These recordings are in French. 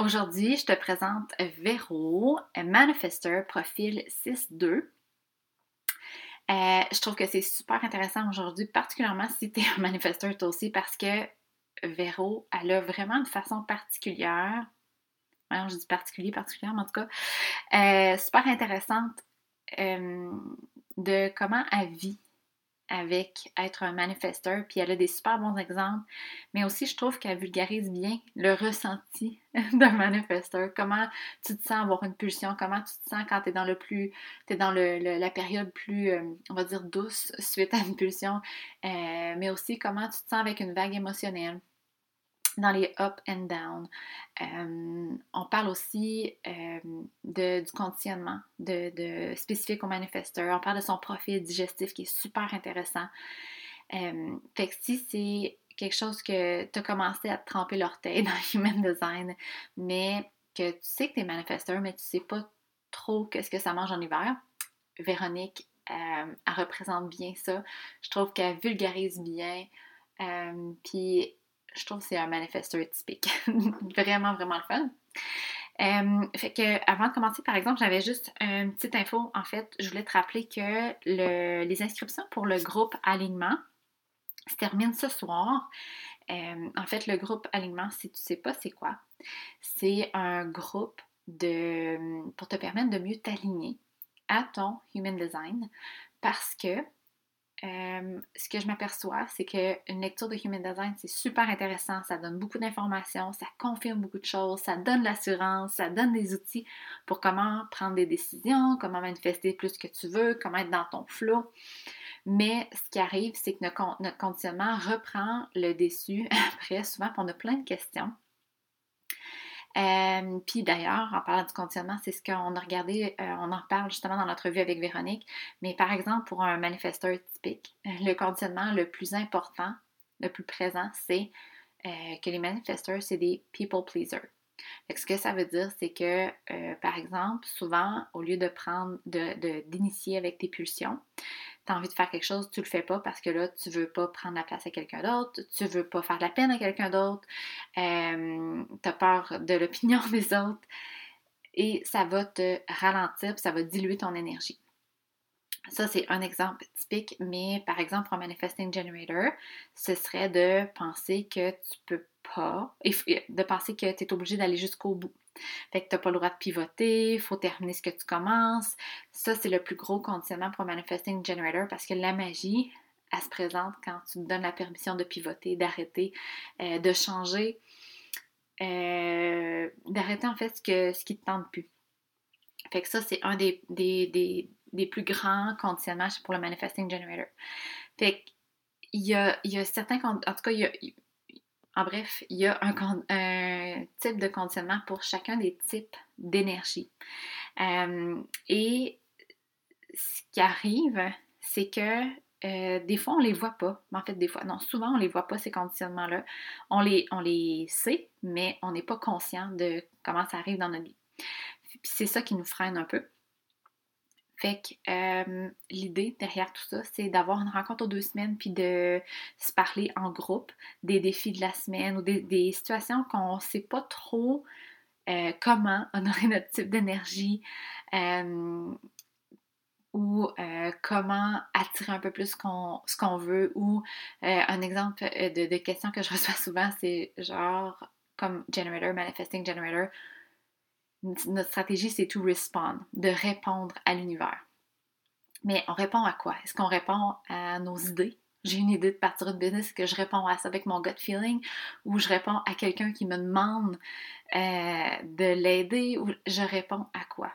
Aujourd'hui, je te présente Véro, manifester, profil 6-2. Euh, je trouve que c'est super intéressant aujourd'hui, particulièrement si tu es un manifesteur toi aussi, parce que Véro, elle a vraiment une façon particulière, je dis particulier, particulière, mais en tout cas, euh, super intéressante euh, de comment elle vit avec être un manifesteur, puis elle a des super bons exemples, mais aussi je trouve qu'elle vulgarise bien le ressenti d'un manifesteur, comment tu te sens avoir une pulsion, comment tu te sens quand tu es dans le plus, tu es dans le, la période plus, euh, on va dire, douce suite à une pulsion, euh, mais aussi comment tu te sens avec une vague émotionnelle? Dans les up and down. Euh, on parle aussi euh, de, du conditionnement de, spécifique au manifesteur. On parle de son profil digestif qui est super intéressant. Euh, fait que si c'est quelque chose que tu as commencé à te tremper l'orteil dans Human Design, mais que tu sais que tu es manifesteur, mais tu sais pas trop qu'est-ce que ça mange en hiver, Véronique, elle représente bien ça. Je trouve qu'elle vulgarise bien. Puis je trouve que c'est un manifesteur typique. vraiment, vraiment le fun. Euh, fait que avant de commencer, par exemple, j'avais juste une petite info. En fait, je voulais te rappeler que les inscriptions pour le groupe Alignement se terminent ce soir. Euh, en fait, le groupe Alignement, si tu sais pas c'est quoi, c'est un groupe de, pour te permettre de mieux t'aligner à ton Human Design parce que euh, ce que je m'aperçois, c'est qu'une lecture de Human Design, c'est super intéressant. Ça donne beaucoup d'informations, ça confirme beaucoup de choses, ça donne l'assurance, ça donne des outils pour comment prendre des décisions, comment manifester plus que tu veux, comment être dans ton flow. Mais ce qui arrive, c'est que notre, conditionnement reprend le dessus après, souvent, on a plein de questions. Euh, puis d'ailleurs, en parlant du conditionnement, c'est ce qu'on a regardé, euh, on en parle justement dans notre vue avec Véronique. Mais par exemple, pour un manifesteur typique, le conditionnement le plus important, le plus présent, c'est euh, que les manifesteurs, c'est des people pleasers. Ce que ça veut dire, c'est que, par exemple, souvent, au lieu de prendre, d'initier de, avec tes pulsions, tu as envie de faire quelque chose, tu le fais pas parce que là, tu veux pas prendre la place à quelqu'un d'autre, tu veux pas faire la peine à quelqu'un d'autre, euh, tu as peur de l'opinion des autres et ça va te ralentir, ça va diluer ton énergie. Ça, c'est un exemple typique, mais par exemple, pour manifesting generator, ce serait de penser que tu peux pas, de penser que tu es obligé d'aller jusqu'au bout. Fait que tu n'as pas le droit de pivoter, il faut terminer ce que tu commences. Ça, c'est le plus gros conditionnement pour manifesting generator parce que la magie, elle se présente quand tu te donnes la permission de pivoter, d'arrêter, euh, de changer, euh, d'arrêter en fait ce, que, ce qui ne te tente plus. Fait que ça, c'est un des, des, plus grands conditionnements pour le manifesting generator. Fait qu'il y a, il y a certains, en tout cas, il y a, en bref, il y a un, type de conditionnement pour chacun des types d'énergie. Euh, et ce qui arrive, c'est que euh, des fois, on ne les voit pas. En fait, des fois, non, souvent, on ne les voit pas, ces conditionnements-là. On les, on les sait, mais on n'est pas conscient de comment ça arrive dans notre vie. c'est ça qui nous freine un peu. Fait que euh, l'idée derrière tout ça, c'est d'avoir une rencontre aux deux semaines puis de se parler en groupe des défis de la semaine ou des, situations qu'on ne sait pas trop euh, comment honorer notre type d'énergie euh, ou comment attirer un peu plus ce qu'on veut ou un exemple de, de questions que je reçois souvent, c'est genre comme generator, manifesting generator, notre stratégie, c'est to respond, de répondre à l'univers. Mais on répond à quoi? Est-ce qu'on répond à nos idées? J'ai une idée de partir de business, que je réponds à ça avec mon gut feeling ou je réponds à quelqu'un qui me demande euh, de l'aider ou je réponds à quoi?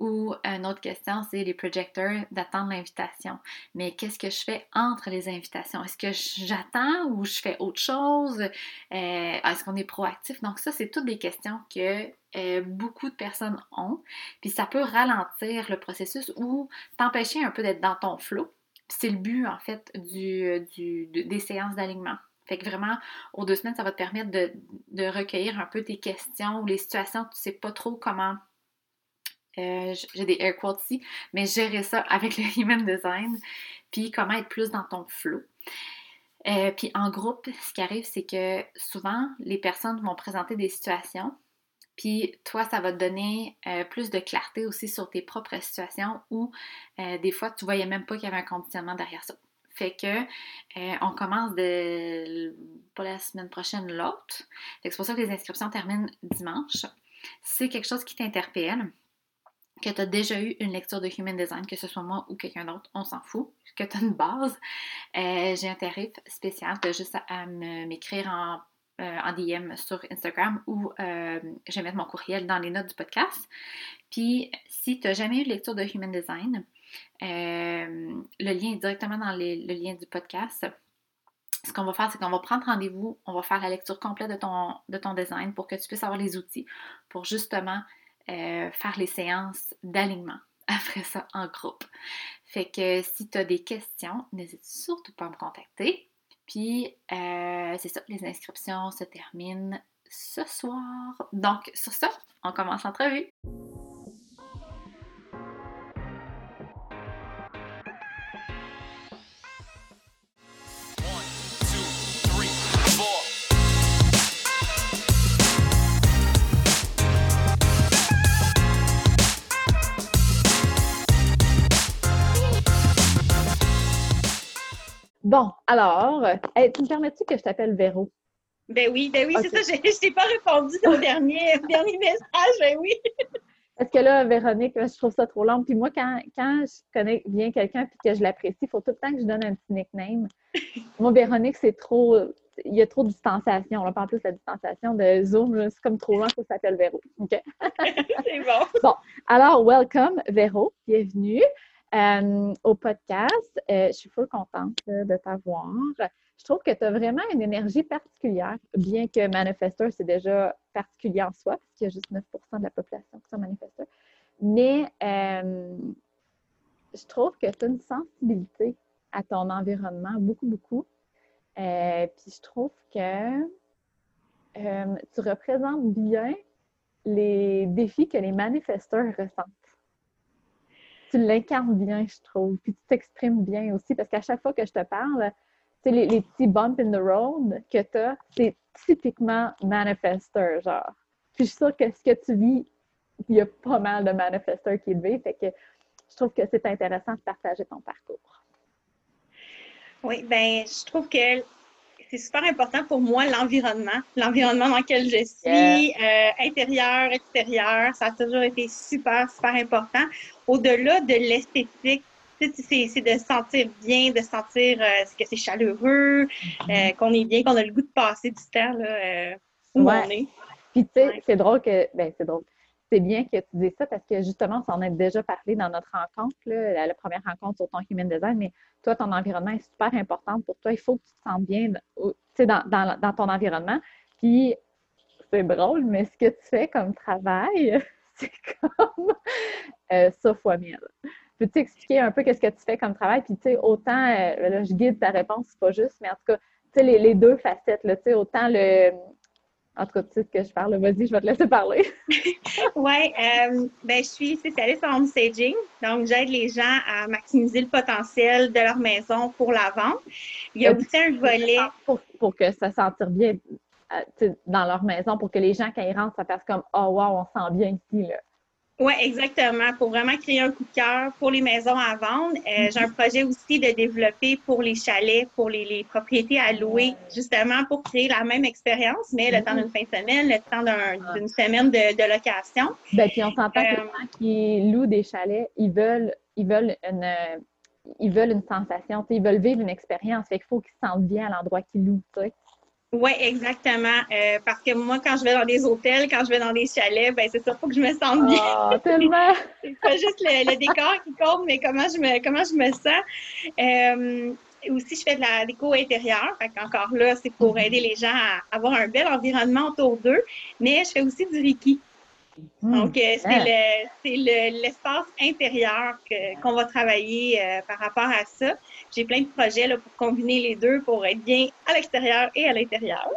Ou une autre question, c'est les projecteurs d'attendre l'invitation. Mais qu'est-ce que je fais entre les invitations? Est-ce que j'attends ou je fais autre chose? Euh, est-ce qu'on est proactif? Donc ça, c'est toutes des questions que euh, beaucoup de personnes ont. Puis ça peut ralentir le processus ou t'empêcher un peu d'être dans ton flow. C'est le but, en fait, du, des séances d'alignement. Fait que vraiment, aux deux semaines, ça va te permettre de, recueillir un peu tes questions ou les situations, tu sais pas trop comment euh, j'ai des air quotes ici, mais gérer ça avec le human design, puis comment être plus dans ton flow. Euh, puis en groupe, ce qui arrive, c'est que souvent, les personnes vont présenter des situations, Puis toi, ça va te donner euh, plus de clarté aussi sur tes propres situations où euh, des fois, tu voyais même pas qu'il y avait un conditionnement derrière ça. Fait que euh, on commence de pas la semaine prochaine, l'autre. C'est pour ça que les inscriptions terminent dimanche. C'est quelque chose qui t'interpelle, que tu as déjà eu une lecture de Human Design, que ce soit moi ou quelqu'un d'autre, on s'en fout, que tu as une base. J'ai un tarif spécial, tu as juste à m'écrire en en DM sur Instagram ou euh, je vais mettre mon courriel dans les notes du podcast. Puis, si tu n'as jamais eu de lecture de Human Design, euh, le lien est directement dans le lien du podcast. Ce qu'on va faire, c'est qu'on va prendre rendez-vous, on va faire la lecture complète de ton, de ton design pour que tu puisses avoir les outils pour justement faire les séances d'alignement après ça en groupe. Fait que si tu as des questions, n'hésite surtout pas à me contacter. Puis, euh, c'est ça, les inscriptions se terminent ce soir. Donc, sur ça, on commence l'entrevue. Bon, alors, tu me permets-tu que je t'appelle Véro? Ben oui, ben oui, c'est ça, je ne t'ai pas répondu au dernier, dernier message, ben oui. Parce que là, Véronique, je trouve ça trop long. Puis moi, quand, quand je connais bien quelqu'un et que je l'apprécie, il faut tout le temps que je donne un petit nickname. moi, Véronique, c'est trop. Il y a trop de distanciation. On parle plus de la distanciation de Zoom. C'est comme trop long ça s'appelle Véro. OK? c'est bon. Bon. Alors, welcome, Véro. Bienvenue. Euh, au podcast. Euh, je suis full contente de t'avoir. Je trouve que tu as vraiment une énergie particulière, bien que manifesteur, c'est déjà particulier en soi, parce qu'il y a juste 9% de la population qui sont manifesteurs. Mais euh, je trouve que tu as une sensibilité à ton environnement, beaucoup, beaucoup. puis je trouve que tu représentes bien les défis que les manifesteurs ressentent tu l'incarnes bien, je trouve. Puis tu t'exprimes bien aussi, parce qu'à chaque fois que je te parle, tu sais, les, petits bumps in the road que tu as, c'est typiquement manifesteur, genre. Puis je suis sûre que ce que tu vis, il y a pas mal de manifesteurs qui le vivent, fait que je trouve que c'est intéressant de partager ton parcours. Oui, ben je trouve que c'est super important pour moi l'environnement, l'environnement dans lequel je suis, euh, intérieur, extérieur, ça a toujours été super, super important. Au-delà de l'esthétique, c'est de se sentir bien, de sentir euh, que c'est chaleureux, mm-hmm. euh, qu'on est bien, qu'on a le goût de passer du temps là, où on est. Puis tu sais, c'est drôle que, ben c'est drôle c'est bien que tu dises ça parce que justement, on en a déjà parlé dans notre rencontre, la, première rencontre sur ton human design, mais toi, ton environnement est super important pour toi. Il faut que tu te sentes bien dans, dans, ton environnement. Puis, c'est drôle, mais ce que tu fais comme travail, c'est comme euh, ça fois mille. Peux-tu expliquer un peu qu'est-ce que tu fais comme travail? Puis, tu sais, autant, euh, là, je guide ta réponse, c'est pas juste, mais en tout cas, tu sais, les, les, deux facettes, tu sais, autant le, en tout cas, tu sais ce que je parle. Vas-y, je vais te laisser parler. oui, euh, ben, je suis spécialiste en home staging. Donc, j'aide les gens à maximiser le potentiel de leur maison pour la vente. Il y a aussi un volet. Pour, pour que ça sentir bien euh, dans leur maison, pour que les gens, quand ils rentrent, ça fasse comme Oh, wow, on sent bien ici. Là. Oui, exactement. Pour vraiment créer un coup de cœur pour les maisons à vendre. Euh, j'ai un projet aussi de développer pour les chalets, pour les, propriétés à louer, justement pour créer la même expérience, mais le temps d'une fin de semaine, le temps d'une semaine de, location. Bien, puis on s'entend que les euh, gens qui louent des chalets, ils veulent, ils veulent une ils veulent une sensation, ils veulent vivre une expérience. Fait qu'il faut qu'ils se sentent bien à l'endroit qu'ils louent. Oui, exactement. Euh, parce que moi, quand je vais dans des hôtels, quand je vais dans des chalets, ben c'est ça, faut que je me sente bien. Oh, tellement! c'est pas juste le, décor qui compte, mais comment je me, comment je me sens. Euh, aussi, je fais de la déco intérieure. Fait encore là, c'est pour mm-hmm. aider les gens à avoir un bel environnement autour d'eux. Mais je fais aussi du Reiki. Hmm. Donc, euh, c'est l'espace intérieur qu'on va travailler euh, par rapport à ça. J'ai plein de projets là, pour combiner les deux pour être bien à l'extérieur et à l'intérieur.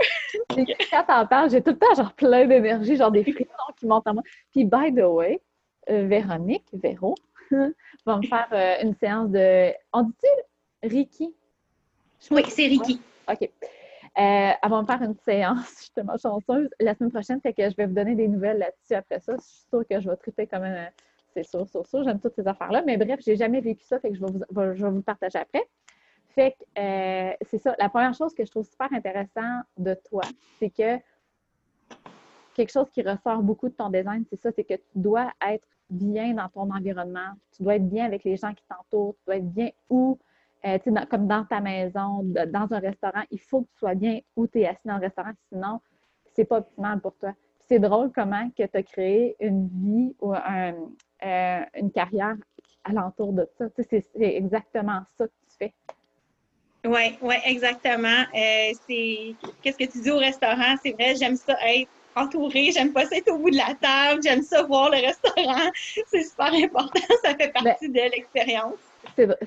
Quand t'en parles, j'ai tout le temps genre plein d'énergie, genre des frissons qui montent en moi. Puis, by the way, euh, Véronique, Véro, va me faire une séance de. On dit-tu Reiki? Oui, c'est Reiki. OK. Euh, va me faire une séance, tellement chanceuse. La semaine prochaine, c'est que je vais vous donner des nouvelles là-dessus après ça. Je suis sûre que je vais triper comme un. C'est sûr, sûr, sûr. J'aime toutes ces affaires-là. Mais bref, j'ai jamais vécu ça, fait que je vais vous, je vais vous partager après. Fait que euh, c'est ça. La première chose que je trouve super intéressant de toi, c'est que quelque chose qui ressort beaucoup de ton design, c'est ça, c'est que tu dois être bien dans ton environnement, tu dois être bien avec les gens qui t'entourent, tu dois être bien où, euh, comme dans ta maison, dans un restaurant, il faut que tu sois bien où tu es assis dans le restaurant, sinon, c'est pas optimal pour toi. C'est drôle comment que tu as créé une vie ou euh, une carrière alentour de ça. c'est exactement ça que tu fais. Oui, oui, exactement. Euh, c'est qu'est-ce que tu dis au restaurant? C'est vrai, j'aime ça être entourée, j'aime pas ça être au bout de la table, j'aime ça voir le restaurant. C'est super important, ça fait ben, partie de l'expérience.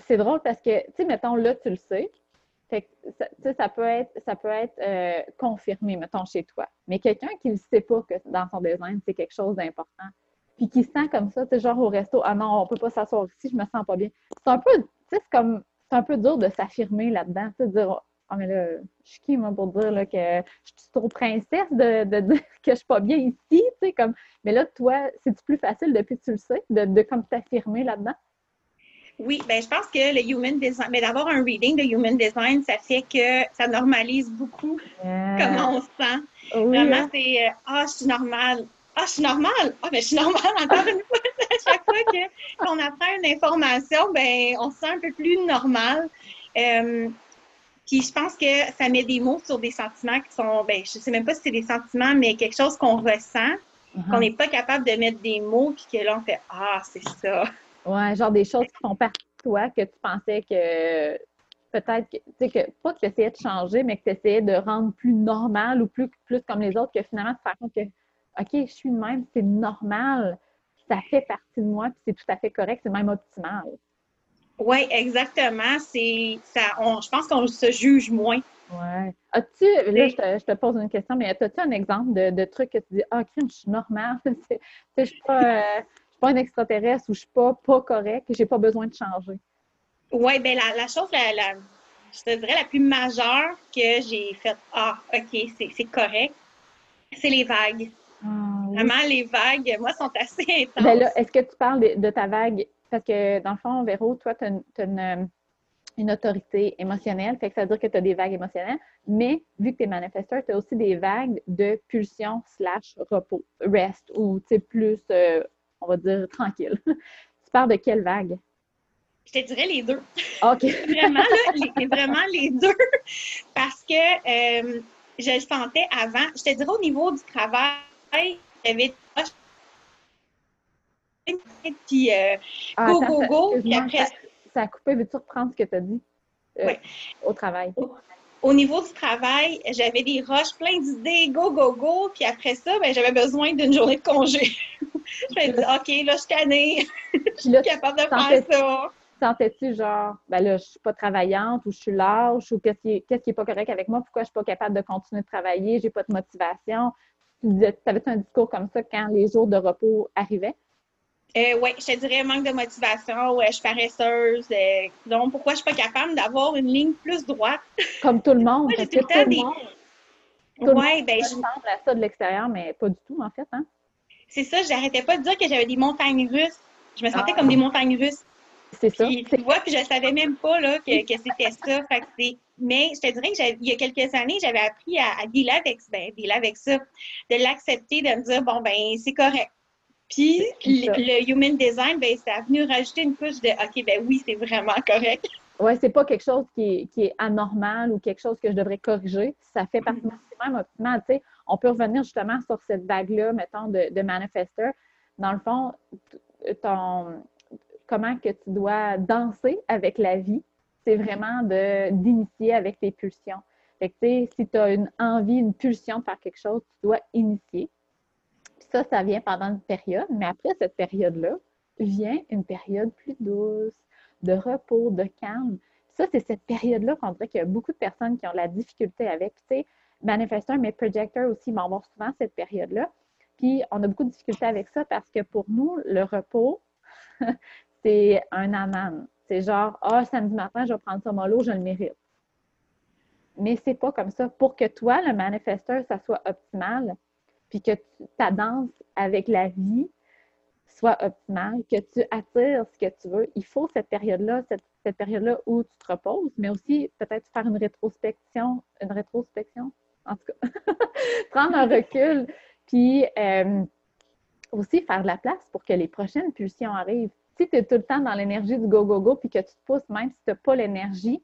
C'est drôle parce que, tu sais, mettons, là, tu le sais. Fait ça, ça peut être, ça peut être euh, confirmé, mettons, chez toi. Mais quelqu'un qui ne sait pas que dans son design, c'est quelque chose d'important, puis qui sent comme ça, tu sais, genre au resto, ah non, on peut pas s'asseoir ici, je me sens pas bien. C'est un peu, tu sais, c'est comme c'est un peu dur de s'affirmer là-dedans, de dire Ah, mais là, je suis qui, moi, pour dire là, que je suis trop princesse de, de, dire que je suis pas bien ici, tu sais, comme. Mais là, toi, c'est plus facile depuis que tu le sais, de, de comme t'affirmer là-dedans? Oui, ben je pense que le human design, mais d'avoir un reading de human design, ça fait que ça normalise beaucoup comment on se sent. Vraiment, hein? c'est euh, ah, je suis normale. Ah, je suis normale. Ah, mais je suis normale encore une fois. à chaque fois qu'on apprend une information, ben, on se sent un peu plus normal. Euh, puis je pense que ça met des mots sur des sentiments qui sont, ben, je sais même pas si c'est des sentiments, mais quelque chose qu'on ressent, uh-huh. qu'on n'est pas capable de mettre des mots, puis que là, on fait Ah, c'est ça. Ouais, genre des choses qui font partie de toi que tu pensais que peut-être que, tu sais, que pas que tu essayais de changer, mais que tu essayais de rendre plus normal ou plus, plus comme les autres, que finalement, tu te rends compte que OK, je suis de même, c'est normal, ça fait partie de moi, puis c'est tout à fait correct, c'est même optimal. Oui, exactement. C'est ça. je pense qu'on se juge moins. Oui. As-tu, là, je te, pose une question, mais as-tu un exemple de, de truc que tu dis, ah, crime, je suis normale, je suis pas, euh, pas un extraterrestre ou je ne suis pas, pas correct, j'ai pas besoin de changer? Oui, bien, la, la chose, la, je te dirais, la plus majeure que j'ai faite, ah, OK, c'est correct, c'est les vagues. Ah, Vraiment, les vagues, moi, sont assez intenses. Ben est-ce que tu parles de, ta vague? Parce que, dans le fond, Véro, toi, tu as, euh, une, autorité émotionnelle, fait que ça veut dire que tu as des vagues émotionnelles, mais vu que tu es manifesteur, tu as aussi des vagues de pulsion slash repos, rest, ou tu sais, plus, euh, on va dire, tranquille. tu parles de quelle vague? Je te dirais les deux. OK. vraiment, là, les, vraiment les deux. Parce que euh, je le sentais avant. Je te dirais au niveau du travail, j'avais puis euh, ah, go, go, go, puis après... Ça, a coupé, veux-tu reprendre ce que tu as dit euh, au travail? Au, niveau du travail, j'avais des roches plein d'idées, go, go, go, puis après ça, ben, j'avais besoin d'une journée de congé. je me dit, OK, là, je suis tannée, je suis capable de faire ça. Sentais-tu genre, ben là, je suis pas travaillante ou je suis lâche ou qu'est-ce qui, qu'est-ce qui est pas correct avec moi, pourquoi je suis pas capable de continuer de travailler, j'ai pas de motivation, tu avais un discours comme ça quand les jours de repos arrivaient? Euh, oui, je te dirais manque de motivation, ouais, je suis paresseuse. Euh, donc, pourquoi je ne suis pas capable d'avoir une ligne plus droite? Comme tout le monde. que tout le monde, oui, ben, je ressemble à ça de l'extérieur, mais pas du tout, en fait. Hein? C'est ça, j'arrêtais pas de dire que j'avais des montagnes russes. Je me sentais ah. comme des montagnes russes. C'est ça. tu vois, puis je ne savais même pas là, que, que c'était ça. Fait mais je te dirais qu'il y a quelques années, j'avais appris à, à dealer, avec, ben, avec ça, de l'accepter, de me dire, bon, ben c'est correct. Puis le, human design, ben, ça a venu rajouter une couche de OK, ben oui, c'est vraiment correct. Oui, c'est pas quelque chose qui est, anormal ou quelque chose que je devrais corriger. Ça fait partie mm-hmm. même optimal. Tu sais, on peut revenir justement sur cette vague-là, mettons, de, de manifesteur. Dans le fond, ton, comment que tu dois danser avec la vie, c'est vraiment d'initier avec tes pulsions. Fait que, si tu as une envie, une pulsion de faire quelque chose, tu dois initier. Ça, ça vient pendant une période, mais après cette période-là, vient une période plus douce, de repos, de calme. ça, c'est cette période-là qu'on dirait qu'il y a beaucoup de personnes qui ont la difficulté avec. Tu sais, manifesteurs, mais projecteurs aussi vont souvent cette période-là. Puis on a beaucoup de difficultés avec ça parce que pour nous, le repos, c'est un aman. C'est genre, ah, samedi matin, je vais prendre ça mollo, je le mérite. Mais c'est pas comme ça. Pour que toi, le manifesteur, ça soit optimal, puis que ta danse avec la vie soit optimale, que tu attires ce que tu veux, il faut cette période-là, cette, période-là où tu te reposes, mais aussi peut-être faire une rétrospection, une rétrospection, en tout cas, prendre un recul, puis euh, aussi faire de la place pour que les prochaines pulsions arrivent. Si tu es tout le temps dans l'énergie du go-go-go, puis que tu te pousses, même si tu n'as pas l'énergie,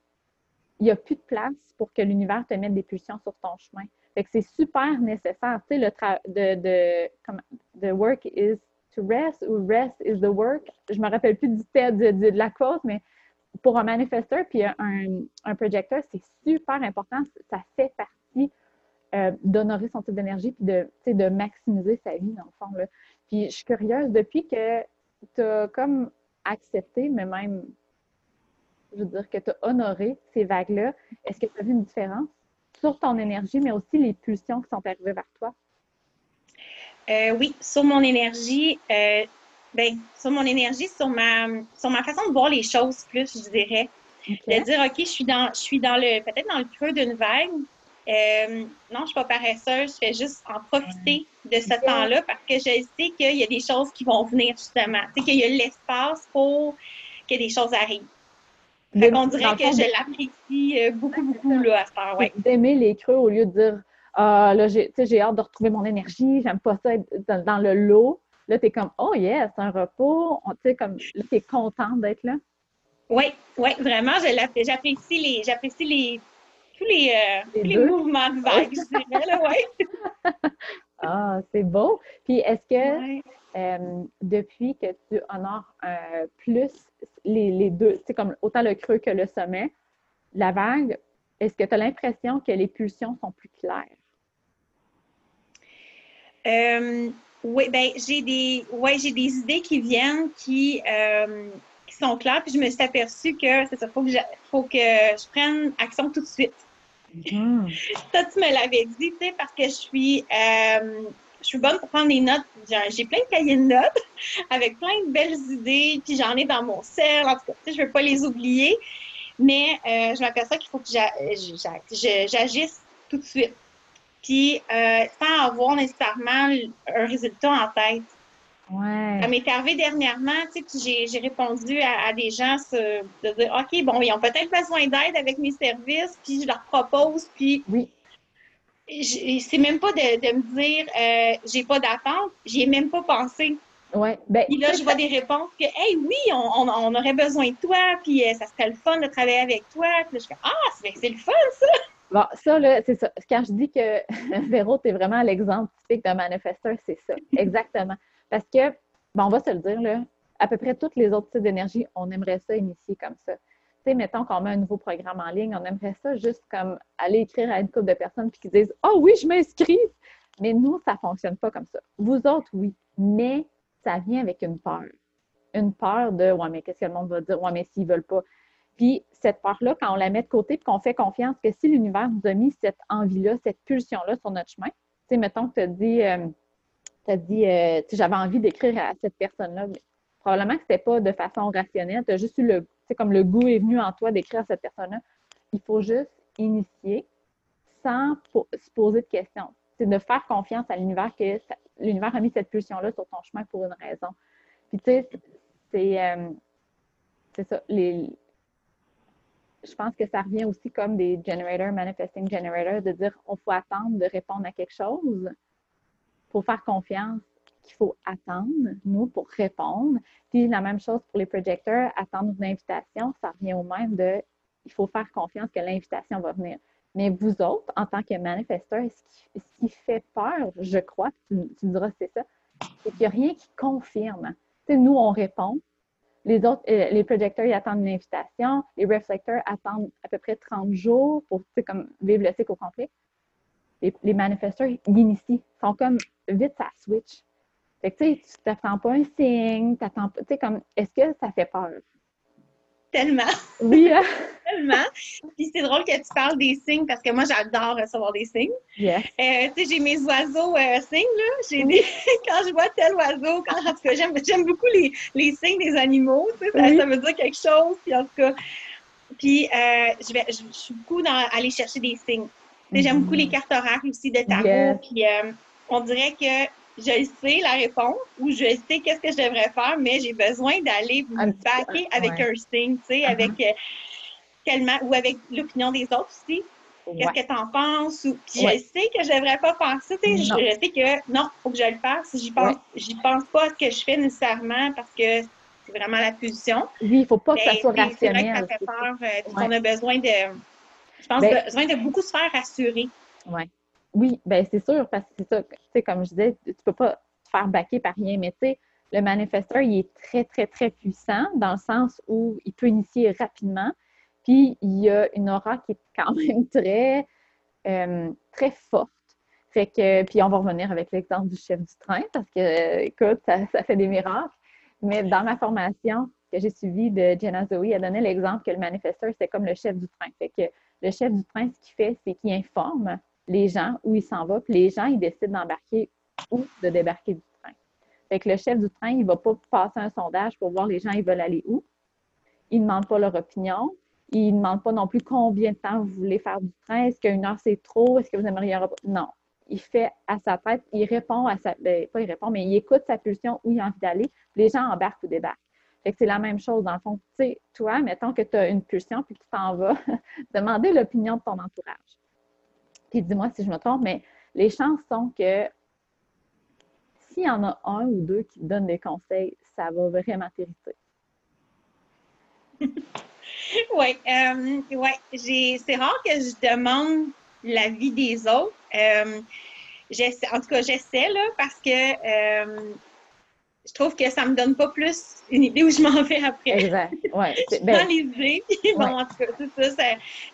il n'y a plus de place pour que l'univers te mette des pulsions sur ton chemin. C'est super nécessaire. Tu sais, le de, de, comme, the work is to rest ou rest is the work. Je me rappelle plus du de, de, la quote, mais pour un manifesteur puis un, un projecteur, c'est super important. Ça fait partie euh, d'honorer son type d'énergie puis de, de maximiser sa vie, dans le fond. Là. Puis je suis curieuse, depuis que tu as comme accepté, mais même je veux dire, que tu as honoré ces vagues-là, est-ce que tu as vu une différence? Sur ton énergie, mais aussi les pulsions qui sont arrivées vers toi? Euh, oui, sur mon énergie, euh, ben, sur mon énergie, sur ma, sur ma façon de voir les choses plus, je dirais. De dire, OK, je suis dans, je suis dans le, peut-être dans le creux d'une vague. Euh, non, je ne suis pas paresseuse, je fais juste en profiter de ce temps-là parce que je sais qu'il y a des choses qui vont venir justement. Tu sais, qu'il y a l'espace pour que des choses arrivent. Qu'on dirait que je l'apprécie euh, beaucoup, beaucoup là, à ce temps, ouais. D'aimer les creux au lieu de dire Ah, là, j'ai hâte de retrouver mon énergie, j'aime pas ça être dans, le lot. Là, tu es comme Oh yes, un repos. Tu sais, comme là, tu es contente d'être là. Oui, oui, vraiment, j'apprécie les, j'apprécie les, tous les, euh, les, mouvements de vague, je dirais, là, ouais. ah, c'est beau. Puis est-ce que euh, depuis que tu honores euh, plus les, les deux, c'est comme autant le creux que le sommet, la vague, est-ce que tu as l'impression que les pulsions sont plus claires? Euh, oui, ben j'ai des ouais, j'ai des idées qui viennent qui, qui sont claires, puis je me suis aperçue que c'est ça, faut que je, faut que je prenne action tout de suite. Ça, tu me l'avais dit, tu sais, parce que je suis je suis bonne pour prendre des notes. J'ai plein de cahiers de notes avec plein de belles idées, puis j'en ai dans mon cerf. En tout cas, je ne veux pas les oublier. Mais euh, je m'aperçois qu'il faut que j'agisse tout de suite. Puis, euh, sans avoir nécessairement un résultat en tête. Ouais. Ça m'est arrivé dernièrement, tu sais, j'ai répondu à, des gens de dire OK, bon, ils ont peut-être besoin d'aide avec mes services, puis je leur propose, puis oui c'est même pas de, de me dire euh, j'ai pas d'attente, j'y ai même pas pensé. Ouais, ben, puis là, je vois des réponses que Hey, oui, on, on, aurait besoin de toi, puis euh, ça serait le fun de travailler avec toi. Puis là, je fais Ah, c'est le fun, ça! Bon, ça, là, c'est ça. Quand je dis que Véro, tu es vraiment l'exemple typique d'un manifesteur, c'est ça. Exactement. Parce que, bon, on va se le dire, là, à peu près toutes les autres types d'énergie, on aimerait ça initier comme ça tu sais, mettons qu'on met un nouveau programme en ligne, on aimerait ça juste comme aller écrire à une couple de personnes puis qui disent Oh oui, je m'inscris! Mais nous, ça ne fonctionne pas comme ça. Vous autres, oui, mais ça vient avec une peur. Une peur de Ouais, mais qu'est-ce que le monde va dire? Ouais, mais s'ils ne veulent pas. Puis cette peur-là, quand on la met de côté puis qu'on fait confiance que si l'univers nous a mis cette envie-là, cette pulsion-là sur notre chemin, tu sais, mettons que tu as dit, euh, as dit euh, j'avais envie d'écrire à cette personne-là, probablement que ce n'était pas de façon rationnelle, tu as juste eu le c'est comme le goût est venu en toi d'écrire cette personne-là. Il faut juste initier sans se poser de questions. C'est de faire confiance à l'univers que l'univers a mis cette pulsion-là sur ton chemin pour une raison. Puis tu sais, c'est euh, ça. Les, je pense que ça revient aussi comme des generators, manifesting generators, de dire on faut attendre de répondre à quelque chose pour faire confiance qu'il faut attendre, nous, pour répondre. Puis la même chose pour les projecteurs, attendre une invitation, ça revient au même de il faut faire confiance que l'invitation va venir. Mais vous autres, en tant que manifesteur, ce qui, fait peur, je crois, tu, tu diras c'est ça, c'est qu'il n'y a rien qui confirme. Nous, on répond. Les autres, euh, les projecteurs, ils attendent une invitation. Les reflecteurs attendent à peu près 30 jours pour, comme, vivre le cycle au complet. Les, les manifesteurs, ils initient. Ils sont comme vite, ça switch. Fait que, tu sais, tu t'attends pas un signe, t'attends pas, tu sais, comme, est-ce que ça fait peur? Tellement. Oui, hein? Tellement. Puis c'est drôle que tu parles des signes parce que moi, j'adore recevoir des signes. Yes. Euh, tu sais, j'ai mes oiseaux euh, signes, là. J'ai des... quand je vois tel oiseau, quand, en tout cas, j'aime, beaucoup les, les signes des animaux, tu sais, ça, ça, veut dire quelque chose. Puis en tout cas, Puis, euh, je, vais, je, suis beaucoup dans aller chercher des signes. J'aime beaucoup les mm-hmm. cartes oracles aussi de tarot. Puis, euh, on dirait que je sais la réponse ou je sais qu'est-ce que je devrais faire, mais j'ai besoin d'aller me baquer avec un signe, tu sais, uh-huh. avec tellement, ou avec l'opinion des autres aussi. Qu'est-ce que tu en penses? Ou, je sais que je ne devrais pas faire ça. Je, sais que non, il faut que je le fasse. J'y pense, pense pas à ce que je fais nécessairement parce que c'est vraiment la pulsion. Oui, il ne faut pas que ça soit rationnel. C'est vrai que ça fait peur. Euh, on a besoin de, je pense, ben besoin de beaucoup se faire rassurer. Ouais. Oui, bien c'est sûr, parce que c'est ça, tu sais, comme je disais, tu peux pas te faire baquer par rien, mais tu sais, le manifesteur, il est très, très, très puissant dans le sens où il peut initier rapidement, puis il y a une aura qui est quand même très, euh, très forte. Fait que, puis on va revenir avec l'exemple du chef du train parce que, écoute, ça, fait des miracles. Mais dans ma formation que j'ai suivie de Jenna Zoe, elle donnait l'exemple que le manifesteur, c'est comme le chef du train. Fait que le chef du train, ce qu'il fait, c'est qu'il informe les gens où il s'en va, puis les gens, ils décident d'embarquer ou de débarquer du train. Fait que le chef du train, il ne va pas passer un sondage pour voir les gens, ils veulent aller où. Il ne demande pas leur opinion. Il ne demande pas non plus combien de temps vous voulez faire du train. Est-ce qu'une heure c'est trop? Est-ce que vous aimeriez Non. Il fait à sa tête, il répond à sa. Ben, pas il répond, mais il écoute sa pulsion où il a envie d'aller. Les gens embarquent ou débarquent. Fait que c'est la même chose, dans le fond. Tu sais, toi, mettons que tu as une pulsion puis que tu t'en vas, demander l'opinion de ton entourage. Puis dis-moi si je me trompe, mais les chances sont que s'il y en a un ou deux qui te donnent des conseils, ça va vraiment t'irriter. oui, euh, ouais. c'est rare que je demande l'avis des autres. Euh, en tout cas, j'essaie, là, parce que euh, je trouve que ça me donne pas plus une idée où je m'en vais après. Exact. Ouais. Ben, les idées. bon, en tout cas, c'est ça,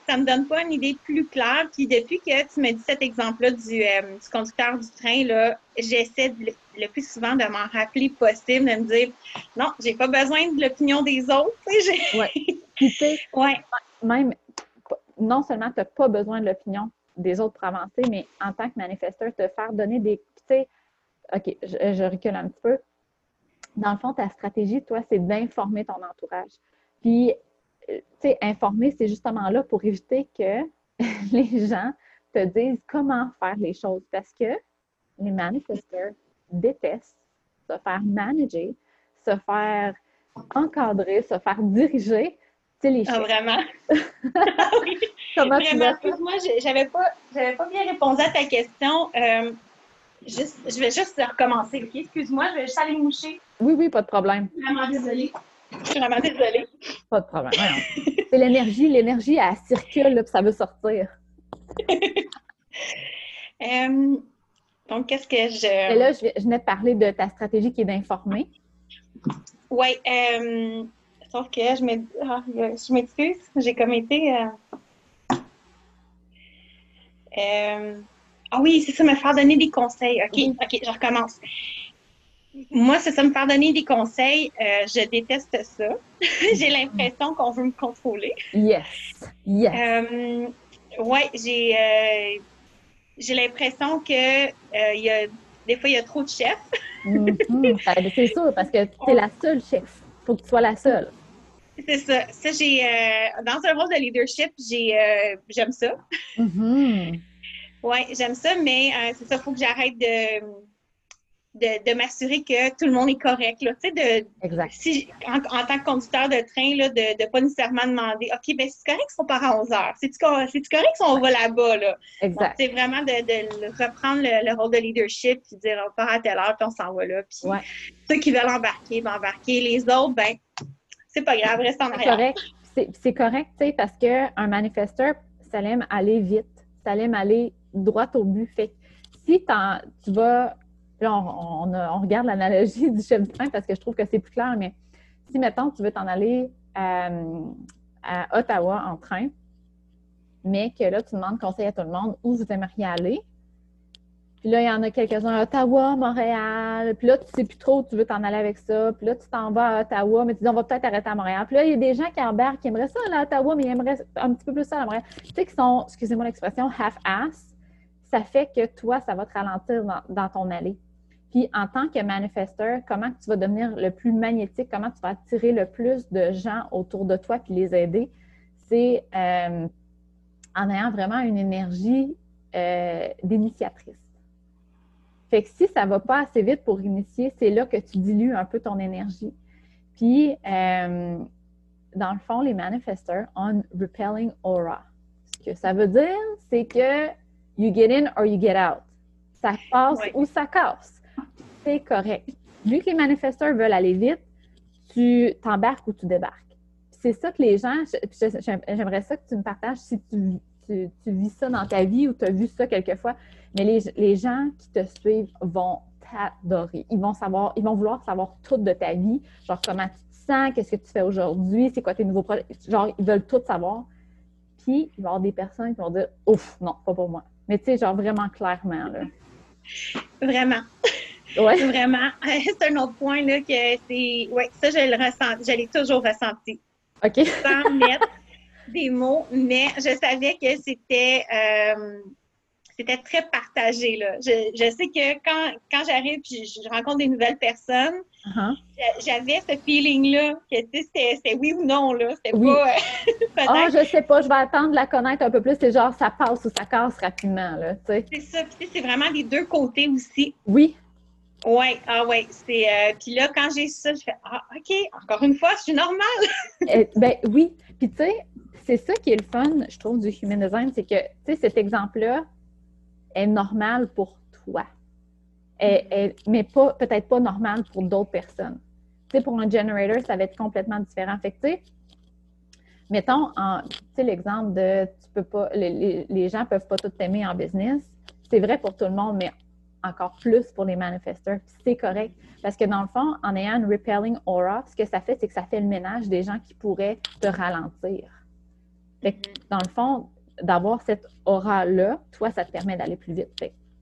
ça, me donne pas une idée plus claire. Puis depuis que tu m'as dit cet exemple-là du, du, conducteur du train, là, j'essaie le, plus souvent de m'en rappeler possible, de me dire non, j'ai pas besoin de l'opinion des autres. Sais, ouais. même, non seulement tu n'as pas besoin de l'opinion des autres pour avancer, mais en tant que manifesteur, te faire donner des. Tu sais, OK, je, recule un petit peu. Dans le fond, ta stratégie, toi, c'est d'informer ton entourage. Puis, euh, tu sais, informer, c'est justement là pour éviter que les gens te disent comment faire les choses. Parce que les manifesteurs détestent se faire manager, se faire encadrer, se faire diriger ah, vraiment? Comment vraiment, excuse-moi, j'avais pas, pas bien répondu à ta question. Euh, je vais juste recommencer, OK? Excuse-moi, je vais juste aller moucher. Oui, oui, pas de problème. Je suis vraiment désolée. Je suis vraiment désolée. Pas de problème. C'est l'énergie, l'énergie, elle circule, là, puis ça veut sortir. Euh, donc, qu'est-ce que je. Et là, je, venais de parler de ta stratégie qui est d'informer. Oui. Euh, Sauf que ah, je m'excuse, j'ai comme été. Euh, euh, ah oui, c'est ça, me faire donner des conseils. OK, OK, je recommence. Moi, c'est ça, me faire donner des conseils. Euh, je déteste ça. j'ai l'impression qu'on veut me contrôler. Yes. Yes. oui, j'ai j'ai l'impression que il y a, des fois, il y a trop de chefs. Mm-hmm. Ben, c'est sûr, parce que tu es la seule chef faut que tu sois la seule. C'est ça. Ça, j'ai. Euh, dans un rôle de leadership, j'ai, euh, j'aime ça. Mm-hmm. Oui, j'aime ça, mais euh, c'est ça, il faut que j'arrête de, de, m'assurer que tout le monde est correct. Là, de, exact. Si, en, tant que conducteur de train, là, de ne pas nécessairement demander OK, ben c'est correct qu'ils sont pas à 11 heures? C'est-tu correct si on va là-bas? Là? Exact. C'est vraiment de, de reprendre le, rôle de leadership puis dire on part à telle heure puis on s'en va là. Puis ceux qui veulent embarquer, vont embarquer. Les autres, ben c'est pas grave, reste en arrière. C'est correct, tu sais, parce qu'un manifesteur, ça aime aller vite, ça aime aller droit au but. Fait si tu vas, là, on, regarde l'analogie du chef du train parce que je trouve que c'est plus clair, mais si, mettons, tu veux t'en aller euh, à Ottawa en train, mais que là, tu demandes conseil à tout le monde où vous aimeriez aller, puis là, il y en a quelques-uns à Ottawa, Montréal. Puis là, tu sais plus trop où tu veux t'en aller avec ça. Puis là, tu t'en vas à Ottawa, mais tu dis, on va peut-être arrêter à Montréal. Puis là, il y a des gens qui embarquent, qui aimeraient ça à Ottawa, mais ils aimeraient un petit peu plus ça à Montréal. Tu sais, qui sont, excusez-moi l'expression, half-ass. Ça fait que toi, ça va te ralentir dans, ton allée. Puis en tant que manifesteur, comment tu vas devenir le plus magnétique, comment tu vas attirer le plus de gens autour de toi puis les aider, c'est euh, en ayant vraiment une énergie euh, d'initiatrice. Fait que si ça ne va pas assez vite pour initier, c'est là que tu dilues un peu ton énergie. Puis, euh, dans le fond, les manifesteurs ont repelling aura. Ce que ça veut dire, c'est que you get in or you get out. Ça passe ou ça casse. C'est correct. Vu que les manifesteurs veulent aller vite, tu t'embarques ou tu débarques. C'est ça que les gens, j'aimerais ça que tu me partages si tu, vis ça dans ta vie ou tu as vu ça quelquefois, mais les, les gens qui te suivent vont t'adorer. Ils vont savoir, ils vont vouloir savoir tout de ta vie, genre comment tu te sens, qu'est-ce que tu fais aujourd'hui, c'est quoi tes nouveaux projets. Genre, ils veulent tout savoir. Puis, il va y avoir des personnes qui vont dire Ouf, non, pas pour moi. Mais tu sais, genre vraiment clairement, là. Vraiment. Ouais. Vraiment. C'est un autre point, là, que c'est. Oui, ça, je le ressens. Je l'ai toujours ressenti. OK. Sans mettre des mots, mais je savais que c'était. Euh, c'était très partagé. Là. Je, je sais que quand, quand j'arrive et je, rencontre des nouvelles personnes, uh-huh. j'avais ce feeling-là que c'était oui ou non. Là. C'était oui. pas. Ah, je sais pas, je vais attendre de la connaître un peu plus. C'est genre ça passe ou ça casse rapidement. C'est ça. c'est vraiment les deux côtés aussi. Oui. Oui, ah oui. C'est, euh, puis là, quand j'ai ça, je fais Ah, OK, encore une fois, je suis normale. Eh, ben oui. Puis tu sais, c'est ça qui est le fun, je trouve, du human design, c'est que, tu sais, cet exemple-là est normal pour toi. mais peut-être pas normal pour d'autres personnes. Tu pour un generator, ça va être complètement différent. Fait que, mettons, tu l'exemple de tu peux pas, les, les gens peuvent pas tout t'aimer en business. C'est vrai pour tout le monde, mais encore plus pour les manifesteurs. C'est correct. Parce que dans le fond, en ayant une repelling aura, ce que ça fait, c'est que ça fait le ménage des gens qui pourraient te ralentir. dans le fond, d'avoir cette aura-là, toi, ça te permet d'aller plus vite.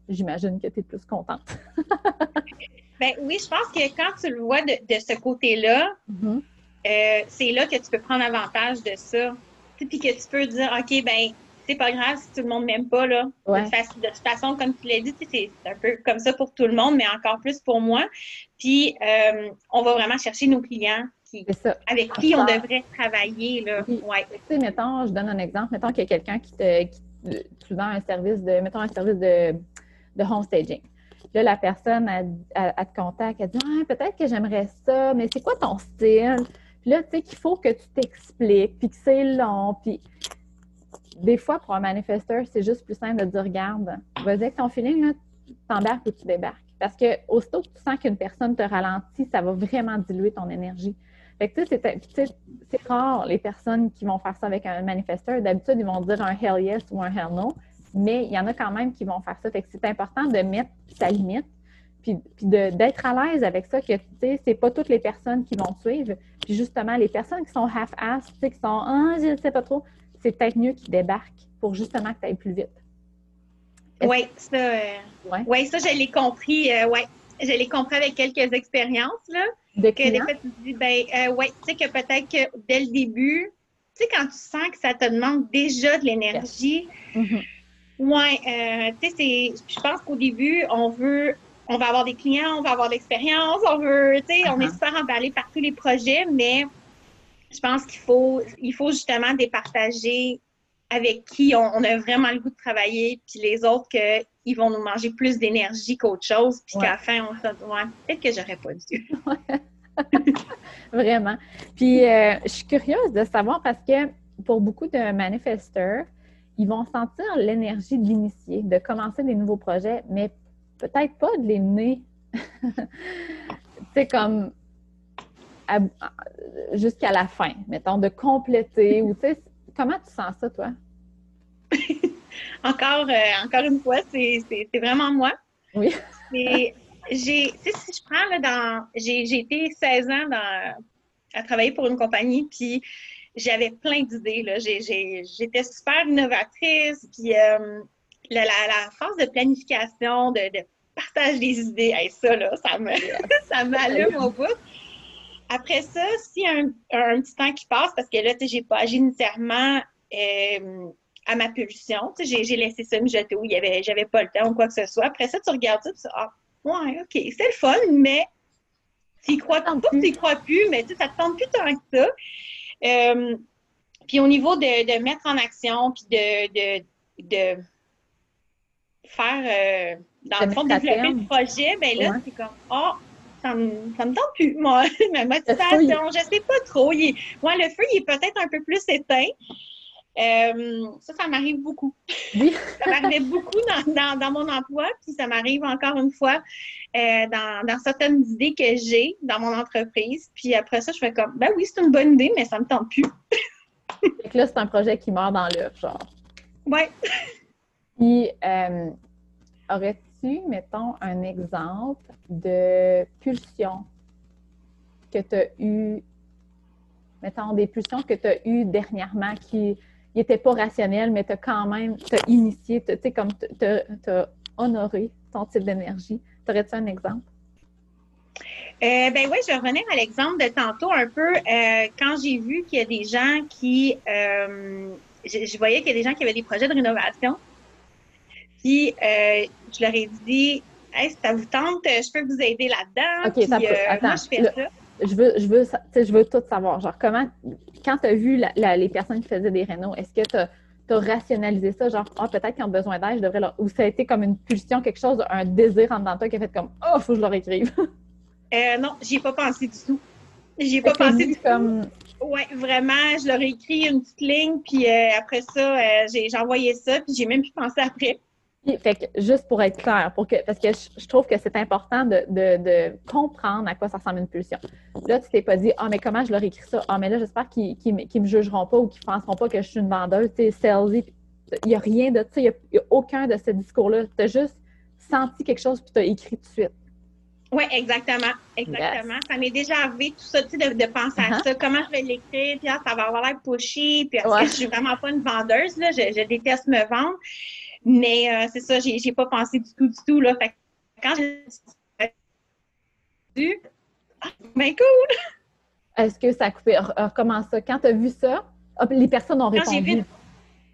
j'imagine que tu es plus contente. ben oui, je pense que quand tu le vois de, ce côté-là, mm-hmm. euh, c'est là que tu peux prendre avantage de ça. Puis que tu peux dire, OK, ben c'est pas grave si tout le monde m'aime pas, là. De, toute façon, comme tu l'as dit, c'est un peu comme ça pour tout le monde, mais encore plus pour moi. Puis, euh, on va vraiment chercher nos clients qui, avec qui on devrait travailler, là. Ouais. Tu sais, mettons, je donne un exemple. Mettons qu'il y a quelqu'un qui te, qui, vend un service de, mettons, un service de, de home staging. Là, la personne, elle, te contacte, elle dit ah, peut-être que j'aimerais ça, mais c'est quoi ton style? Puis là, tu sais qu'il faut que tu t'expliques, puis que c'est long, puis des fois, pour un manifesteur, c'est juste plus simple de dire regarde, vas-y avec ton feeling, tu t'embarques ou tu débarques. Parce que aussitôt que tu sens qu'une personne te ralentit, ça va vraiment diluer ton énergie. Fait que, tu sais, c'est rare les personnes qui vont faire ça avec un manifesteur. D'habitude, ils vont dire un hell yes ou un hell no, mais il y en a quand même qui vont faire ça. Fait que c'est important de mettre sa limite, puis, puis d'être à l'aise avec ça, que, tu sais, c'est pas toutes les personnes qui vont suivre. Puis justement, les personnes qui sont half-ass, tu sais, qui sont, ah, je ne sais pas trop, c'est peut-être mieux qu'ils débarquent pour justement que tu ailles plus vite. Oui, ça, euh, ouais. ça, je l'ai compris. Euh, ouais. Je l'ai compris avec quelques expériences. Là, de que des fois, tu te dis, ben, euh, ouais, tu sais que peut-être que dès le début, tu sais, quand tu sens que ça te demande déjà de l'énergie, mm-hmm. ouais, tu sais, je pense qu'au début, on veut, on va avoir des clients, on va avoir de l'expérience, on veut, tu sais, on est uh-huh. super emballé par tous les projets, mais je pense qu'il faut, il faut justement départager avec qui on, a vraiment le goût de travailler, puis les autres qu'ils vont nous manger plus d'énergie qu'autre chose, puis qu'à la fin, on se dit, ouais, peut-être que j'aurais pas dû. vraiment. Puis, euh, je suis curieuse de savoir parce que pour beaucoup de manifesteurs, ils vont sentir l'énergie de l'initier, de commencer des nouveaux projets, mais peut-être pas de les mener. c'est comme jusqu'à la fin, mettons, de compléter ou tu sais, comment tu sens ça, toi? encore, euh, encore une fois, c'est vraiment moi. Oui. j'ai, si je prends là, dans, j'ai été 16 ans dans, à travailler pour une compagnie, puis j'avais plein d'idées. J'étais super innovatrice, puis euh, la, la, phase de planification, de, partage des idées, ça, là, ça me, ça m'allume au bout. Après ça, s'il y a un, petit temps qui passe, parce que là, tu sais, j'ai pas agi nécessairement euh, à ma pulsion, tu sais, j'ai laissé ça où il y avait, j'avais pas le temps ou quoi que ce soit. Après ça, tu regardes ça, tu dis, ah, ouais, OK, c'est le fun, mais tu y crois pas, tu y crois plus, mais tu sais, ça te tente plus tant que ça. Euh, Puis au niveau de, mettre en action, puis de, de, faire, euh, dans le fond, développer le projet, ben là, c'est comme, oh, ça me, ça me tente plus, moi, ma motivation, je sais pas trop. moi, le feu, il est peut-être un peu plus éteint. Euh, ça, ça m'arrive beaucoup. Oui. ça m'arrivait beaucoup dans, dans, mon emploi, puis ça m'arrive encore une fois euh, dans, dans, certaines idées que j'ai dans mon entreprise. Puis après ça, je fais comme, ben oui, c'est une bonne idée, mais ça me tente plus. fait que là, c'est un projet qui meurt dans l'œuf, genre. Ouais. Puis, euh, mettons, un exemple de pulsion que tu as eu, mettons, des pulsions que tu as eues dernièrement qui n'étaient pas rationnelles, mais tu as quand même, tu initié, tu sais, comme tu as honoré ton type d'énergie. Aurais-tu un exemple? Euh, ben oui, je vais revenir à l'exemple de tantôt un peu. Euh, quand j'ai vu qu'il y a des gens qui. Euh, je, voyais qu'il y a des gens qui avaient des projets de rénovation. Puis, je leur ai dit Hey, si ça vous tente, je peux vous aider là-dedans. OK, ça peut. Attends, moi, je fais ça. Je veux, je, veux, je veux tout savoir. Genre, comment, quand tu as vu les personnes qui faisaient des rénaux, est-ce que tu as rationalisé ça, genre, ah, peut-être qu'ils ont besoin d'aide, je devrais leur. Ou ça a été comme une pulsion, quelque chose, un désir en dedans toi qui a fait comme, oh, faut que je leur écrive. euh, non, j'y ai pas pensé du tout. J'y ai pas pensé du comme... tout. Oui, vraiment, je leur ai écrit une petite ligne, puis euh, après ça, euh, j'ai envoyé ça, puis j'ai même pu penser après. Fait que juste pour être clair, pour que, parce que je, trouve que c'est important de, de, comprendre à quoi ça ressemble une pulsion. Là, tu t'es pas dit, ah, mais comment je leur écris ça? Ah, mais là, j'espère qu'ils ne me jugeront pas ou qu'ils ne penseront pas que je suis une vendeuse, tu sais, salesy. Il n'y a rien de ça, il n'y a, aucun de ce discours-là. Tu as juste senti quelque chose puis tu as écrit tout de suite. Oui, exactement. Exactement. Ça m'est déjà arrivé tout ça, tu sais, de, penser à uh-huh. ça. Comment je vais l'écrire? Puis ah, ça va avoir l'air pushy. Puis est-ce que je suis vraiment pas une vendeuse? Là? Je, je déteste me vendre. Mais euh, c'est ça, j'ai, pas pensé du tout, du tout. Là. Fait quand j'ai vu, ah, ben cool! Est-ce que ça a coupé? Comment ça? Quand tu as vu ça, les personnes ont répondu.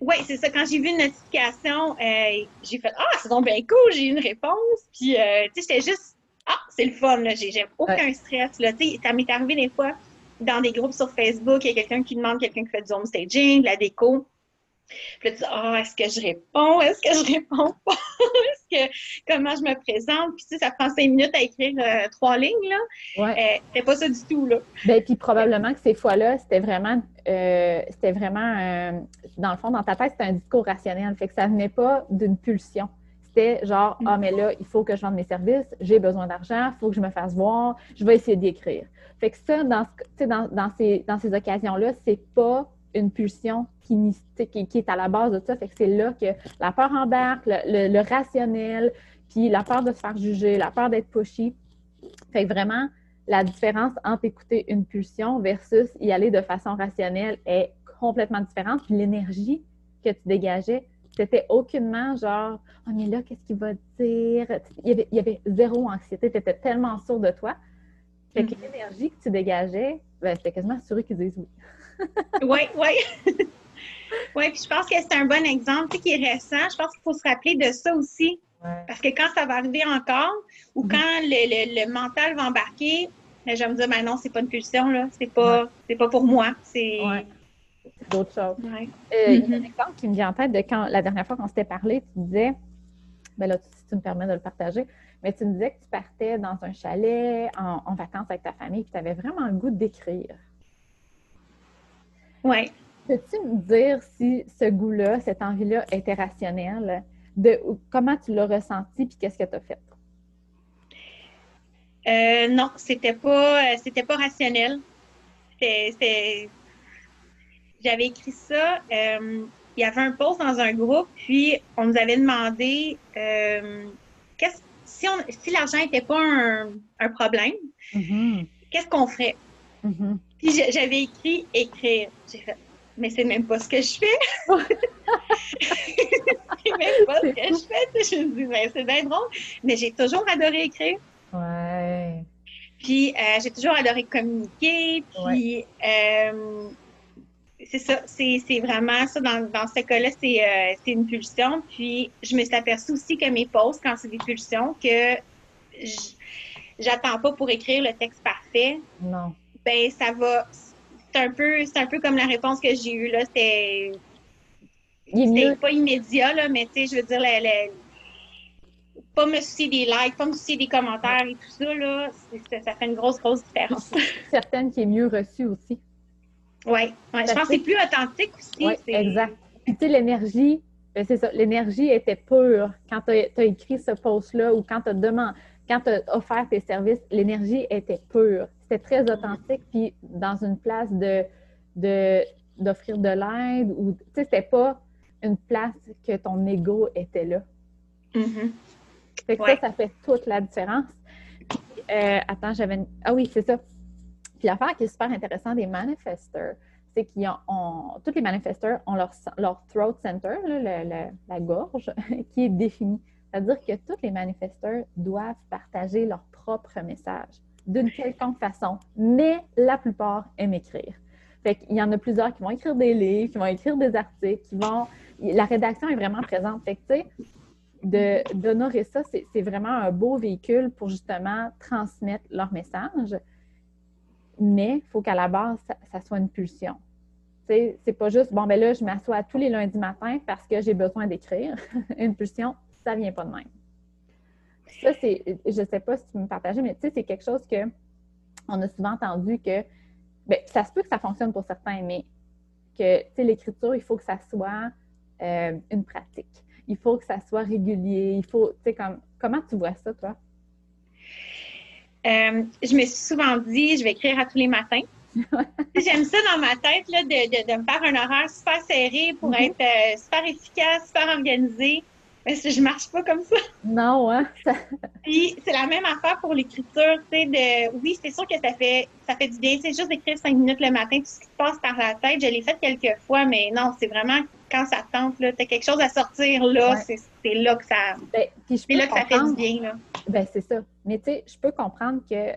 Oui, c'est ça. Quand j'ai vu une notification, euh, j'ai fait Ah, c'est donc bien cool, j'ai une réponse. Puis, euh, tu sais, j'étais juste Ah, c'est le fun, là. J'ai, aucun stress. Là. Tu sais, ça m'est arrivé des fois dans des groupes sur Facebook, il y a quelqu'un qui demande quelqu'un qui fait du home staging, de la déco. Puis là, tu dis, ah, est-ce que je réponds? Est-ce que je réponds pas? est-ce que, comment je me présente? Puis, tu sais, ça prend cinq minutes à écrire euh, trois lignes, là. Ouais. Euh, pas ça du tout, là. Bien, puis probablement que ces fois-là, c'était vraiment, euh, c'était vraiment, dans le fond, dans ta tête, c'était un discours rationnel. Fait que ça venait pas d'une pulsion. C'était genre, ah, mais là, il faut que je vende mes services, j'ai besoin d'argent, il faut que je me fasse voir, je vais essayer d'écrire. Fait que ça, dans, dans, dans ces, dans ces occasions-là, c'est pas une pulsion qui, qui, est à la base de ça. Fait que c'est là que la peur embarque, le, rationnel, puis la peur de se faire juger, la peur d'être pushy. Fait que vraiment, la différence entre écouter une pulsion versus y aller de façon rationnelle est complètement différente. Puis l'énergie que tu dégageais, c'était aucunement genre Oh, mais là, qu'est-ce qu'il va dire? Il y, avait, zéro anxiété. Tu étais tellement sûr de toi. Fait que mm. l'énergie que tu dégageais, ben, c'était quasiment assuré qu'ils disent oui. Oui, oui. oui, puis je pense que c'est un bon exemple qui est récent. Je pense qu'il faut se rappeler de ça aussi. Parce que quand ça va arriver encore, ou mm-hmm. quand le, mental va embarquer, ben, je vais me dire, ben non, c'est pas une pulsion, là. C'est pas, pas pour moi. C'est. d'autres choses. Euh, il y a un mm-hmm. exemple qui me vient en tête de quand la dernière fois qu'on s'était parlé, tu disais, ben là, si tu me permets de le partager, mais tu me disais que tu partais dans un chalet en, en vacances avec ta famille, puis tu avais vraiment le goût d'écrire. Oui. Peux-tu me dire si ce goût-là, cette envie-là était rationnelle? De comment tu l'as ressenti puis qu'est-ce que tu as fait? Euh, non, c'était pas, c'était pas rationnel. J'avais écrit ça. Euh, il y avait un post dans un groupe, puis on nous avait demandé euh, si, si l'argent n'était pas un, problème, mm-hmm. qu'est-ce qu'on ferait? Mm-hmm. Puis j'avais écrit écrire. J'ai fait, mais c'est même pas ce que je fais. c'est même pas ce que je fais. Je me dis, ben, c'est bien drôle. Mais j'ai toujours adoré écrire. Ouais. Puis euh, j'ai toujours adoré communiquer. Puis euh, c'est ça, c'est vraiment ça. Dans, dans ce cas-là, euh, c'est une pulsion. Puis je me suis aperçue aussi que mes posts, quand c'est des pulsions, que j'attends pas pour écrire le texte parfait. Non ben ça va c'est un peu, c'est un peu comme la réponse que j'ai eue là. C'était, c'est pas immédiat là, mais tu sais, je veux dire, pas me soucier des likes, pas me soucier des commentaires et tout ça là, ça, ça fait une grosse grosse différence. Certaine qui est mieux reçue aussi. ouais, ouais, je pense que c'est plus authentique aussi. Oui, exact. Puis tu sais, l'énergie, ben, c'est ça, l'énergie était pure quand tu as, écrit ce post-là ou quand tu as demandé, quand tu as offert tes services, l'énergie était pure. C'était très authentique, puis dans une place de de- d'offrir de, l'aide ou tu sais, c'était pas une place que ton ego était là. Mhm. Fait que Ouais. ça, ça fait toute la différence. Euh, attends, j'avais. une- Ah oui, c'est ça. Puis l'affaire qui est super intéressante des manifesteurs, c'est qu'ils ont, ont- tous les manifesteurs ont leur, leur throat center, là, le- le- la gorge, qui est définie. C'est-à-dire que tous les manifesteurs doivent partager leur propre message d'une quelconque façon, mais la plupart aiment écrire. Fait qu'il y en a plusieurs qui vont écrire des livres, qui vont écrire des articles, qui vont. La rédaction est vraiment présente. Fait tu sais, d'honorer ça, c'est vraiment un beau véhicule pour justement transmettre leur message. Mais il faut qu'à la base, ça, soit une pulsion. Tu sais, c'est pas juste, bon, ben là, je m'assois tous les lundis matins parce que j'ai besoin d'écrire. une pulsion, ça vient pas de même. Ça, c'est, je sais pas si tu me partageais, mais tu sais, c'est quelque chose que on a souvent entendu que, ben, ça se peut que ça fonctionne pour certains, mais que, tu sais, l'écriture, il faut que ça soit euh, une pratique. Il faut que ça soit régulier. Il faut, tu sais, comme, comment tu vois ça, toi? Euh, je me suis souvent dit, je vais écrire à tous les matins. J'aime ça dans ma tête, là, de, de, de me faire un horaire super serré pour Mhm. être euh, super efficace, super organisé. Mais si je marche pas comme ça. Non, hein? Puis c'est la même affaire pour l'écriture, tu sais, de oui, c'est sûr que ça fait ça fait du bien, c'est juste d'écrire cinq minutes le matin, tout ce qui passe par la tête. Je l'ai fait quelques fois, mais non, c'est vraiment quand ça tente, là, t'as quelque chose à sortir là, Ouais. c'est là que ça ben, puis je c'est peux là que ça fait du bien, là. Ben, c'est ça. Mais tu sais, je peux comprendre que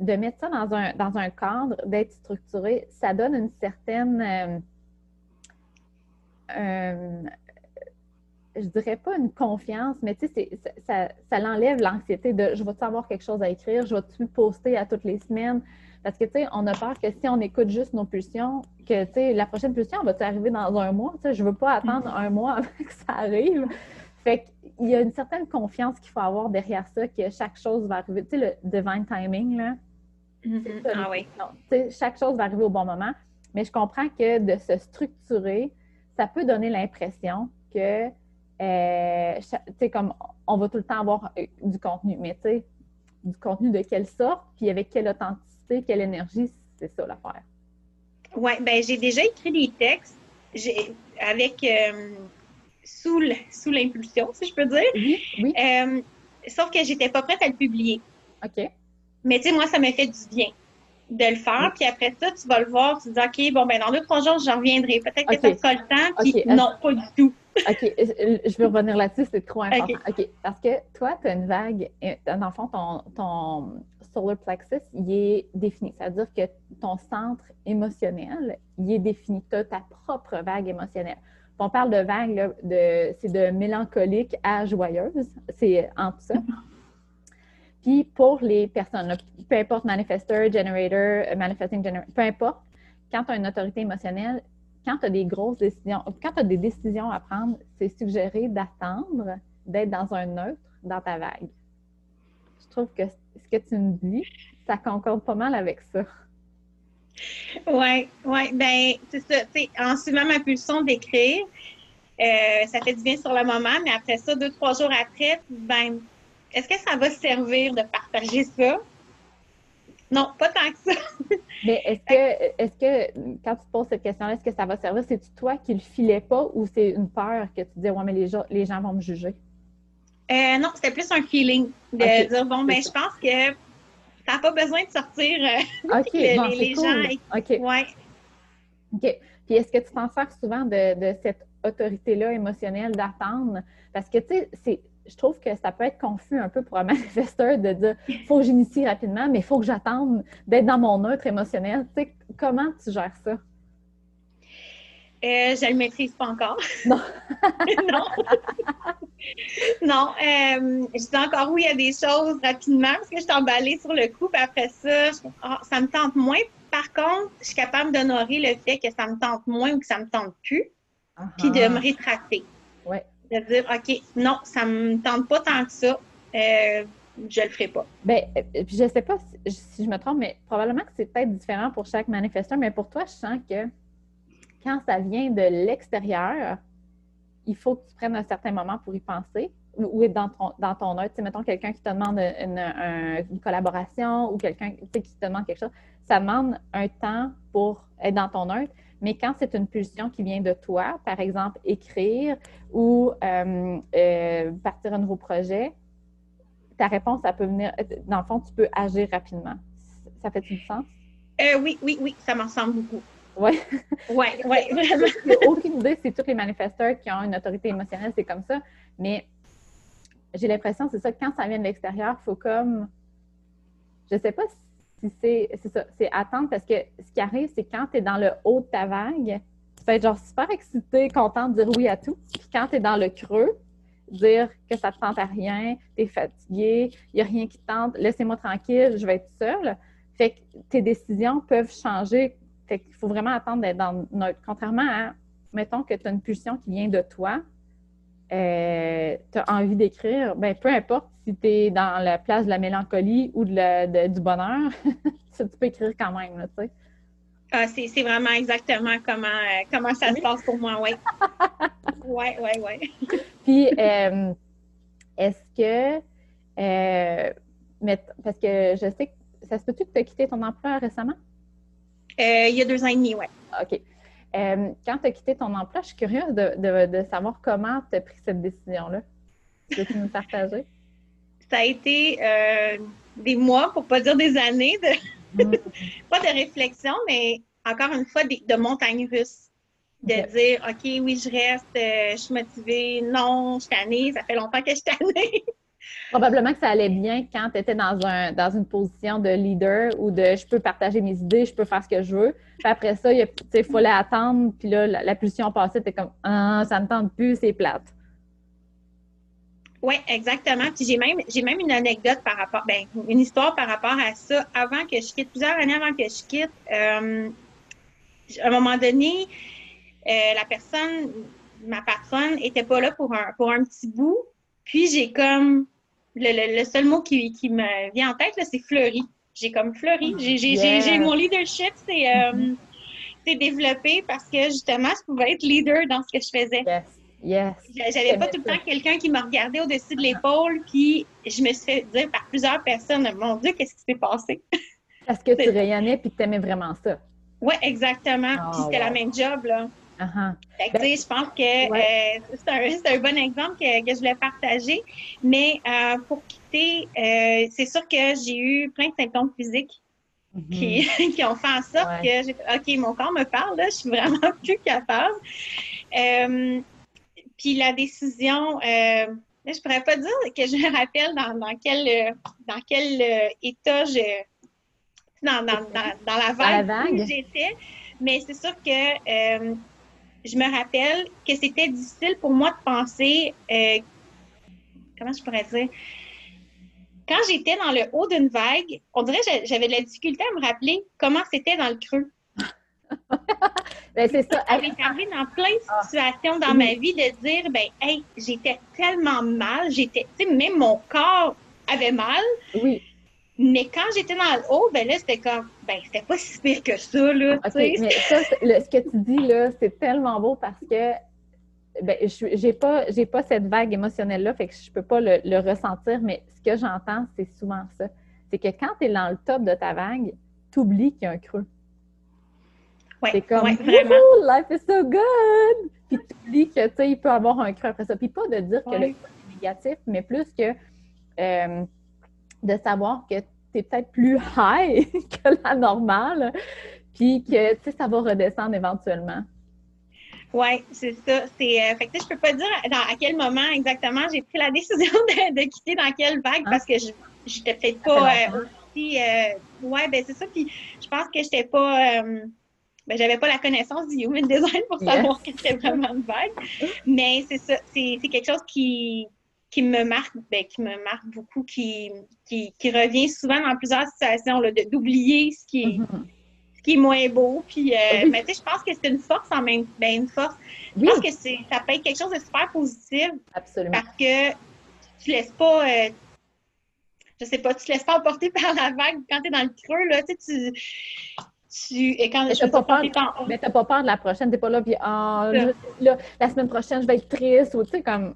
de mettre ça dans un, dans un cadre, d'être structuré, ça donne une certaine. euh, euh, je dirais pas une confiance, mais tu sais, ça, ça, ça l'enlève l'anxiété de je vais-tu avoir quelque chose à écrire, je vais-tu poster à toutes les semaines. Parce que, tu sais, on a peur que si on écoute juste nos pulsions, que, tu sais, la prochaine pulsion va-tu arriver dans un mois? Tu sais, je veux pas attendre un mois avant que ça arrive. Fait qu'il y a une certaine confiance qu'il faut avoir derrière ça, que chaque chose va arriver. Tu sais, le divine timing, là. ça, Ah oui. tu sais, chaque chose va arriver au bon moment. Mais je comprends que de se structurer, ça peut donner l'impression que, euh, tu sais, comme on va tout le temps avoir euh, du contenu, mais tu sais, du contenu de quelle sorte, puis avec quelle authenticité, quelle énergie, c'est ça l'affaire. Oui, ben j'ai déjà écrit des textes j'ai- avec euh, sous l'impulsion, si je peux dire. Oui, oui, Euh, sauf que j'étais pas prête à le publier. OK. Mais tu sais, moi, ça m'a fait du bien de le faire. Oui. Puis après ça, tu vas le voir, tu te dis, OK, bon, ben dans deux, trois jours, j'en reviendrai. Peut-être que ça sera le temps. Puis non, pas du tout. OK, euh, je veux revenir là-dessus, c'est trop important. OK, parce que toi, tu as une vague, euh, dans le fond, ton, ton solar plexus, il est défini. C'est-à-dire que ton centre émotionnel, il est défini. Tu as ta propre vague émotionnelle. On parle de vague, là, de, c'est de mélancolique à joyeuse. C'est entre ça. Puis pour les personnes, là, peu importe manifestor, generator, euh, manifesting generator, peu importe, quand tu as une autorité émotionnelle, quand tu as des grosses décisions, quand tu as des décisions à prendre, c'est suggéré d'attendre, d'être dans un neutre dans ta vague. Je trouve que ce que tu me dis, ça concorde pas mal avec ça. Oui, oui. Ben, c'est ça. En suivant ma pulsion d'écrire, euh, ça fait du bien sur le moment, mais après ça, deux, trois jours après, ben, est-ce que ça va servir de partager ça? Non, pas tant que ça. Mais est-ce que, est-ce que, quand tu te poses cette question-là, est-ce que ça va servir? C'est-tu toi qui le filais pas ou c'est une peur que tu dis, ouais, mais les gens, les gens vont me juger? Euh, non, c'était plus un feeling de dire, bon, ben, c'est je pense que t'as pas besoin de sortir. euh, OK, Les- bon, les- c'est les cool. gens- OK. ouais. OK. Puis est-ce que tu t'en sers souvent de, de cette autorité-là émotionnelle d'attendre? Parce que, tu sais, c'est- je trouve que ça peut être confus un peu pour un manifesteur de dire faut que j'initie rapidement, mais il faut que j'attende d'être dans mon neutre émotionnel. Tu sais, comment tu gères ça? Euh, je le maîtrise pas encore. Non. non. non. euh, je dis encore oui à des choses rapidement parce que je suis emballée sur le coup. Puis après ça, je- ah, ça me tente moins. par contre, je suis capable d'honorer le fait que ça me tente moins ou que ça me tente plus, puis de me rétracter. Ouais. De dire, OK, non, ça me tente pas tant que ça. Euh, je le ferai pas. Ben, euh, je sais pas si, je me trompe, mais probablement que c'est peut-être différent pour chaque manifesteur, mais pour toi, je sens que quand ça vient de l'extérieur, il faut que tu prennes un certain moment pour y penser ou être dans ton, dans œil. Tu mettons quelqu'un qui te demande une, un- une collaboration ou quelqu'un qui te demande quelque chose, ça demande un temps pour être dans ton œil. Mais quand c'est une pulsion qui vient de toi, par exemple écrire ou euh, euh, partir un nouveau projet, ta réponse, ça peut venir. Dans le fond, tu peux agir rapidement. Ça fait du sens? Euh, oui, oui, oui, ça m'en ressemble beaucoup. Oui. Oui, oui, vraiment. Aucune idée si tous les manifesteurs qui ont une autorité émotionnelle, c'est comme ça. Mais j'ai l'impression, c'est ça, quand ça vient de l'extérieur, il faut comme. Je sais pas si c'est ça, c'est attendre parce que ce qui arrive, c'est quand tu es dans le haut de ta vague, tu peux être genre super excité, content de dire oui à tout. Puis quand tu es dans le creux, dire que ça te tente à rien, tu es fatigué, il n'y a rien qui te tente, laissez-moi tranquille, je vais être seule. Fait que tes décisions peuvent changer. Fait qu'il faut vraiment attendre d'être dans notre. Contrairement à, mettons que tu as une pulsion qui vient de toi, euh, tu as envie d'écrire, ben peu importe si tu es dans la place de la mélancolie ou de la- de- du bonheur, tu peux écrire quand même, là, tu sais. Ah, c'est c'est vraiment exactement comment, euh, comment ça se passe pour moi, oui. Oui, oui, oui. Puis, euh, est-ce que, mais- parce que je sais que ça se peut-tu que tu as quitté ton emploi récemment? Il y a deux ans et demi, oui. OK. Euh, quand tu as quitté ton emploi, je suis curieuse de, de- de savoir comment tu as pris cette décision-là. Peux-tu nous partager? Ça a été euh, des mois, pour pas dire des années, de, Mm. pas de réflexion, mais encore une fois, des- de montagne russe. De dire, OK, oui, je reste, euh, je suis motivée, non, je suis tannée, ça fait longtemps que je suis tannée. Probablement que ça allait bien quand tu étais dans, un, dans une position de leader ou de je peux partager mes idées, je peux faire ce que je veux. Puis après ça, il fallait attendre, puis là, la, la pulsion passait, t'es comme Ah, ça ne tente plus, c'est plate. Oui, exactement. Puis j'ai même, j'ai même une anecdote par rapport, ben, une histoire par rapport à ça. Avant que je quitte, plusieurs années avant que je quitte, euh, à un moment donné, euh, la personne, ma patronne, était pas là pour un, pour un petit bout. Puis j'ai comme, le, le, le seul mot qui, qui me vient en tête, c'est fleuri. J'ai comme fleuri. J'ai, mon leadership, c'est, euh, c'est développé parce que justement, je pouvais être leader dans ce que je faisais. Yes. Yes. J'avais pas tout le temps quelqu'un qui me regardait au-dessus de l'épaule, puis je me suis fait dire par plusieurs personnes, mon Dieu, qu'est-ce qui s'est passé? Parce que tu rayonnais puis tu aimais vraiment ça. Oui, exactement. Oh, puis c'était wow. la même job, là. Uh -huh. Fait que, tu sais, je pense que Ouais. euh, c'est un, un, bon exemple que, que je voulais partager. Mais euh, pour quitter, euh, c'est sûr que j'ai eu plein de symptômes physiques Mm -hmm. qui, qui ont fait en sorte Ouais. que j'ai OK, mon corps me parle, là, je suis vraiment plus capable. Puis la décision, là, je pourrais pas dire que je me rappelle dans, dans quel, dans quel état je. Dans, dans, dans, dans la vague, j'étais. Mais c'est sûr que je me rappelle que c'était difficile pour moi de penser. euh, comment je pourrais dire? Quand j'étais dans le haut d'une vague, on dirait que j'avais de la difficulté à me rappeler comment c'était dans le creux. ben, c'est ça. Ça m'est arrivé dans plein de situations dans ma vie de dire, ben, hey, j'étais tellement mal, j'étais, tu sais, même mon corps avait mal. Oui. Mais quand j'étais dans le haut, ben là, c'était comme, ben, c'était pas si pire que ça, là. OK, mais ça, le, ce que tu dis, là, c'est tellement beau parce que, ben, j'ai pas, j'ai pas cette vague émotionnelle-là, fait que je peux pas le, le ressentir, mais ce que j'entends, c'est souvent ça. C'est que quand tu es dans le top de ta vague, tu oublies qu'il y a un creux. Ouais, c'est comme, ouais, vraiment. life is so good! Puis tu oublies que, tu sais, il peut y avoir un creux après ça. Puis pas de dire que le creux est négatif, mais plus que euh, de savoir que tu es peut-être plus high que la normale, puis que, ça va redescendre éventuellement. Oui, c'est ça. C'est, euh, fait que, je peux pas dire dans, à quel moment exactement j'ai pris la décision de, de quitter dans quelle vague parce que je j'étais peut-être pas euh, aussi. Euh, ouais, ben c'est ça. Puis je pense que j'étais pas. euh, ben, j'avais pas la connaissance du human design pour Yes. savoir que c'était vraiment une vague. Mais c'est ça. C'est, c'est quelque chose qui qui me marque, ben, qui me marque beaucoup, qui, qui, qui revient souvent dans plusieurs situations, d'oublier ce qui est, Mhm. ce qui est moins beau. Puis, euh, mais tu sais, je pense que c'est une force en même ben, une force. Je pense que ça peut être quelque chose de super positif. Absolument. Parce que tu laisses pas, euh, je sais pas, tu te laisses pas emporter par la vague quand tu es dans le creux, là, tu sais, tu. Et quand mais tu pas, peur, mais t'as pas peur de la prochaine, t'es pas là, puis ah, là, la semaine prochaine, je vais être triste, ou tu sais, comme,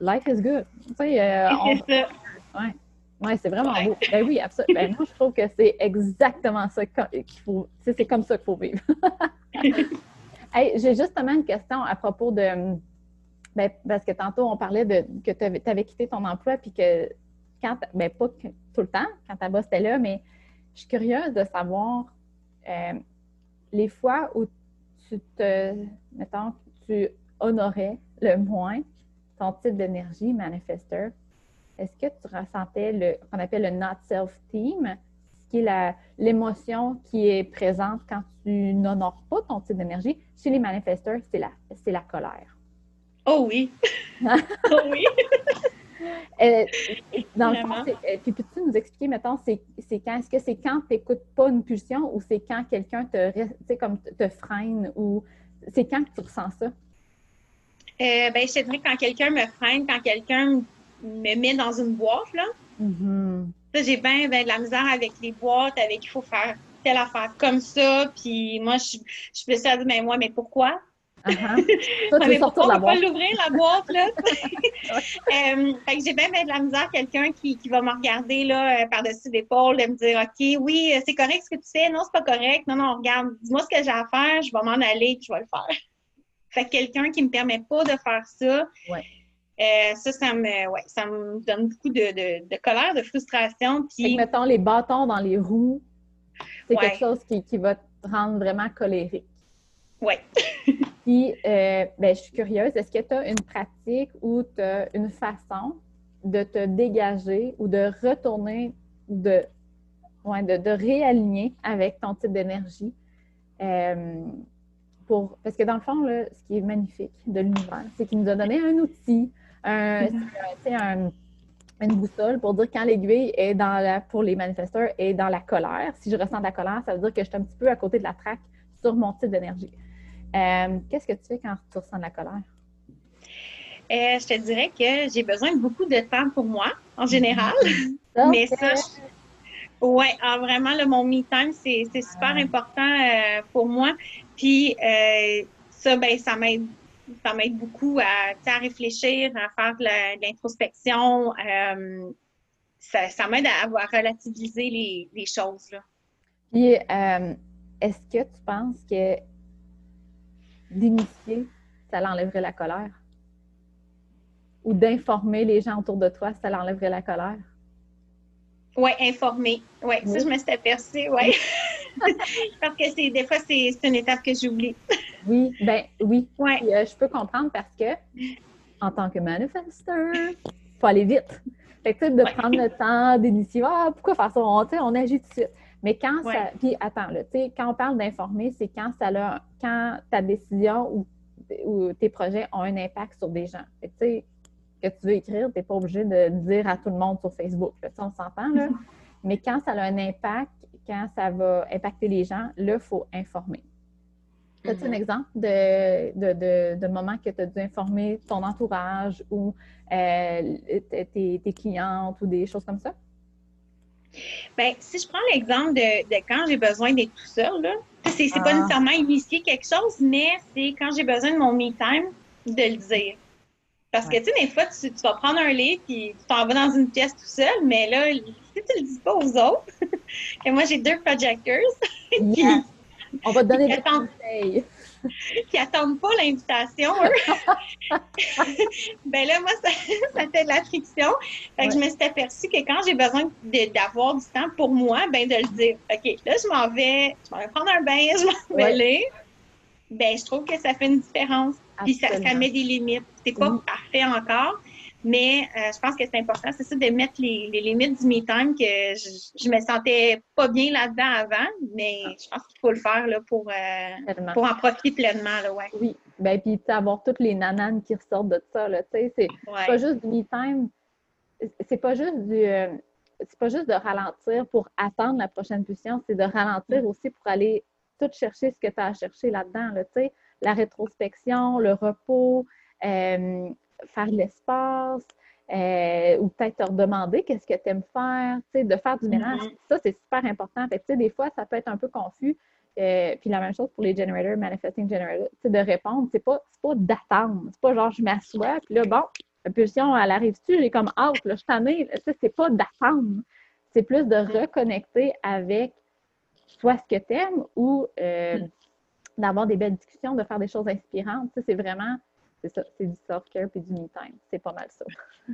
life is good. Tu sais, euh, c'est ça. Ouais. Oui, c'est vraiment beau. Ben oui, absolument. Ben, moi, je trouve que c'est exactement ça qu'il faut. C'est comme ça qu'il faut vivre. J'ai justement une question à propos de. Ben, parce que tantôt, on parlait de que tu avais, quitté ton emploi, puis que quand. Ben, pas tout le temps, quand ta boss était là, mais je suis curieuse de savoir euh, les fois où tu te. Mettons, tu honorais le moins ton type d'énergie manifesteur est-ce que tu ressentais le qu'on appelle le not self-team, ce qui est l'émotion qui est présente quand tu n'honores pas ton type d'énergie? Chez les manifesteurs, c'est la, c'est la colère. Oh oui! oh oui! Euh, dans le fond, euh, puis peux-tu nous expliquer, mettons, c'est, quand, est-ce que c'est quand tu n'écoutes pas une pulsion ou c'est quand quelqu'un te, comme te freine ou c'est quand que tu ressens ça? Euh, ben, je te dirais quand quelqu'un me freine, quand quelqu'un me met dans une boîte, là. Mm-hmm. j'ai bien ben, de la misère avec les boîtes, avec il faut faire telle affaire comme ça. Puis moi, je, je fais ça, mais moi, mais pourquoi? Uh-huh. Toi, mais pourquoi on peut pas l'ouvrir, la boîte, là? euh, fait que j'ai bien, bien de la misère quelqu'un qui, qui va me regarder, là, euh, par-dessus l'épaule, et me dire, OK, oui, c'est correct ce que tu fais. Non, c'est pas correct. Non, non, regarde, dis-moi ce que j'ai à faire, je vais m'en aller, puis je vais le faire. Fait que quelqu'un qui me permet pas de faire ça, ouais. Euh, ça, ça me, ouais, ça me donne beaucoup de, de, de colère, de frustration. Puis... mettons, les bâtons dans les roues, c'est quelque chose qui, qui, va te rendre vraiment colérique. Oui. puis, euh, ben, je suis curieuse, est-ce que tu as une pratique ou tu as une façon de te dégager ou de retourner, de, ouais, de, de réaligner avec ton type d'énergie? Euh, pour, parce que dans le fond, là, ce qui est magnifique de l'univers, c'est qu'il nous a donné un outil, un, une boussole pour dire quand l'aiguille est dans la, pour les manifesteurs, est dans la colère. Si je ressens de la colère, ça veut dire que je suis un petit peu à côté de la traque sur mon type d'énergie. Euh, qu'est-ce que tu fais quand tu ressens de la colère? Euh, je te dirais que j'ai besoin de beaucoup de temps pour moi, en général. Mais ça, oui, ah, vraiment, le mon me time, c'est super ah. important euh, pour moi. Puis ça, ben, ça m'aide ça m'aide beaucoup à, à, réfléchir, à faire de l'introspection. Euh, ça, m'aide à, relativiser les, les choses. Là. Puis, euh, est-ce que tu penses que d'initier, ça l'enlèverait la colère? Ou d'informer les gens autour de toi, ça l'enlèverait la colère? Oui, informer. Ouais, oui, ça, je me suis aperçue, oui. parce que c'est des fois, c'est une étape que j'oublie. oui, ben oui. Ouais. Euh, je peux comprendre parce que, en tant que manifesteur, il faut aller vite. Fait que, de prendre le temps d'initier, ah, pourquoi faire ça? On, on agit tout de suite. Mais quand ça. Puis attends, là, quand on parle d'informer, c'est quand ça a, quand ta décision ou, ou, tes projets ont un impact sur des gens. Fait que, que tu veux écrire, tu n'es pas obligé de dire à tout le monde sur Facebook. Là, on s'entend, là. Mais quand ça a un impact, quand ça va impacter les gens, là, il faut informer. As-tu un mm-hmm. exemple de, de, de, moment que tu as dû informer ton entourage ou euh, tes, tes, clientes ou des choses comme ça? Bien, si je prends l'exemple de, de, quand j'ai besoin d'être tout seul, c'est, pas ah. nécessairement initier quelque chose, mais c'est quand j'ai besoin de mon me time de le dire. Parce que, tu sais, des fois, tu, vas prendre un livre et tu t'en vas dans une pièce tout seul, mais là, si tu le dis pas aux autres, et moi, j'ai deux projectors. On va te donner des conseils. qui attendent pas l'invitation. ben là, moi, ça, fait de la friction. Fait que je me suis aperçue que quand j'ai besoin d'avoir du temps pour moi, ben de le dire. OK, là, je m'en vais, je vais prendre un bain, je m'en vais lire. Ben, je trouve que ça fait une différence. Puis ça, ça, met des limites. C'est pas parfait encore, mais euh, je pense que c'est important, c'est ça, de mettre les, limites du me-time que je, je me sentais pas bien là-dedans avant, mais ah. je pense qu'il faut le faire là, pour, euh, pour en profiter pleinement. Là, ouais. Oui, ben puis avoir toutes les nananes qui ressortent de ça, là, tu sais, c'est pas juste du me-time, c'est pas juste du... Euh, c'est pas juste de ralentir pour attendre la prochaine pulsion, c'est de ralentir mm. aussi pour aller tout chercher ce que tu as à chercher là-dedans, là, la rétrospection, le repos, euh, faire de l'espace, euh, ou peut-être te redemander qu'est-ce que tu aimes faire, de faire du ménage. Mm-hmm. Ça, c'est super important. Fait des fois, ça peut être un peu confus. Euh, puis la même chose pour les generators, manifesting generators, de répondre, c'est pas, pas d'attendre. C'est pas genre je m'assois, puis là, bon, la pulsion, elle arrive-tu, j'ai comme hâte, là, je t'en ai. C'est pas d'attendre. C'est plus de reconnecter avec soit ce que tu aimes ou euh, mm. d'avoir des belles discussions, de faire des choses inspirantes. C'est vraiment, c'est ça, c'est du self-care puis du me-time. C'est pas mal ça.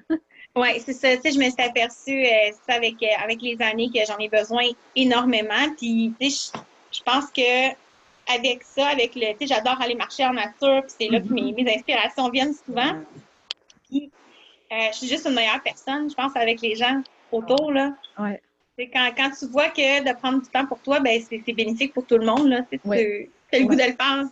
oui, c'est ça. Tu sais, je me suis aperçue euh, avec, avec les années que j'en ai besoin énormément. Puis, tu sais, je pense que avec ça, avec le, tu sais, j'adore aller marcher en nature, puis c'est là que mes, mes, inspirations viennent souvent. Puis, euh, je suis juste une meilleure personne, je pense, avec les gens autour, là. Ouais. C'est quand, quand tu vois que de prendre du temps pour toi, ben c'est bénéfique pour tout le monde, là. Tu as le goût de le faire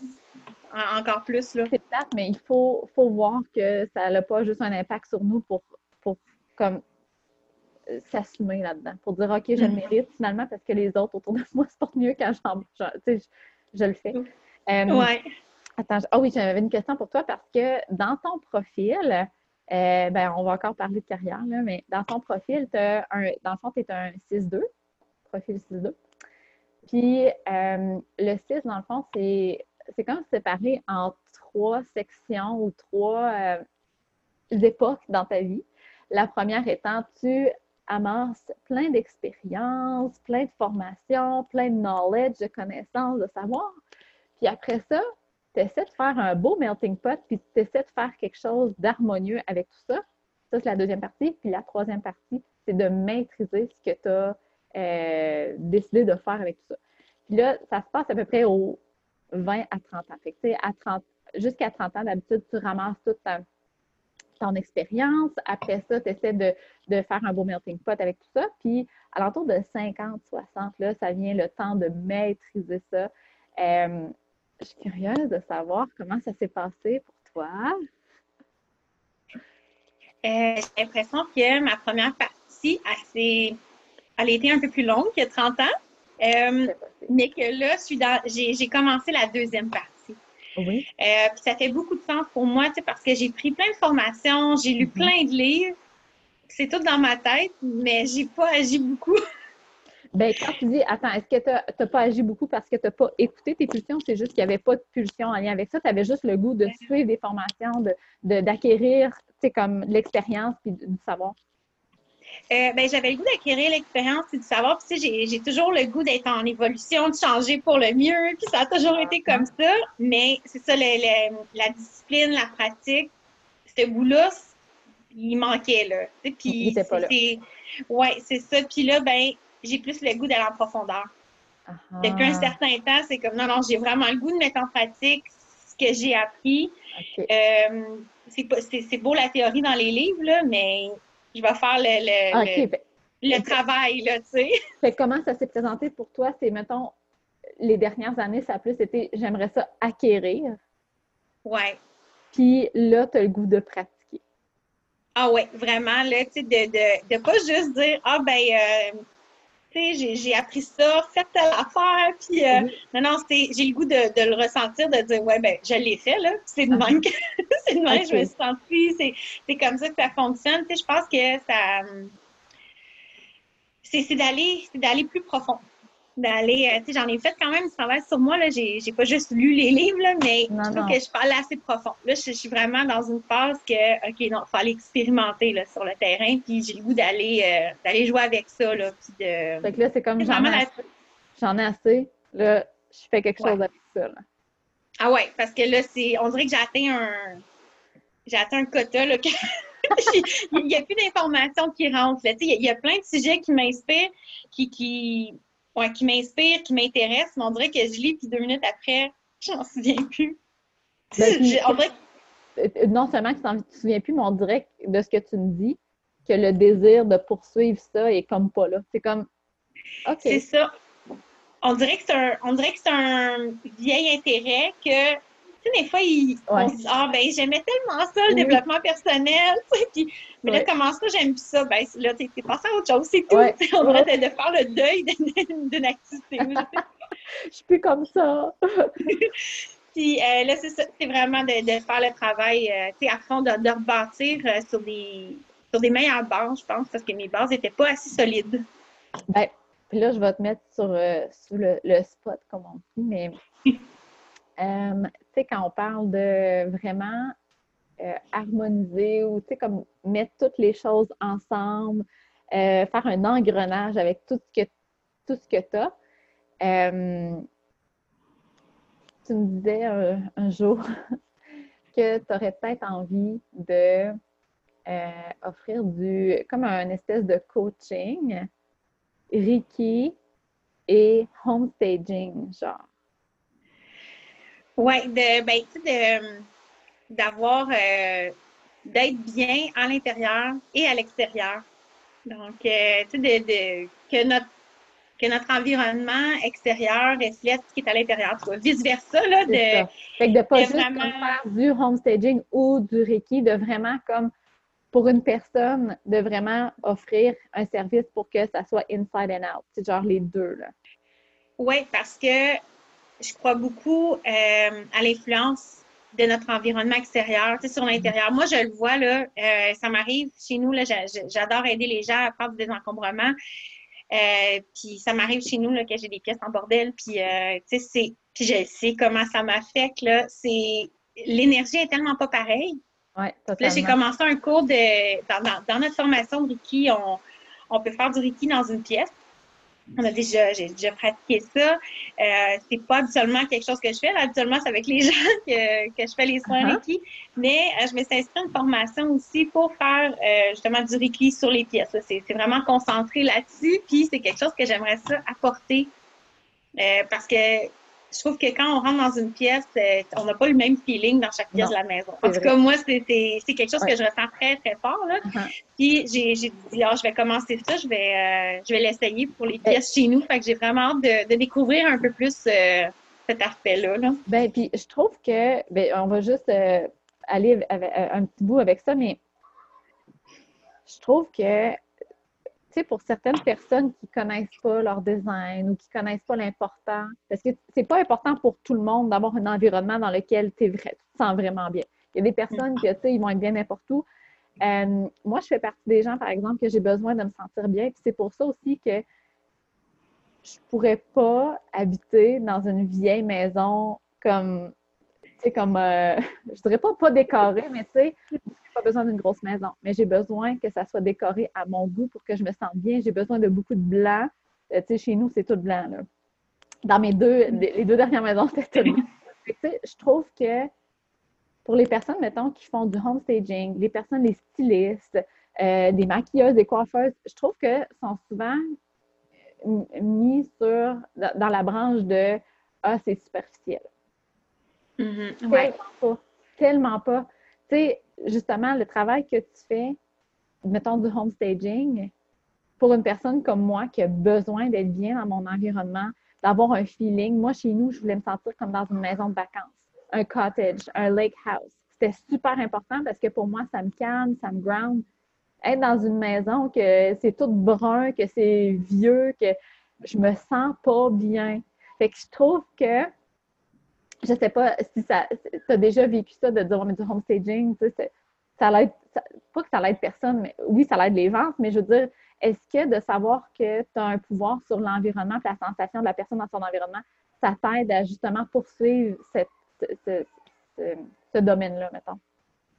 encore plus, là. C'est plate, mais il faut, faut voir que ça n'a pas juste un impact sur nous pour, pour comme s'assumer là-dedans, pour dire OK, je le mm. mérite finalement parce que les autres autour de moi se portent mieux quand je, je, je, le fais. Euh, attends, ah oui, j'avais une question pour toi parce que dans ton profil, euh, ben, on va encore parler de carrière, là, mais dans ton profil, as un, dans le fond, tu es un 6-2, profil 6-2. Puis euh, le 6, dans le fond, c'est, c'est comme séparé en trois sections ou trois époques dans ta vie. La première étant, tu amasse plein d'expériences, plein de formations, plein de knowledge, de connaissances, de savoir. Puis après ça, tu essaies de faire un beau melting pot, puis tu essaies de faire quelque chose d'harmonieux avec tout ça. Ça, c'est la deuxième partie. Puis la troisième partie, c'est de maîtriser ce que tu as euh, décidé de faire avec tout ça. Puis là, ça se passe à peu près aux 20 à 30 ans. À 30, jusqu'à 30 ans, d'habitude, tu ramasses toute ton expérience. Après ça, tu essaies de, faire un beau melting pot avec tout ça. Puis, à l'entour de 50, 60, là, ça vient le temps de maîtriser ça. Euh, je suis curieuse de savoir comment ça s'est passé pour toi. Euh, j'ai l'impression que ma première partie, elle, elle a été un peu plus longue que 30 ans. Euh, mais que là, j'ai commencé la deuxième partie. Oui? Euh, puis ça fait beaucoup de sens pour moi, parce que j'ai pris plein de formations, j'ai lu mhm. plein de livres. C'est tout dans ma tête, mais j'ai pas agi beaucoup. Ben, quand tu dis, attends, est-ce que tu n'as pas agi beaucoup parce que tu n'as pas écouté tes pulsions? C'est juste qu'il n'y avait pas de pulsion en lien avec ça? Tu avais juste le goût de suivre des formations, d'acquérir, de, tu sais, comme l'expérience puis du savoir. Euh, ben, j'avais le goût d'acquérir l'expérience et de savoir. Puis, j'ai toujours le goût d'être en évolution, de changer pour le mieux. Puis, ça a toujours été comme ça. Mais c'est ça, la discipline, la pratique, ce goût-là, il manquait, là. Puis, il n'était pas là. Ouais, c'est ça. Puis là, ben, j'ai plus le goût d'aller en profondeur. Depuis un certain temps, c'est comme, non, non, j'ai vraiment le goût de mettre en pratique ce que j'ai appris. Euh, c'est beau la théorie dans les livres, là, mais je vais faire le, le, ben, travail, là, tu sais. comment ça s'est présenté pour toi? C'est, mettons, les dernières années, ça a plus été j'aimerais ça acquérir. Ouais. Puis là, tu as le goût de pratiquer. Ah ouais, vraiment, là, tu sais, de, de, de, pas juste dire Ah ben euh, j'ai appris ça, faites telle affaire, puis euh, non, non, j'ai le goût de, de, le ressentir, de dire ouais, ben je l'ai fait, là, c'est de même que c'est de même, je me suis sentie, c'est comme ça que ça fonctionne. Tu sais, je pense que ça c'est d'aller d'aller plus profond d'aller, euh, tu sais, j'en ai fait quand même du travail sur moi, là, j'ai, j'ai pas juste lu les livres, là, mais je trouve que je parle assez profond. Là, je, suis vraiment dans une phase que, OK, non, il faut aller expérimenter, là, sur le terrain, puis j'ai le goût d'aller, euh, d'aller jouer avec ça, là, puis de... Fait que là, c'est comme, j'en ai, assez, j'en ai assez, là, je fais quelque chose avec ça, là. Ah ouais, parce que là, c'est, on dirait que j'ai atteint un, j'ai atteint un quota, là, que... il n'y a plus d'informations qui rentrent. Il y, a plein de sujets qui m'inspirent, qui, qui, qui m'inspire, qui m'intéresse, mais on dirait que je lis, puis deux minutes après, je m'en souviens plus. Ben, euh, non seulement que tu ne te souviens plus, mais on dirait de ce que tu me dis que le désir de poursuivre ça est comme pas là. C'est comme OK. C'est ça. On dirait que c'est un, on dirait que c'est un vieil intérêt que Tu sais, des fois, ils, on se dit, ah, ben, j'aimais tellement ça, le développement personnel, tu sais, puis, mais là, comment ça, j'aime plus ça? Ben, là, t'es passé à autre chose, c'est tout. On devrait de, faire le deuil d'une activité. Je suis plus comme ça. Puis euh, là, c'est ça, c'est vraiment de, faire le travail, euh, tu sais, à fond, de, de rebâtir euh, sur, des, sur des meilleures bases, je pense, parce que mes bases n'étaient pas assez solides. Ben, puis là, je vais te mettre sur, sur le, le, spot, comme on dit, mais sais, quand on parle de vraiment harmoniser ou, tu sais, comme mettre toutes les choses ensemble, faire un engrenage avec tout ce que, tu as, tu me disais un, jour que tu aurais peut-être envie de euh, offrir du comme un espèce de coaching Reiki et home staging, genre. Oui, de, ben, de, d'avoir, euh, d'être bien à l'intérieur et à l'extérieur. Donc, euh, tu sais, de, de, que notre que notre environnement extérieur reflète ce qui est à l'intérieur. Vice-versa, là, de... Fait que de pas juste faire du homestaging ou du Reiki, de vraiment comme pour une personne, de vraiment offrir un service pour que ça soit inside and out. C'est genre les deux, là. Oui, parce que je crois beaucoup euh, à l'influence de notre environnement extérieur, tu sais, sur l'intérieur. Moi, je le vois, là, euh, ça m'arrive chez nous, là, j'adore aider les gens à faire du désencombrement. Euh, puis ça m'arrive chez nous là, que j'ai des pièces en bordel. Puis, euh, tu sais. Puis je sais comment ça m'affecte. Là. C'est. L'énergie est tellement pas pareille. Ouais, là, j'ai commencé un cours de. Dans, dans, notre formation Reiki, on, on peut faire du Reiki dans une pièce. On a déjà, j'ai déjà pratiqué ça. Euh, c'est pas habituellement quelque chose que je fais. habituellement, c'est avec les gens que, que je fais les soins uh-huh. Reiki. Mais euh, je me suis inscrite à une formation aussi pour faire euh, justement du Reiki sur les pièces. C'est, vraiment concentré là-dessus. Puis c'est quelque chose que j'aimerais ça apporter. Euh, parce que je trouve que quand on rentre dans une pièce, euh, on n'a pas le même feeling dans chaque pièce de la maison. En tout cas, moi, c'est quelque chose que je ressens très, très fort. Là. Uh-huh. Puis j'ai dit, ah, je vais commencer ça, je vais, euh, je vais l'essayer pour les pièces chez nous. Fait que j'ai vraiment hâte de, découvrir un peu plus euh, cet aspect-là. Là. Ben, puis je trouve que, ben, on va juste aller un petit bout avec ça, mais je trouve que sais, pour certaines personnes qui connaissent pas leur design ou qui connaissent pas l'important, parce que c'est pas important pour tout le monde d'avoir un environnement dans lequel tu te sens vraiment bien. Il y a des personnes qui, tu sais, ils vont être bien n'importe où. Euh, moi, je fais partie des gens, par exemple, que j'ai besoin de me sentir bien. Puis c'est pour ça aussi que je pourrais pas habiter dans une vieille maison comme, sais, comme, euh, je dirais pas pas décorée, mais tu sais, pas besoin d'une grosse maison, mais j'ai besoin que ça soit décoré à mon goût pour que je me sente bien. J'ai besoin de beaucoup de blanc. Euh, tu sais, chez nous, c'est tout blanc. Là. Dans mes deux, les deux dernières maisons, c'était tout blanc. je trouve que pour les personnes, mettons, qui font du home staging, les personnes, les stylistes, euh, des maquilleuses, des coiffeuses, je trouve que sont souvent mis sur, dans la branche de Ah, c'est superficiel. Mm-hmm. Tellement pas. Tellement pas. Tu sais, justement, le travail que tu fais, mettons du home staging, pour une personne comme moi qui a besoin d'être bien dans mon environnement, d'avoir un feeling. Moi, chez nous, je voulais me sentir comme dans une maison de vacances, un cottage, un lake house. C'était super important parce que pour moi, ça me calme, ça me ground. Être dans une maison que c'est tout brun, que c'est vieux, que je me sens pas bien. Fait que je trouve que je sais pas si ça, as déjà vécu ça de dire, mais du homestaging, tu sais, ça l'aide, pas que ça l'aide personne, mais oui, ça l'aide les ventes, mais je veux dire, est-ce que de savoir que tu as un pouvoir sur l'environnement la sensation de la personne dans son environnement, ça t'aide à justement poursuivre cette, ce, ce, domaine-là, mettons?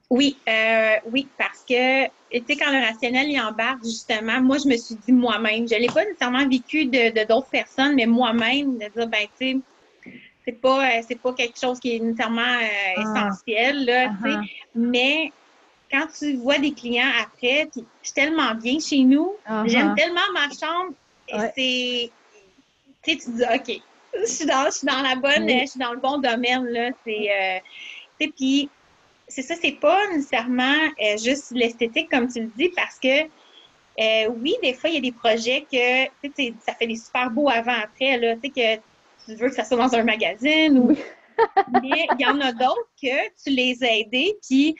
Oui, euh, oui, parce que, tu sais, quand le rationnel y embarque, justement, moi, je me suis dit moi-même, je ne l'ai pas nécessairement vécu de d'autres personnes, mais moi-même, de dire, ben, tu sais, c'est pas euh, c'est pas quelque chose qui est nécessairement euh, ah. essentiel là. Uh-huh. mais quand tu vois des clients après, puis je suis tellement bien chez nous, uh-huh. j'aime tellement ma chambre, c'est tu sais tu dis OK, je suis dans je suis dans la bonne je suis dans le bon domaine là, c'est euh, puis c'est ça c'est pas nécessairement juste l'esthétique comme tu le dis parce que oui, des fois, il y a des projets que ça fait des super beaux avant-après. Tu sais, que tu veux que ça soit dans un magazine ou mais il y en a d'autres que tu les as aidés, puis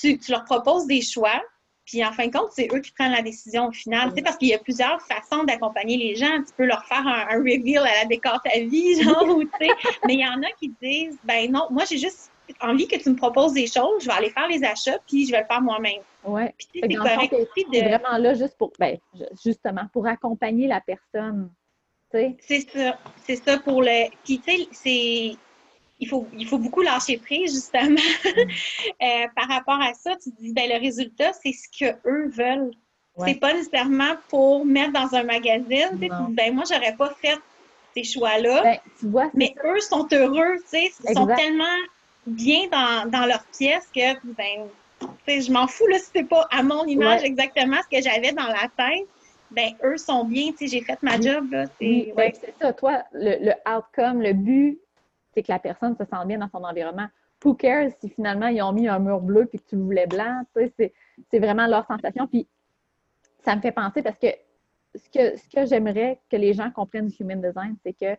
tu, tu leur proposes des choix, puis en fin de compte, c'est eux qui prennent la décision au final. parce qu'il y a plusieurs façons d'accompagner les gens. Tu peux leur faire un, reveal à la décor ta vie, genre, ou tu sais. Mais il y en a qui disent, ben non, moi j'ai juste envie que tu me proposes des choses, je vais aller faire les achats, puis je vais le faire moi-même. Oui. Puis c'est correct aussi de... vraiment là juste pour, ben, justement, pour accompagner la personne. C'est ça. C'est ça pour le. Puis tu sais, c'est il faut, il faut beaucoup lâcher prise, justement. Euh, par rapport à ça, tu dis, ben, le résultat, c'est ce qu'eux veulent. C'est pas nécessairement pour mettre dans un magazine. Tu dis, ben, moi, j'aurais pas fait ces choix-là. Ben, mais eux sont heureux, tu sais, ils sont tellement bien dans, dans leur pièce que, ben, je m'en fous, là, si c'est pas à mon image exactement ce que j'avais dans la tête. Ben, eux sont bien, tu sais, j'ai fait ma job, là. C'est ben, ça. Toi, le, le outcome, le but, c'est que la personne se sent bien dans son environnement. Who cares si finalement ils ont mis un mur bleu puis que tu le voulais blanc? C'est vraiment leur sensation. Puis ça me fait penser parce que ce que, ce que j'aimerais que les gens comprennent du human design, c'est que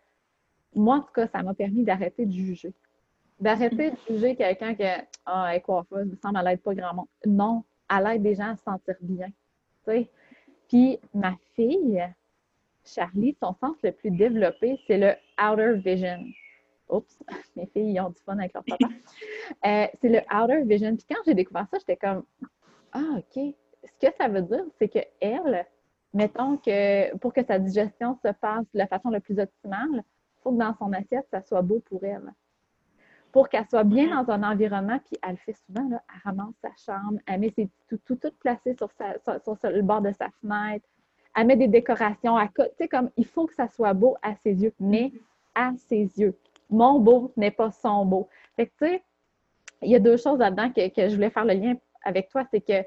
moi, en tout cas, ça m'a permis d'arrêter de juger. D'arrêter de juger quelqu'un qui Ah, elle est coiffeuse, me semble, elle l'aide pas grand monde. Non, elle aide des gens à se sentir bien. Puis ma fille, Charlie, son sens le plus développé, c'est le outer vision. Oups, mes filles, ils ont du fun avec leur papa. Euh, c'est le outer vision. Puis quand j'ai découvert ça, j'étais comme Ah, OK. Ce que ça veut dire, c'est que elle, mettons que pour que sa digestion se passe de la façon la plus optimale, il faut que dans son assiette, ça soit beau pour elle. Pour qu'elle soit bien dans un environnement, puis elle le fait souvent, là, elle ramasse sa chambre, elle met ses tout, tout, tout placé sur, sur, le bord de sa fenêtre, elle met des décorations. Tu sais, comme il faut que ça soit beau à ses yeux, mais à ses yeux mon beau n'est pas son beau. Fait que, tu sais, il y a deux choses là-dedans que, je voulais faire le lien avec toi, c'est que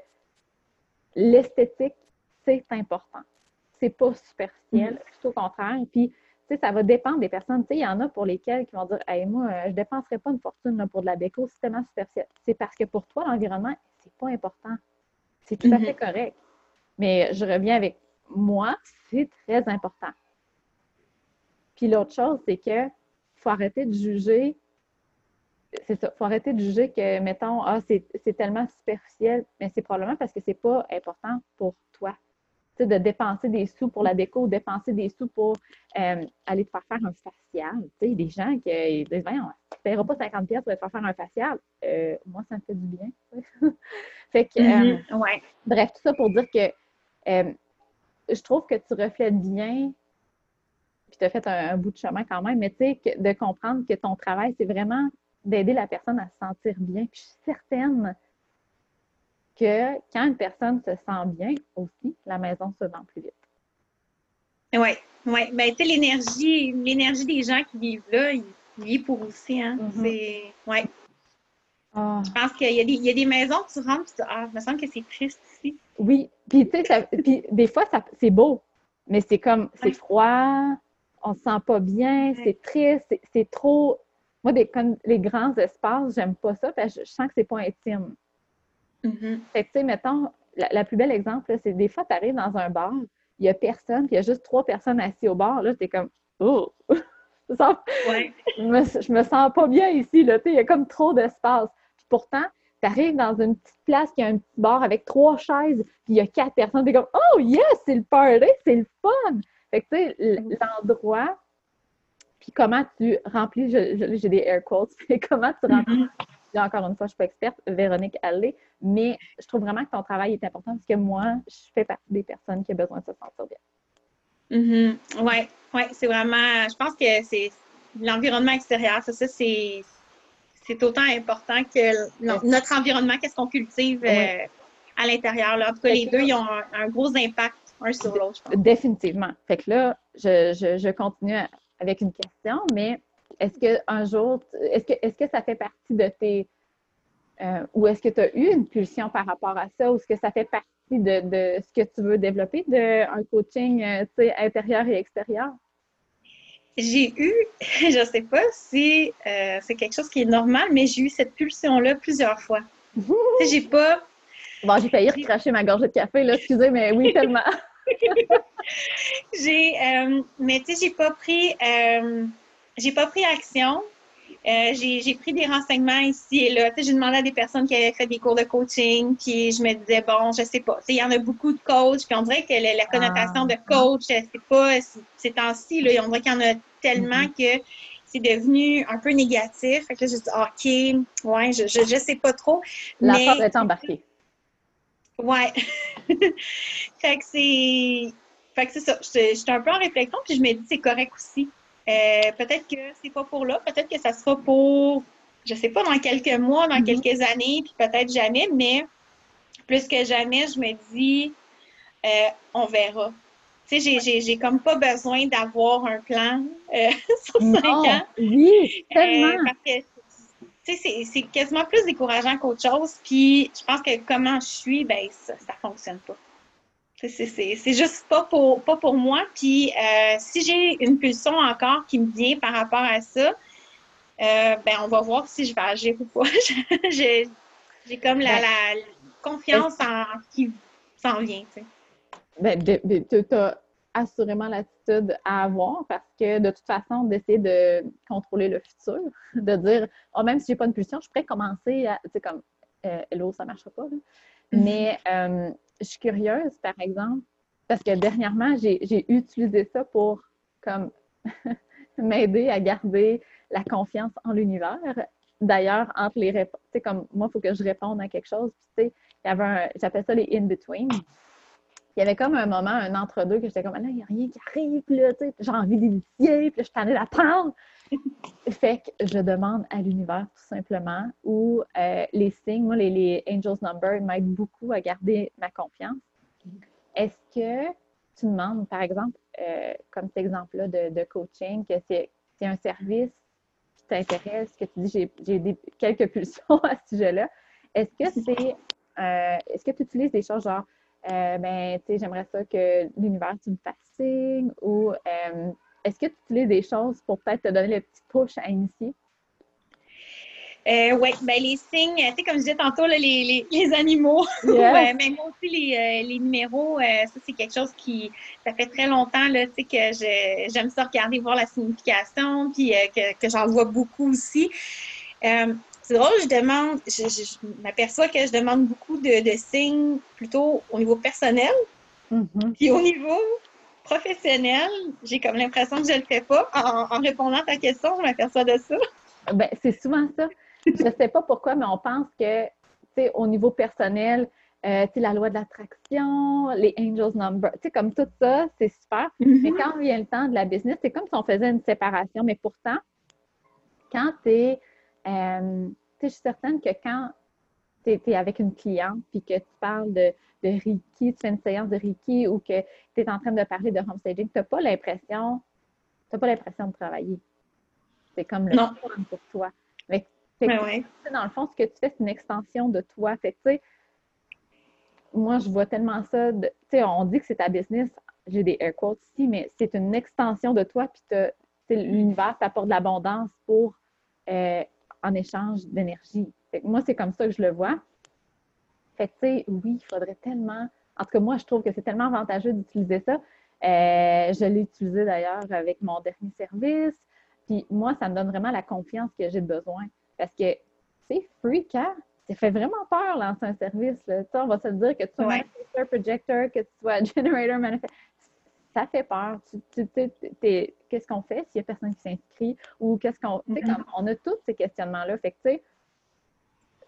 l'esthétique, c'est important. C'est pas superficiel, tout au contraire. Puis, sais, ça va dépendre des personnes. Tu sais, il y en a pour lesquelles qui vont dire Hey, moi, je ne dépenserai pas une fortune pour de la déco, c'est tellement superficiel. C'est parce que pour toi, l'environnement, c'est pas important. C'est tout à fait mm-hmm. correct. Mais je reviens avec moi, c'est très important. Puis l'autre chose, c'est que faut arrêter de juger. C'est ça, faut arrêter de juger que, mettons, ah, c'est tellement superficiel, mais c'est probablement parce que c'est pas important pour toi. De dépenser des sous pour la déco, ou dépenser des sous pour euh, aller te faire faire un facial. Tu sais, des gens qui disent, voyons, tu ne paieras pas 50 pièces pour te faire faire un facial. Euh, moi, ça me fait du bien. fait que, euh, mm-hmm. bref, tout ça pour dire que je trouve que tu reflètes bien puis tu as fait un, bout de chemin quand même, mais tu sais, de comprendre que ton travail, c'est vraiment d'aider la personne à se sentir bien. Puis je suis certaine que quand une personne se sent bien aussi, la maison se vend plus vite. Oui, oui. Ben, tu sais, l'énergie, l'énergie des gens qui vivent là, ils y pour aussi, hein. Mm-hmm. C'est, ouais. Ah. Je pense qu'il y, y, a des maisons que tu rentres et tu ah, me semble que c'est triste ici. Oui, puis tu sais, des fois, ça, c'est beau, mais c'est comme, c'est froid, on se sent pas bien, c'est triste, c'est trop. Moi, des, les grands espaces, j'aime pas ça parce que je sens que c'est pas intime. Mm-hmm. Fait que, tu sais, mettons, la, plus belle exemple, c'est des fois, tu arrives dans un bar, il n'y a personne, puis il y a juste trois personnes assises au bar, là, es comme, oh! je, me, je me sens pas bien ici, là, il y a comme trop d'espace. Puis pourtant, tu arrives dans une petite place qui a un petit bar avec trois chaises, puis il y a quatre personnes, es comme, oh yes, c'est le party, c'est le fun! Fait que, tu sais, mm-hmm. l'endroit, puis comment tu remplis, j'ai des air quotes, comment tu remplis, encore une fois, je ne suis pas experte, Véronique Allé, mais je trouve vraiment que ton travail est important parce que moi, je fais partie des personnes qui ont besoin de se sentir bien. Oui, mm-hmm. ouais, c'est vraiment, je pense que c'est l'environnement extérieur, ça, ça c'est c'est autant important que notre environnement, qu'est-ce qu'on cultive euh, à l'intérieur. En tout cas, les deux, ils ont un gros impact Définitivement. Fait que là, je, continue avec une question, mais est-ce qu'un jour, est-ce que, est que ça fait partie de tes. Euh, ou est-ce que tu as eu une pulsion par rapport à ça, ou est-ce que ça fait partie de, ce que tu veux développer, d'un coaching euh, intérieur et extérieur? J'ai eu, je ne sais pas si euh, c'est quelque chose qui est normal, mais j'ai eu cette pulsion-là plusieurs fois. j'ai pas Bon, j'ai failli recracher ma gorgée de café, là, excusez, mais oui, tellement. j'ai, euh, mais tu sais, j'ai pas pris, euh, j'ai pas pris action Euh, j'ai pris des renseignements ici et là. J'ai demandé à des personnes qui avaient fait des cours de coaching, puis je me disais, bon, je sais pas. Il y en a beaucoup de coachs, puis on dirait que la, connotation de ah. coach, c'est pas, ces temps-ci, on dirait qu'il y en a tellement mm-hmm. que c'est devenu un peu négatif. Fait que là, je dis, OK, ouais, je, je, sais pas trop. La mais... est embarquée. Ouais. fait que c'est. Fait que c'est ça. Je suis un peu en réflexion, puis je me dis, c'est correct aussi. Euh, peut-être que c'est pas pour là, peut-être que ça sera pour, je sais pas, dans quelques mois, dans mm-hmm. quelques années, puis peut-être jamais, mais plus que jamais, je me dis, euh, on verra. Tu sais, j'ai comme pas besoin d'avoir un plan euh, sur cinq ans. Oui, tellement. parce que, tu sais, c'est quasiment plus décourageant qu'autre chose. Puis, je pense que comment je suis, ben ça, ça fonctionne pas. C'est juste pas pour, pas pour moi. Puis euh, si j'ai une pulsion encore qui me vient par rapport à ça, euh, ben on va voir si je vais agir ou pas. j'ai comme la, la confiance en qui s'en vient. Tu sais. Ben, tu as assurément l'attitude à avoir parce que de toute façon, d'essayer de contrôler le futur, de dire oh, même si j'ai pas de pulsion, je pourrais commencer à. Tu sais, comme euh, Hello, ça marchera pas. Mm-hmm. Mais je suis curieuse, par exemple, parce que dernièrement, j'ai utilisé ça pour comme m'aider à garder la confiance en l'univers. D'ailleurs, entre les réponses, tu sais, comme moi, il faut que je réponde à quelque chose. Puis, tu sais, il y avait un, j'appelle ça les in-between. Il y avait comme un moment, un entre-deux, que j'étais comme, ah là, il n'y a rien qui arrive, là, tu sais, j'ai envie d'initier, puis là, je suis la d'apprendre. Fait que je demande à l'univers tout simplement ou euh, les signes, moi, les, les Angels Number m'aident beaucoup à garder ma confiance. Est-ce que tu demandes, par exemple, euh, comme cet exemple-là de, coaching, que c'est un service qui t'intéresse, que tu dis j'ai quelques pulsions à ce sujet-là, est-ce que c'est euh, est-ce que tu utilises des choses genre ben, tu sais, j'aimerais ça que l'univers tu me signe ou est-ce que tu utilises des choses pour peut-être te donner le petit push à initier? Euh, oui, ben les signes, tu sais, comme je disais tantôt, les, animaux, même aussi les, euh, numéros, euh, ça c'est quelque chose qui, ça fait très longtemps, là, tu sais, que j'aime ça regarder, voir la signification, puis que, j'en vois beaucoup aussi. c'est drôle, je demande, je, m'aperçois que je demande beaucoup de, signes plutôt au niveau personnel, mm-hmm. puis au niveau professionnel, j'ai comme l'impression que je ne le fais pas. En, répondant à ta question, je m'aperçois de ça. Ben, c'est souvent ça. Je ne sais pas pourquoi, mais on pense que, au niveau personnel, euh, la loi de l'attraction, les angels number, tu sais, comme tout ça, c'est super. Mm-hmm. Mais quand vient le temps de la business, c'est comme si on faisait une séparation. Mais pourtant, quand tu es, euh, je suis certaine que quand tu es, avec une cliente puis que tu parles de de Reiki, tu fais une séance de Reiki ou que tu es en train de parler de homestaging, tu n'as pas l'impression, tu pas l'impression de travailler. C'est comme le fun pour toi. Mais, dans le fond, ce que tu fais, c'est une extension de toi. Fait tu sais, moi, je vois tellement ça. Tu sais, on dit que c'est ta business. J'ai des air quotes ici, mais c'est une extension de toi. Puis l'univers t'apporte de l'abondance pour euh, en échange d'énergie. Moi, c'est comme ça que je le vois. Fait que, tu sais, oui, il faudrait tellement. En tout cas, moi, je trouve que c'est tellement avantageux d'utiliser ça. Euh, je l'ai utilisé d'ailleurs avec mon dernier service. Puis moi, ça me donne vraiment la confiance que j'ai besoin. Parce que c'est freak, hein? Ça fait vraiment peur lancer un service. Là. on va se dire que tu sois manifestor, projector, que tu sois generator, manifestor. Ça fait peur. Tu, qu'est-ce qu'on fait s'il n'y a personne qui s'inscrit? Ou qu'est-ce qu'on. Mm-hmm. On a tous ces questionnements-là. Fait que, tu sais,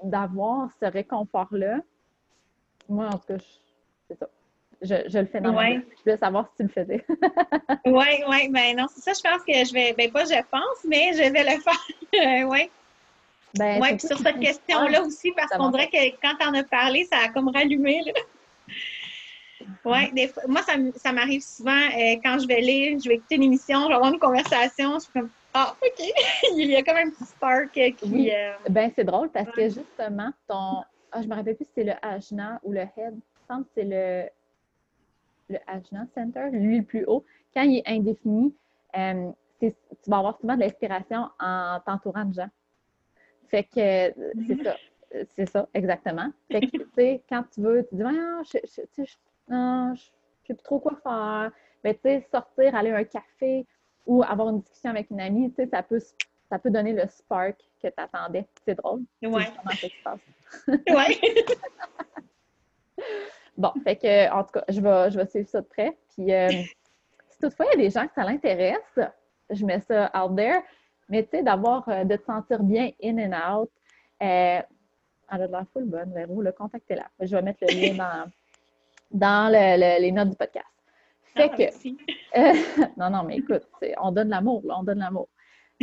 d'avoir ce réconfort-là, moi, en tout cas, c'est ça. Je, je, le fais dans ouais. Je voulais savoir si tu le faisais. oui, oui, ben non, c'est ça, je pense que je vais, ben pas je pense, mais je vais le faire. oui. Ben, oui, puis sur cette question-là aussi, parce qu'on dirait que quand tu en as parlé, ça a comme rallumé. Oui, moi, ça, ça m'arrive souvent euh, quand je vais lire, je vais écouter une émission, je vais avoir une conversation, je suis comme Ah, OK. Il y a comme un petit spark qui. Oui. Euh, ben, c'est drôle parce que justement, ton, ah, je me rappelle plus si c'est le Ajna ou le Head. Je pense que c'est le, le Ajna Center, lui le plus haut. Quand il est indéfini, euh, tu vas avoir souvent de l'inspiration en t'entourant de gens. Fait que c'est ça. C'est ça, exactement. Fait que, tu sais, quand tu veux, tu dis, ah, je, je, je, non, je sais plus trop quoi faire. Mais tu sais, sortir, aller à un café ou avoir une discussion avec une amie, tu sais, ça peut ça peut donner le spark que tu attendais. C'est drôle. Ouais. Comment ça se passe. ouais. bon, fait que, en tout cas, je vais, je vais suivre ça de près. Puis, euh, si toutefois il y a des gens que ça l'intéresse, je mets ça out there. Mais tu sais, d'avoir, euh, de te sentir bien in and out. Euh, elle a de la full bonne, Véro, le contactez-la. Je vais mettre le lien dans, dans les notes du podcast. Fait Ah, que, euh, non, non, mais écoute, on donne l'amour, là, on donne l'amour.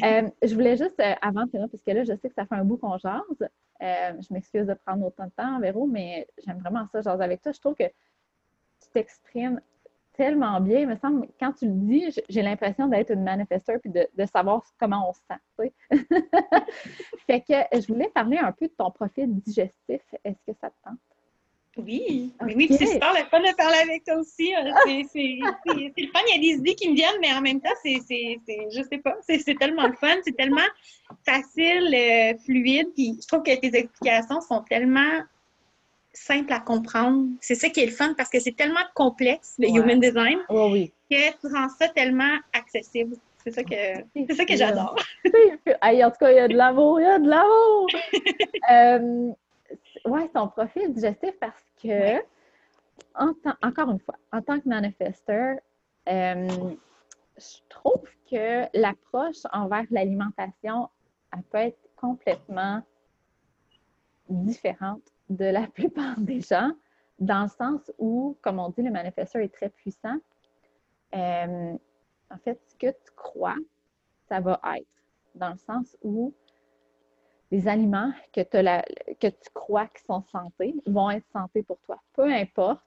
Euh, je voulais juste, euh, avant de finir, parce que là, je sais que ça fait un bout qu'on jase. euh, je m'excuse de prendre autant de temps, Véro, mais j'aime vraiment ça, jaser avec toi. Je trouve que tu t'exprimes tellement bien. Il me semble, quand tu le dis, j'ai l'impression d'être une manifesteur puis de, de savoir comment on se sent. tu sais. fait que je voulais parler un peu de ton profil digestif. Est-ce que ça te tente? Oui, Ok. oui, c'est super le fun de parler avec toi aussi. euh, C'est le fun, il y a des idées qui me viennent, mais en même temps, c'est, je sais pas, c'est tellement le fun, c'est tellement facile, euh, fluide, puis je trouve que tes explications sont tellement simples à comprendre. C'est ça qui est le fun, parce que c'est tellement complexe, le Ouais. human design, oui. que tu rends ça tellement accessible. C'est ça que, c'est ça que j'adore. En tout cas, il y a de l'amour, il y a de l'amour! euh, ouais, ton profil digestif parce que, Ouais. en encore une fois, en tant que manifesteur, euh, je trouve que l'approche envers l'alimentation, elle peut être complètement différente de la plupart des gens, dans le sens où, comme on dit, le manifesteur est très puissant. Euh, en fait, ce que tu crois, ça va être. Dans le sens où les aliments que, tu crois qui sont santé vont être santé pour toi. Peu importe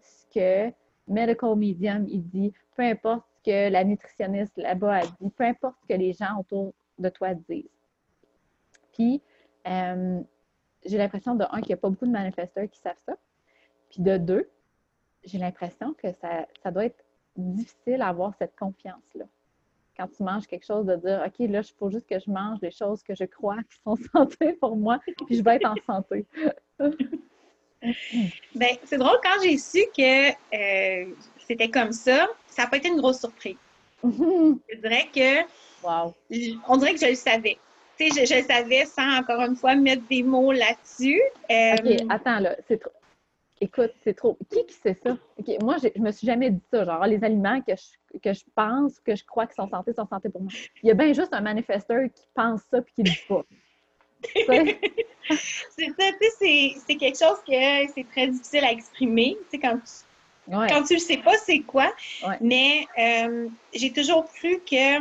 ce que Medical Medium il dit, peu importe ce que la nutritionniste là-bas a dit, peu importe ce que les gens autour de toi disent. Puis, euh, j'ai l'impression de un, qu'il n'y a pas beaucoup de manifesteurs qui savent ça. Puis de deux, j'ai l'impression que ça, ça doit être difficile à avoir cette confiance-là. Quand tu manges quelque chose, de dire OK, là, il faut juste que je mange des choses que je crois qui sont santé pour moi, puis je vais être en santé. Ben, c'est drôle, quand j'ai su que euh, c'était comme ça, ça n'a pas été une grosse surprise. Je dirais que wow. on dirait que je le savais. Tu sais, je, je le savais sans encore une fois mettre des mots là-dessus. Euh, OK, attends, là, c'est trop. Écoute, c'est trop. Qui qui sait ça? Moi, je me suis jamais dit ça. Genre, les aliments que je, que je pense, que je crois qu'ils sont santé, sont santé pour moi. Il y a bien juste un manifesteur qui pense ça puis qui ne dit pas. C'est ça, tu sais, c'est- c'est quelque chose que c'est très difficile à exprimer. Tu sais, quand tu, Ouais. quand tu le sais pas, c'est quoi. Ouais. Mais euh, j'ai toujours cru que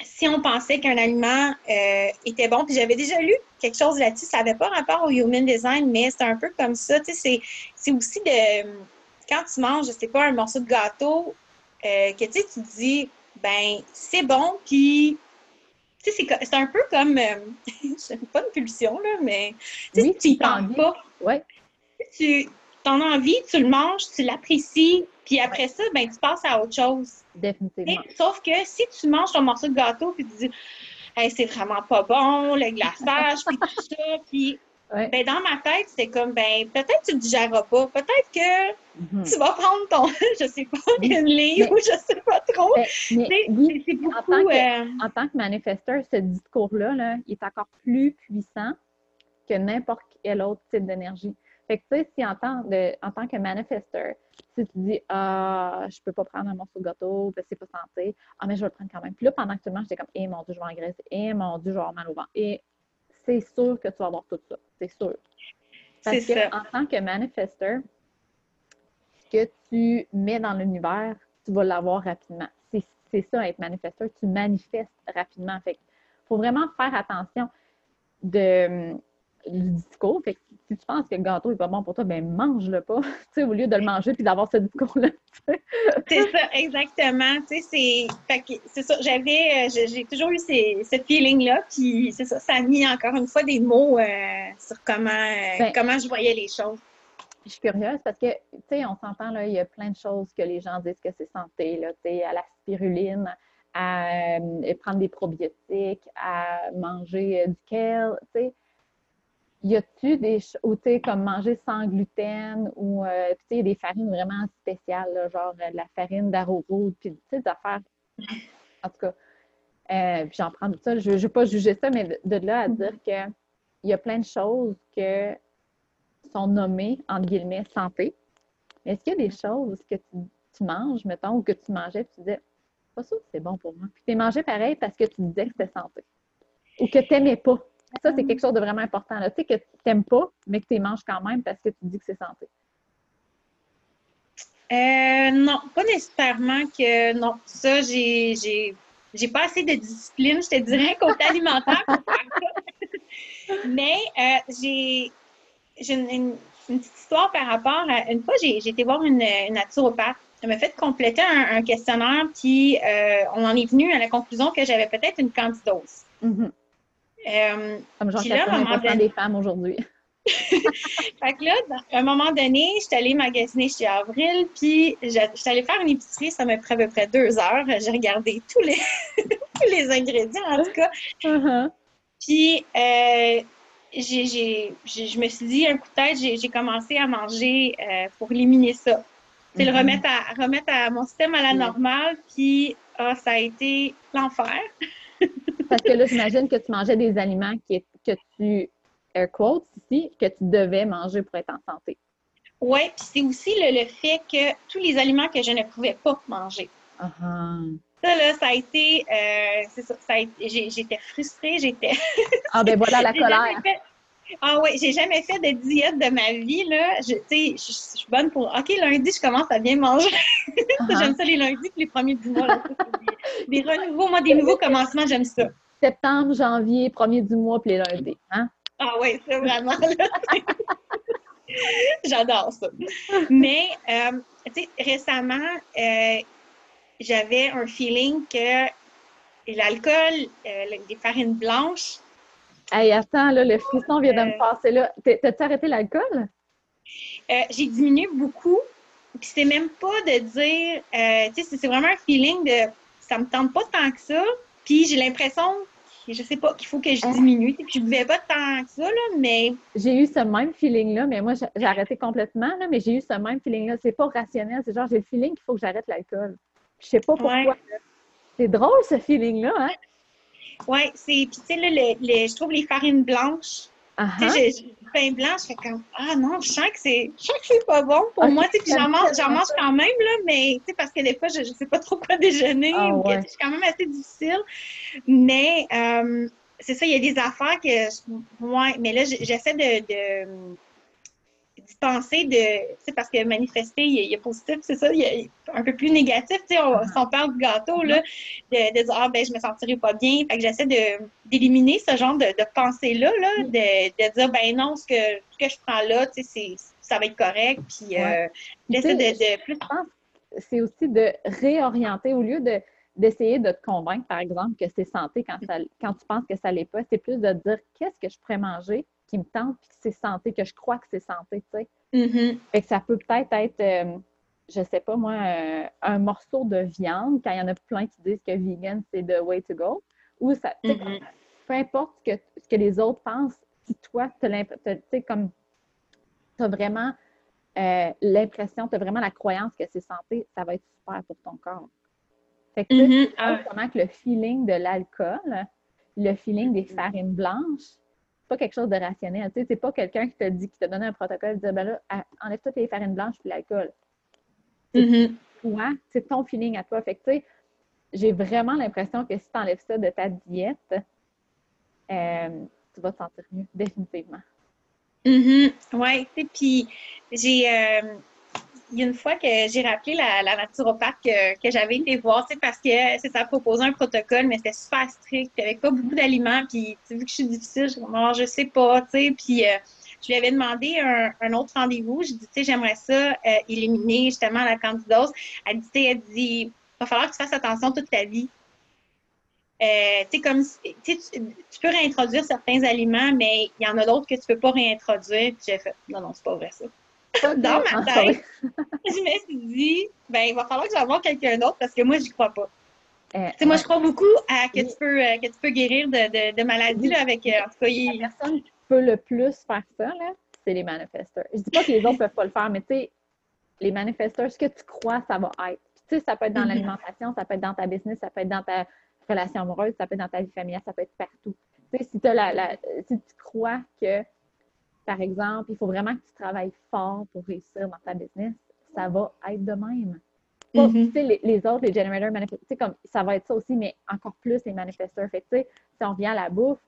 si on pensait qu'un aliment euh, était bon, puis j'avais déjà lu quelque chose là-dessus, ça n'avait pas rapport au human design, mais c'est un peu comme ça. Tu sais, c'est- aussi de quand tu manges, je sais pas, un morceau de gâteau, euh, que tu sais, tu te dis, ben, c'est bon, puis. Tu sais, c'est un peu comme, euh, je pas une pulsion, là, mais tu sais, Oui, tu y tu t'en penses pas Ouais. tu en as envie, tu le manges, tu l'apprécies, puis après ça, ben, tu passes à autre chose. Définitivement. Sauf que si tu manges ton morceau de gâteau, puis tu dis, hey, c'est vraiment pas bon, le glaçage, puis tout ça, puis Ouais. ben, dans ma tête, c'est comme, ben, peut-être que tu le digéreras pas, peut-être que Mhm. tu vas prendre ton, je sais pas, une livre, ou je sais pas trop. Oui, c'est- beaucoup. tant que- euh, en tant que manifesteur, ce discours-là, là, il est encore plus puissant que n'importe quel autre type d'énergie. Fait que, tu sais, si en tant, de, en tant que manifesteur, si tu dis Ah, je peux pas prendre un morceau de gâteau, que c'est pas santé, ah, mais je vais le prendre quand même. Puis là, pendant que tu le manges, t'es comme Eh mon Dieu, je vais engraisser, eh mon Dieu, je vais avoir mal au ventre. Et c'est sûr que tu vas avoir tout ça. C'est sûr. Parce que ça. en tant que manifesteur, ce que tu mets dans l'univers, tu vas l'avoir rapidement. C'est c'est ça, être manifesteur. Tu manifestes rapidement. Fait faut vraiment faire attention de, du discours. Fait que si tu penses que le gâteau n'est pas bon pour toi, ben mange-le pas. tu sais, au lieu de le manger puis d'avoir ce discours-là. C'est ça, exactement. Tu sais, c'est. fait que c'est ça. J'avais. euh, J'ai toujours eu ces, ce feeling-là. Puis c'est ça, ça a mis encore une fois des mots euh, sur comment, euh, Ben- comment je voyais les choses. Je suis curieuse parce que, tu sais, on s'entend, là, il y a plein de choses que les gens disent que c'est santé, là, tu sais, à la spiruline, à euh, prendre des probiotiques, à manger euh, du kale, tu sais. Y a-tu des choses, ou tu sais, comme manger sans gluten, ou, euh, tu sais, des farines vraiment spéciales, là, genre euh, de la farine d'arrowroot, puis tu sais, des affaires. En tout cas, Euh, puis j'en prends tout ça. Je ne veux pas juger ça, mais de, là à dire qu'il y a plein de choses que sont nommées, entre guillemets, santé. Mais est-ce qu'il y a des choses que tu, manges, mettons, ou que tu mangeais, puis tu disais, pas sûr que c'est bon pour moi. Puis tu mangé pareil parce que tu disais que c'était santé. Ou que tu n'aimais pas. Ça, c'est quelque chose de vraiment important. Tu sais, que tu n'aimes pas, mais que tu manges quand même parce que tu dis que c'est santé. Euh, non, pas nécessairement que non. Ça, j'ai, j'ai, pas assez de discipline, je te dirais, côté alimentaire pour faire ça. Mais euh, j'ai, une, petite histoire par rapport à. Une fois, j'ai, été voir une, naturopathe. Elle m'a fait compléter un, questionnaire, puis euh, on en est venu à la conclusion que j'avais peut-être une candidose. Mm-hmm. Euh, Comme genre 80 des femmes aujourd'hui. fait que là, à un moment donné, je suis allée magasiner chez Avril, puis je suis allée faire une épicerie, ça m'a pris à peu près deux heures. J'ai regardé tous les, tous les ingrédients, en tout cas. Uh-huh. Puis, euh, je me suis dit, un coup de tête, j'ai commencé à manger euh, pour éliminer ça. C'est le mm-hmm. remettre à, remettre à mon système à la normale, puis ah, ça a été l'enfer. Parce que là, j'imagine que tu mangeais des aliments qui, que tu, air quotes ici, que tu devais manger pour être en santé. Oui, puis c'est aussi le, fait que tous les aliments que je ne pouvais pas manger. Uh-huh. Ça, là, ça a été, euh, c'est ça, j'étais frustrée, j'étais... ah, ben voilà la colère. Ah oui, j'ai jamais fait de diète de ma vie, là. Je, je, je suis bonne pour... OK, lundi, je commence à bien manger. Uh-huh. j'aime ça les lundis les premiers du mois. des renouveaux, moi, des nouveaux commencements, j'aime ça. Septembre, janvier, premier du mois, puis les lundis, hein? Ah oui, c'est vraiment, J'adore ça. Mais, euh, tu sais, récemment, euh, j'avais un feeling que l'alcool, euh, les farines blanches, Hey, attends, là, le frisson vient de me euh, passer là. T'as-tu arrêté l'alcool? Euh, j'ai diminué beaucoup. Puis c'est même pas de dire, euh, tu sais, c'est vraiment un feeling de ça me tente pas tant que ça. Puis j'ai l'impression, je sais pas, qu'il faut que je ah. diminue. Puis je buvais pas tant que ça, là, mais. J'ai eu ce même feeling-là, mais moi, j'ai arrêté complètement, là, mais j'ai eu ce même feeling-là. C'est pas rationnel, c'est genre, j'ai le feeling qu'il faut que j'arrête l'alcool. Je sais pas pourquoi. C'est drôle, ce feeling-là, hein? Oui, c'est. Puis, tu sais, là, je trouve les farines blanches. Tu sais, pain blanc, je fais comme Ah non, je sens que c'est, je sens que c'est pas bon pour moi. Tu sais, j'en mange, j'en mange quand même, là, mais tu sais, parce que des fois, je, ne sais pas trop quoi déjeuner. Ah, ouais. C'est quand même assez difficile. Mais euh, c'est ça, il y a des affaires que. Ouais, mais là, j'essaie de penser de, tu parce que manifester, il y, a, positif, c'est ça, il y a un peu plus négatif, tu sais, on, si on parle du gâteau, là, de, dire, ah, ben, je me sentirais pas bien. Fait que j'essaie d'éliminer ce genre de, de pensée-là, là, de, de, dire, ben non, ce que, ce que je prends là, tu sais, ça va être correct, puis euh, j'essaie de, de, plus. C'est aussi de réorienter au lieu de d'essayer de te convaincre, par exemple, que c'est santé quand, ça, quand tu penses que ça l'est pas. C'est plus de dire qu'est-ce que je pourrais manger qui me tente, puis que c'est santé, que je crois que c'est santé, tu sais. Mm-hmm. Fait que ça peut peut-être être, euh, je sais pas moi, euh, un morceau de viande, quand il y en a plein qui disent que vegan, c'est the way to go. Ou ça, mm-hmm. peu importe ce que, ce que les autres pensent, si toi, tu sais, comme, tu as vraiment euh, l'impression, tu as vraiment la croyance que c'est santé, ça va être super pour ton corps. Fait que tu sais, ah. comment que le feeling de l'alcool, le feeling des mm-hmm. farines blanches, pas quelque chose de rationnel. Tu sais, c'est pas quelqu'un qui te dit, qui t'a donné un protocole, dit, ben là, enlève toutes les farines blanches puis l'alcool. Mm-hmm. Toi, c'est ton feeling à toi. Fait que, tu sais, j'ai vraiment l'impression que si tu enlèves ça de ta diète, euh, tu vas te sentir mieux, définitivement. Mm-hmm. Oui, puis j'ai. Euh, il y a une fois que j'ai rappelé la, naturopathe que, j'avais été voir, parce que c'est ça proposait un protocole, mais c'était super strict, puis avec pas beaucoup d'aliments, puis vu que je suis difficile, je ne je sais pas, tu sais, puis euh, je lui avais demandé un, autre rendez-vous, je dit, tu sais, j'aimerais ça euh, éliminer justement la candidose. Elle dit, elle dit, il va falloir que tu fasses attention toute ta vie. Euh, tu sais, comme, tu, tu peux réintroduire certains aliments, mais il y en a d'autres que tu peux pas réintroduire. Puis j'ai fait, non, non, c'est pas vrai ça dans ma tête, je me suis dit, ben, il va falloir que j'envoie quelqu'un d'autre parce que moi, j'y crois pas. Euh, moi, je crois beaucoup à que, tu, peux, euh, que tu peux guérir de, de, maladies là, avec. Euh, en tout cas, La personne qui peut le plus faire ça, c'est les manifesteurs. Je dis pas que les autres peuvent pas le faire, mais tu sais, les manifesteurs, ce que tu crois, ça va être. Tu sais, ça peut être dans mm-hmm. l'alimentation, ça peut être dans ta business, ça peut être dans ta relation amoureuse, ça peut être dans ta vie familiale, ça peut être partout. Tu sais, si, la, si tu crois que, par exemple, il faut vraiment que tu travailles fort pour réussir dans ta business, ça va être de même. Mm-hmm. les, les, autres, les generators comme ça va être ça aussi, mais encore plus les manifesteurs. Fait si on revient à la bouffe,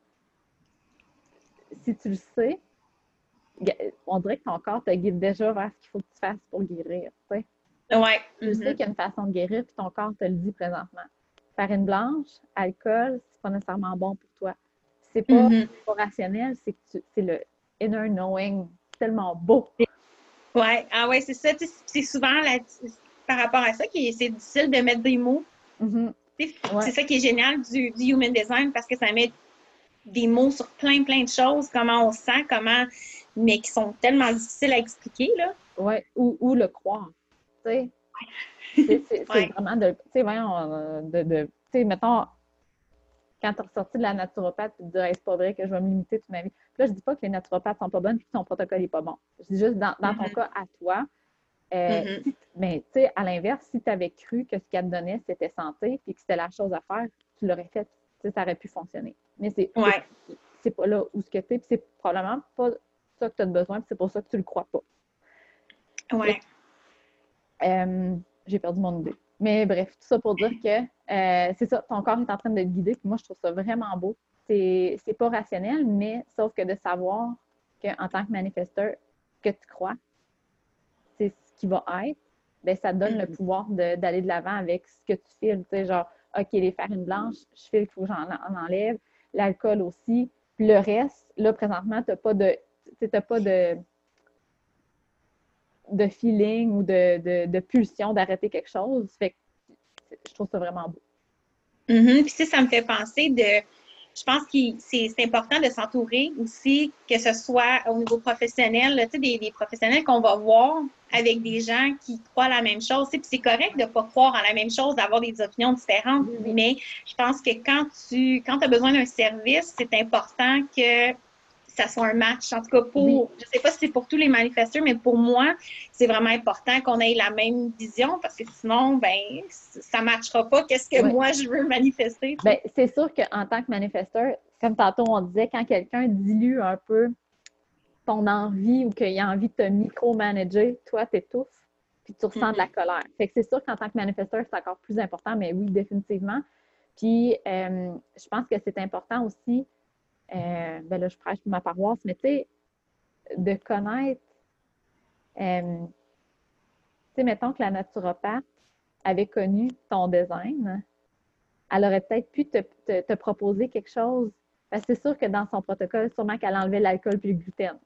si tu le sais, on dirait que ton corps te guide déjà vers ce qu'il faut que tu fasses pour guérir. Tu sais. Ouais. Tu sais mm-hmm. qu'il y a une façon de guérir, puis ton corps te le dit présentement. Farine blanche, alcool, c'est pas nécessairement bon pour toi. C'est pas, mm-hmm. pas rationnel, c'est que c'est le inner knowing. tellement beau. Ouais, ah ouais, c'est ça. C'est souvent par rapport à ça que c'est difficile de mettre des mots. Mm-hmm. C'est ça qui est génial du, du, human design parce que ça met des mots sur plein, plein de choses, comment on se sent, comment mais qui sont tellement difficiles à expliquer. Là. Oui, ou, ou, le croire. Tu sais, c'est vraiment de. Tu sais, voyons, euh, de. de tu sais, mettons, quand tu es ressorti de la naturopathe, tu te dis, c'est pas vrai que je vais me limiter toute ma vie. Puis là, je dis pas que les naturopathes sont pas bonnes et que ton protocole n'est pas bon. Je dis juste, dans, dans ton mm-hmm. cas, à toi, euh, mm-hmm. mais tu sais, à l'inverse, si tu avais cru que ce qu'elle te donnait, c'était santé et que c'était la chose à faire, tu l'aurais fait. Ça aurait pu fonctionner. Mais c'est ouais. pas là où ce que tu es. c'est probablement pas ça que tu as besoin, c'est pour ça que tu le crois pas. Ouais. Euh, j'ai perdu mon idée. Mais bref, tout ça pour dire que euh, c'est ça, ton corps est en train de te guider. moi, je trouve ça vraiment beau. C'est pas rationnel, mais sauf que de savoir qu'en tant que manifesteur, que tu crois, c'est ce qui va être, ben, ça te donne le mm-hmm. pouvoir d'aller de l'avant avec ce que tu files. Tu sais, genre, OK, les farines blanches, je file qu'il faut que j'en enlève. L'alcool aussi. Puis le reste, là, présentement, tu n'as pas de tu n'as pas de, de feeling ou de, de, pulsion d'arrêter quelque chose. Fait je trouve ça vraiment beau. Mm-hmm. Puis ça me fait penser de. Je pense que c'est important de s'entourer aussi, que ce soit au niveau professionnel, tu sais, des, des, professionnels qu'on va voir avec des gens qui croient la même chose. Puis c'est correct de ne pas croire en la même chose, d'avoir des opinions différentes, mais je pense que quand tu quand as besoin d'un service, c'est important que ça soit un match. En tout cas, pour, je ne sais pas si c'est pour tous les manifesteurs, mais pour moi, c'est vraiment important qu'on ait la même vision parce que sinon, ben, ça ne matchera pas. Qu'est-ce que moi, je veux manifester? Ben, c'est sûr qu'en tant que manifesteur, comme tantôt on disait, quand quelqu'un dilue un peu ton envie ou qu'il a envie de te micromanager, toi, tu étouffes puis tu ressens de la colère. Fait que c'est sûr qu'en tant que manifesteur, c'est encore plus important, mais oui, définitivement. Puis, euh, je pense que c'est important aussi euh, ben là, je prêche pour ma paroisse, mais tu sais, de connaître, euh, tu sais, mettons que la naturopathe avait connu ton design, elle aurait peut-être pu te, proposer quelque chose. Parce que c'est sûr que dans son protocole, sûrement qu'elle enlevait l'alcool puis le gluten.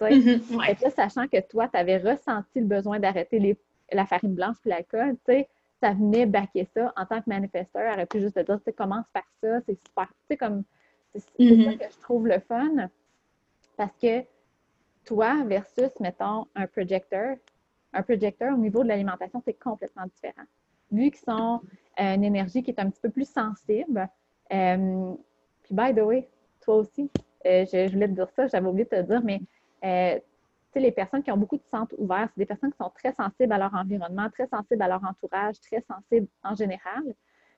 Mm-hmm, Et là, sachant que toi, tu avais ressenti le besoin d'arrêter la farine blanche puis l'alcool, tu sais, ça venait baquer ça en tant que manifesteur. Elle aurait pu juste te dire, tu commence par ça, c'est super. Tu sais, comme c'est ça mm-hmm. que je trouve le fun. Parce que toi versus, mettons, un projecteur, un projecteur au niveau de l'alimentation, c'est complètement différent. Vu qu'ils sont euh, une énergie qui est un petit peu plus sensible. Euh, puis, by the way, toi aussi, euh, je, voulais te dire ça, j'avais oublié de te le dire, mais tu sais, les personnes qui ont beaucoup de centres ouverts, c'est des personnes qui sont très sensibles à leur environnement, très sensibles à leur entourage, très sensibles en général.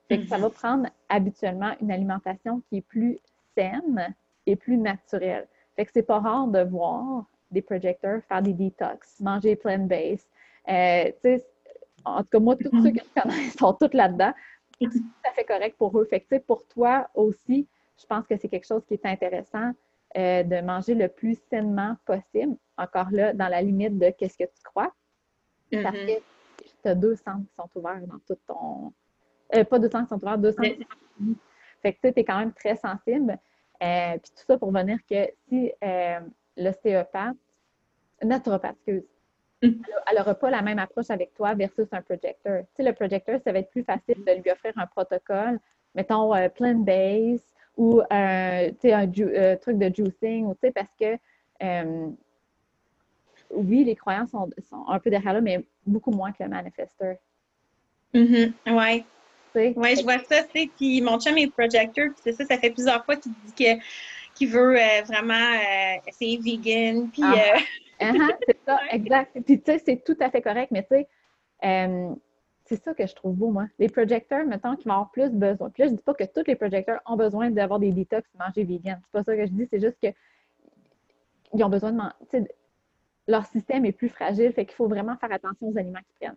Fait que ça mm-hmm. va prendre habituellement une alimentation qui est plus saine et plus naturelle. Fait que c'est pas rare de voir des projecteurs faire des detox, manger plant-based. Euh, en tout cas, moi, tous ceux que je connais sont tous là-dedans. C'est tout à fait correct pour eux. Fait que, pour toi aussi, je pense que c'est quelque chose qui est intéressant euh, de manger le plus sainement possible. Encore là, dans la limite de qu'est-ce que tu crois. Parce mm-hmm. que tu as deux centres qui sont ouverts dans tout ton. Euh, pas deux centres qui sont ouverts, deux centres. Fait que tu es quand même très sensible. Euh, puis tout ça pour venir que si euh, l'ostéopathe, naturopathe, excuse, mm. elle n'aura pas la même approche avec toi versus un projecteur. Tu sais, le projecteur, ça va être plus facile de lui offrir un protocole, mettons euh, plant base ou un truc de juicing, sais, parce que oui, les croyances sont, un peu derrière là, mais beaucoup moins que le manifesteur. Mm-hmm. Oui. Oui, je vois ça, tu sais. Puis mon chum est projecteur, puis c'est ça, ça fait plusieurs fois qu'il dit que qu'il veut euh, vraiment euh, essayer vegan, puis... Ah. Euh, uh-huh, c'est ça, exact. Puis tu sais, c'est tout à fait correct, mais tu sais, c'est ça que je trouve beau, moi. Les projecteurs, mettons, qui vont avoir plus besoin. Puis là, je dis pas que tous les projecteurs ont besoin d'avoir des détox et manger vegan. C'est pas ça que je dis, c'est juste que ils ont besoin de manger. Leur système est plus fragile, fait qu'il faut vraiment faire attention aux aliments qu'ils prennent.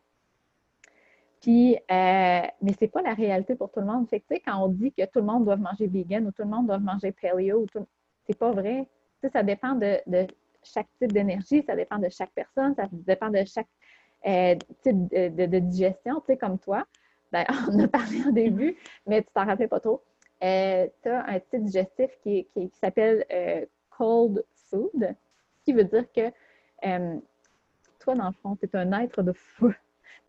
Puis, euh, mais c'est pas la réalité pour tout le monde. Quand on dit que tout le monde doit manger vegan ou tout le monde doit manger paleo, c'est pas vrai. Ça dépend de, chaque type d'énergie, ça dépend de chaque personne, ça dépend de chaque euh, type de, digestion, tu comme toi. D'ailleurs, on a parlé au début, mais tu t'en rappelais pas trop. Euh, tu as un type digestif qui, qui, s'appelle euh, cold food, ce qui veut dire que toi, dans le fond, tu es un être de feu.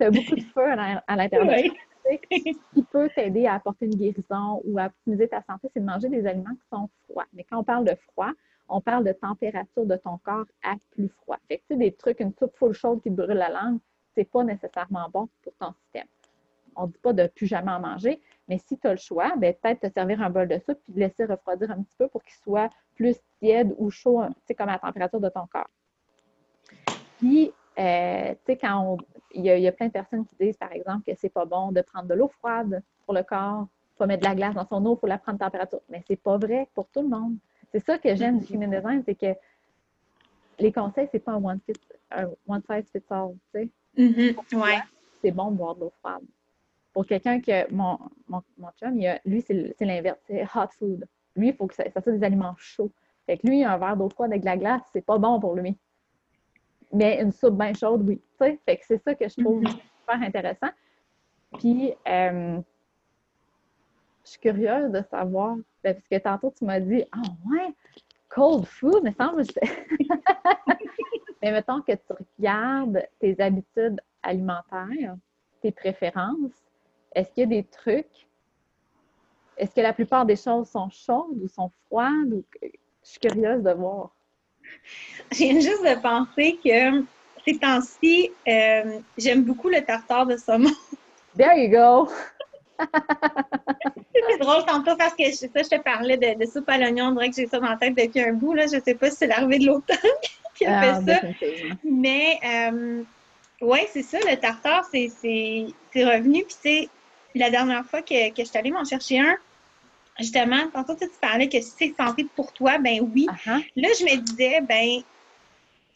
Tu as beaucoup de feu à l'intérieur. Ce qui peut t'aider à apporter une guérison ou à optimiser ta santé, c'est de manger des aliments qui sont froids. Mais quand on parle de froid, on parle de température de ton corps à plus froid. Fait que, tu sais, des trucs, une soupe full chaude qui brûle la langue, c'est pas nécessairement bon pour ton système. On ne dit pas de plus jamais en manger, mais si tu as le choix, ben, peut-être te servir un bol de soupe puis de laisser refroidir un petit peu pour qu'il soit plus tiède ou chaud, tu sais, comme à la température de ton corps. Puis, euh, tu sais, quand il y, a plein de personnes qui disent, par exemple, que c'est pas bon de prendre de l'eau froide pour le corps, il faut mettre de la glace dans son eau, il faut la prendre température. Mais c'est pas vrai pour tout le monde. C'est ça que j'aime du human design, c'est que les conseils, c'est pas un one, fit, one size fits all, tu sais. Mm-hmm. C'est bon de boire de l'eau froide. Pour quelqu'un que mon, mon, mon chum, lui, c'est l'inverse, c'est hot food. Lui, il faut que ça, soit des aliments chauds. Fait que lui, un verre d'eau froide avec de la glace, c'est pas bon pour lui. Mais une soupe bien chaude, oui. Fait que c'est ça que je trouve mm-hmm. super intéressant. Puis, euh, je suis curieuse de savoir, ben, parce que tantôt tu m'as dit, ah ouais, cold food, mais semble mais mettons que tu regardes tes habitudes alimentaires, tes préférences, est-ce qu'il y a des trucs? Est-ce que la plupart des choses sont chaudes ou sont froides? Je suis curieuse de voir. J'ai juste de penser que ces temps-ci, euh, j'aime beaucoup le tartare de saumon. There you go! c'est drôle tantôt parce que ça, je te parlais de, soupe à l'oignon. On dirait que j'ai ça dans la tête depuis un bout. Là. Je ne sais pas si c'est l'arrivée de l'automne qui a fait ah, ça. Mais euh, oui, c'est ça, le tartare, c'est revenu. Puis c'est la dernière fois que, que je suis allée m'en chercher un, justement, tantôt tu parlais que c'est santé pour toi, ben oui. Uh-huh. Là, je me disais, ben, tu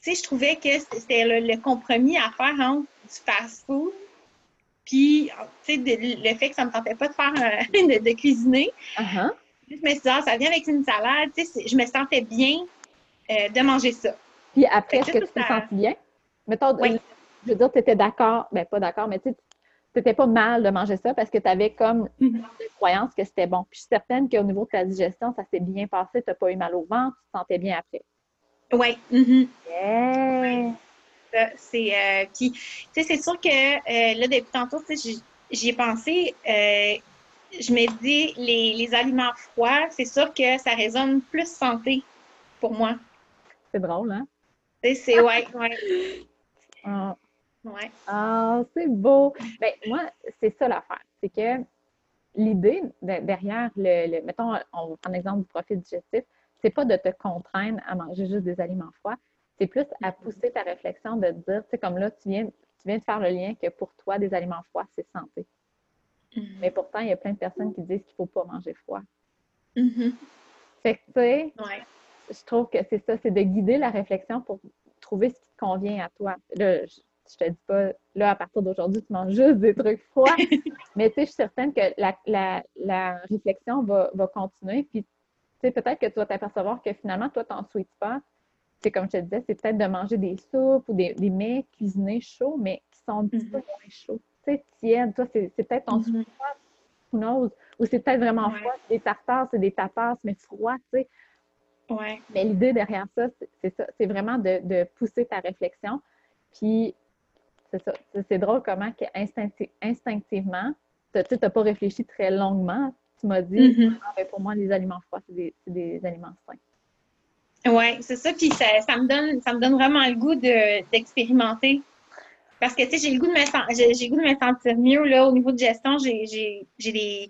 sais, je trouvais que c'était le, compromis à faire entre du fast-food puis, tu sais, le fait que ça ne me tentait pas de faire, euh, de, cuisiner, uh-huh. je me suis dit, ah, ça vient avec une salade, tu sais, je me sentais bien euh, de manger ça. Puis après, est-ce que tu te sens bien? Mettons, oui. je veux dire, tu étais d'accord, ben pas d'accord, mais tu n'étais pas mal de manger ça parce que tu avais comme mm-hmm. une croyance que c'était bon. Puis je suis certaine qu'au niveau de ta digestion, ça s'est bien passé, tu n'as pas eu mal au ventre, tu te sentais bien après. Oui. Mm-hmm. Yeah. C'est euh, puis, tu sais, c'est sûr que euh, là depuis tantôt, j'y ai pensé. Euh, je me dis les, aliments froids, c'est sûr que ça résonne plus santé pour moi. C'est drôle, hein? C'est ouais, ouais. Ah. Ah, c'est beau. Ben, moi, c'est ça l'affaire. C'est que l'idée derrière le, Mettons, on va prendre l'exemple du profil digestif, c'est pas de te contraindre à manger juste des aliments froids, c'est plus à mm-hmm. pousser ta réflexion de dire, tu sais, comme là, tu viens, tu viens de faire le lien que pour toi, des aliments froids, c'est santé. Mm-hmm. Mais pourtant, il y a plein de personnes qui disent qu'il ne faut pas manger froid. Mm-hmm. Fait que, tu sais, je trouve que c'est ça, c'est de guider la réflexion pour trouver ce qui te convient à toi. Là, je, ne te dis pas, là, à partir d'aujourd'hui, tu manges juste des trucs froids. mais tu sais, je suis certaine que la, réflexion va, va continuer. Puis, tu sais, peut-être que tu vas t'apercevoir que finalement, toi, tu n'en souhaites pas c'est comme je te disais, c'est peut-être de manger des soupes ou des, des, mets cuisinés chauds, mais qui sont un petit peu mhm. moins chauds. Tu sais, tiède, toi, c'est, peut-être ton mm who knows? Ou c'est peut-être vraiment froid. Des tartares, c'est des tapas, mais froid, tu sais. Ouais. Mais l'idée derrière ça, c'est ça. C'est vraiment de, de, pousser ta réflexion. Puis, c'est ça. C'est drôle comment que instinctivement, tu n'as pas réfléchi très longuement. Tu m'as dit, mm-hmm. ah, ben, pour moi, les aliments froids, c'est des, des aliments sains. Oui, c'est ça. Puis ça, ça, me donne, ça me donne vraiment le goût d'expérimenter. Parce que, tu sais, j'ai le goût de me j'ai, le goût de me sentir mieux, là, au niveau de gestion. J'ai, j'ai, j'ai des...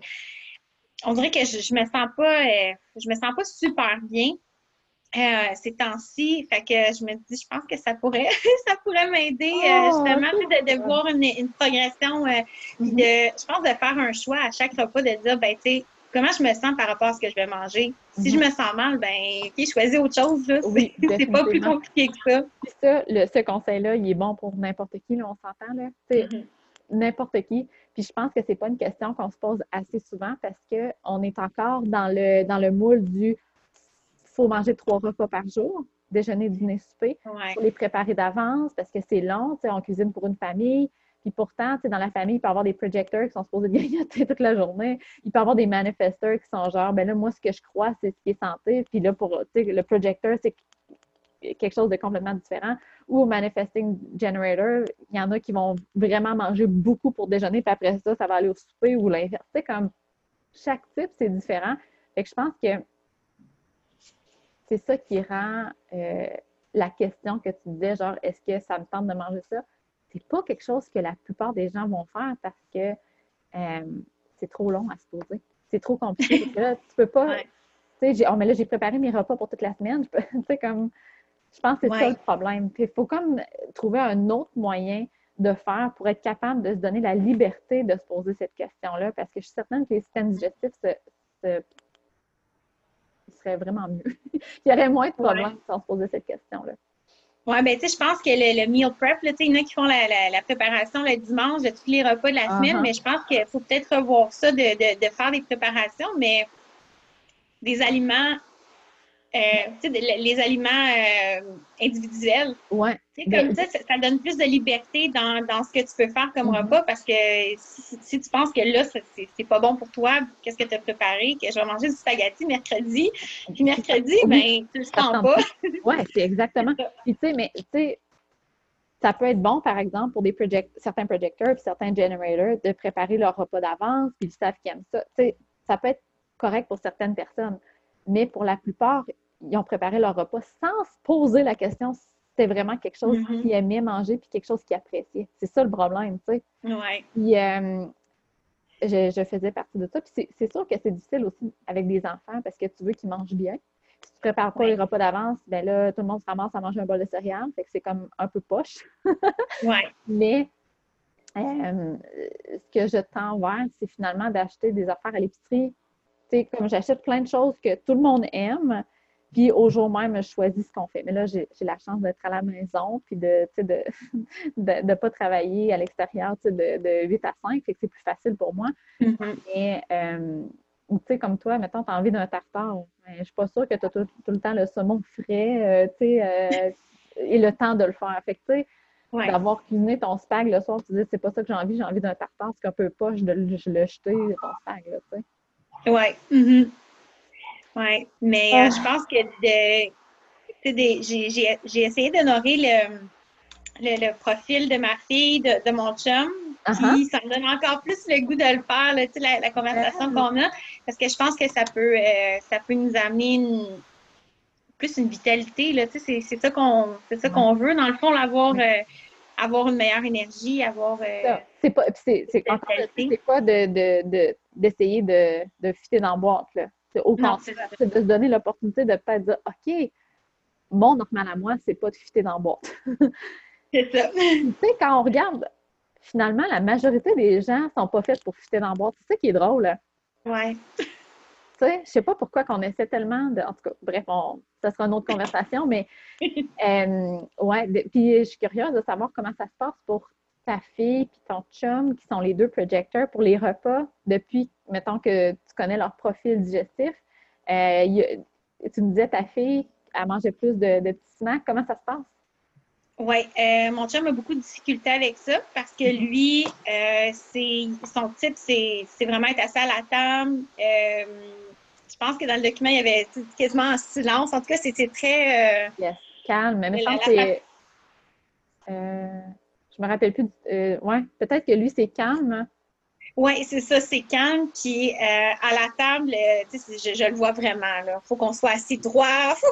On dirait que je, je me sens pas, euh, je me sens pas super bien euh, ces temps-ci. Fait que je me dis, je pense que ça pourrait, ça pourrait m'aider euh, Oh, justement de, de voir une, une progression. euh, Mhm. de, je pense de faire un choix à chaque repas, de dire, ben, tu sais, comment je me sens par rapport à ce que je vais manger? Si je Mhm. me sens mal, ben, OK, choisis autre chose. Oui, C'est pas plus compliqué que ça. Puis ça, le, ce conseil-là, il est bon pour n'importe qui, là, on s'entend, là. Mhm. n'importe qui. Puis je pense que c'est pas une question qu'on se pose assez souvent parce qu'on est encore dans le, dans le moule du faut manger trois repas par jour, déjeuner, dîner, souper. Ouais. faut les préparer d'avance parce que c'est long, tu sais, on cuisine pour une famille. Puis pourtant, tu sais, dans la famille, il peut y avoir des projecteurs qui sont supposés grignoter toute la journée. Il peut y avoir des manifesteurs qui sont genre, ben là, moi, ce que je crois, c'est ce qui est santé. Puis là, pour, tu sais, le projecteur, c'est quelque chose de complètement différent. Ou au manifesting generator, il y en a qui vont vraiment manger beaucoup pour déjeuner, puis après ça, ça va aller au souper ou l'inverse. Tu sais, comme chaque type, c'est différent. Fait que je pense que c'est ça qui rend euh, la question que tu disais, genre, est-ce que ça me tente de manger ça? C'est pas quelque chose que la plupart des gens vont faire parce que euh, c'est trop long à se poser. C'est trop compliqué. Là, tu peux pas. Ouais. Tu sais, j'ai- oh, mais là, j'ai préparé mes repas pour toute la semaine. Tu sais, comme. Je pense que c'est ça le problème. Il faut comme trouver un autre moyen de faire pour être capable de se donner la liberté de se poser cette question-là, parce que je suis certaine que les systèmes digestifs se, se- ils seraient vraiment mieux. Il y aurait moins de problèmes sans se poser cette question-là. Oui, ben tu sais, je pense que le, le meal prep, tu sais, il y en a qui font la, la- la préparation le dimanche de tous les repas de la semaine, Uh-huh. mais je pense qu'il faut peut-être revoir ça, de, de, de faire des préparations, mais des aliments, euh, les aliments euh, individuels. Ouais. Comme ça, ça, donne plus de liberté dans, dans ce que tu peux faire comme Mhm. repas parce que si, si tu penses que là, c'est pas bon pour toi, qu'est-ce que tu as préparé, que je vais manger du spaghetti mercredi, puis mercredi, ben, tu le sens pas. Oui, c'est exactement. Puis, tu sais, mais, tu sais, ça peut être bon, par exemple, pour des project certains projecteurs puis certains generators de préparer leur repas d'avance, puis ils savent qu'ils aiment ça. Tu sais, ça peut être correct pour certaines personnes, mais pour la plupart, ils ont préparé leur repas sans se poser la question si c'était vraiment quelque chose Mhm. qu'ils aimaient manger puis quelque chose qu'ils appréciaient. C'est ça le problème, tu sais. Ouais. Puis, euh, je, je faisais partie de ça. Puis, c'est- sûr que c'est difficile aussi avec des enfants parce que tu veux qu'ils mangent bien. Si tu prépares pas Oui. les repas d'avance, ben là, tout le monde se ramasse à manger un bol de céréales. Fait que c'est comme un peu poche. Ouais. Mais euh, ce que je tends vers, c'est finalement d'acheter des affaires à l'épicerie. Tu sais, comme j'achète plein de choses que tout le monde aime, puis au jour même, je choisis ce qu'on fait. Mais là, j'ai la chance d'être à la maison, puis de ne de, de, de pas travailler à l'extérieur de, de 8 à 5, fait que c'est plus facile pour moi. Mhm. Mais, euh, tu sais, comme toi, mettons, tu as envie d'un tartare. Je suis pas sûre que tu as tout, tout le temps le saumon frais, euh, tu sais, euh, et le temps de le faire. Fait que, tu sais, Ouais. d'avoir cuisiné ton spag le soir, tu dis, c'est pas ça que j'ai envie, j'ai envie d'un tartare, c'est un peu poche de le, je le jeter, ton spag, là, tu sais. Ouais. Mhm. Ouais. Mais euh, Ah. je pense que j'ai- essayé d'honorer le, le, le profil de ma fille, de, de mon chum. Uh-huh. Puis ça me donne encore plus le goût de le faire, là, tu sais, la, la conversation Ah. qu'on a. Parce que je pense que ça peut, euh, ça peut nous amener une- plus une vitalité. C'est ça qu'on c'est ça qu'on veut, dans le fond, avoir, euh, avoir une meilleure énergie, avoir. euh, Ça, C'est pas, c'est, c'est, pas de, de, de, d'essayer de, de fitter dans la boîte, là. C'est au contraire, c'est de se donner l'opportunité de peut-être dire, OK, mon normal à moi, c'est pas de fitter dans la boîte. C'est ça. tu sais, quand on regarde, finalement, la majorité des gens sont pas faits pour fitter dans la boîte. C'est ça qui est drôle, là. Ouais. Tu sais, je sais pas pourquoi qu'on essaie tellement de. En tout cas, bref, on, ça sera une autre conversation, mais euh, ouais. puis je suis curieuse de savoir comment ça se passe pour ta fille et ton chum, qui sont les deux projecteurs pour les repas, depuis, mettons que tu connais leur profil digestif. Euh, il y a- tu me disais ta fille, elle mangeait plus de, de petits snacks. Comment ça se passe? Oui, euh, mon chum a beaucoup de difficultés avec ça parce que Mhm. lui, euh, son type, c'est vraiment être assis à la table. Euh, je pense que dans le document, il y avait quasiment en silence. En tout cas, c'était très. euh, Calme, mais que c'est. Euh, je me rappelle plus. euh, ouais, peut-être que lui, c'est calme. oui, c'est ça, c'est calme. Puis euh, à la table, euh, je, je le vois vraiment. Il faut qu'on soit assis droit.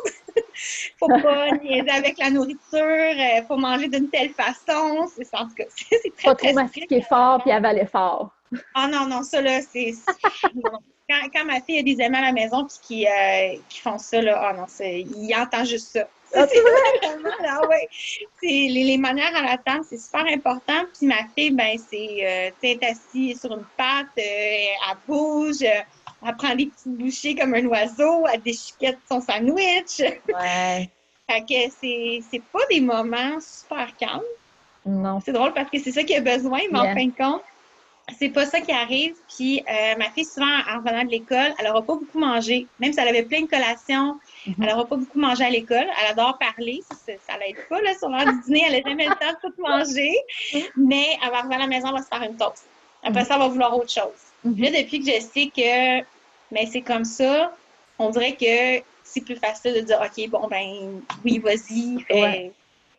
Faut, faut pas niaiser avec la nourriture. Il faut manger d'une telle façon. C'est en tout cas, c'est très, Pas très trop mastiquer fort puis avaler fort. Ah non, non, ça là, c'est. quand, quand, ma fille a des amis à la maison puis qui, euh, qui font ça, là, ah non, il entend juste ça. Ah, ouais. Les, les, manières à la table, c'est super important. Puis ma fille, ben, c'est, euh, assise sur une patte, euh, elle bouge, elle prend des petites bouchées comme un oiseau, elle déchiquette son sandwich. Ouais. fait que c'est, c'est pas des moments super calmes. Non. C'est drôle parce que c'est ça qu'il a besoin, mais en fin de compte, c'est pas ça qui arrive. Puis euh, ma fille, souvent, en revenant de l'école, elle n'aura pas beaucoup mangé. Même si elle avait plein de collations, mhm. elle n'aura pas beaucoup mangé à l'école. Elle adore parler. Ça, l'aide pas, là, sur l'heure du dîner. Elle n'a jamais le temps de tout manger. Mais elle va arriver à la maison, elle va se faire une toast. Après ça, elle va vouloir autre chose. Mhm. Là, depuis que je sais que mais c'est comme ça, on dirait que c'est plus facile de dire OK, bon, ben oui, vas-y, fais,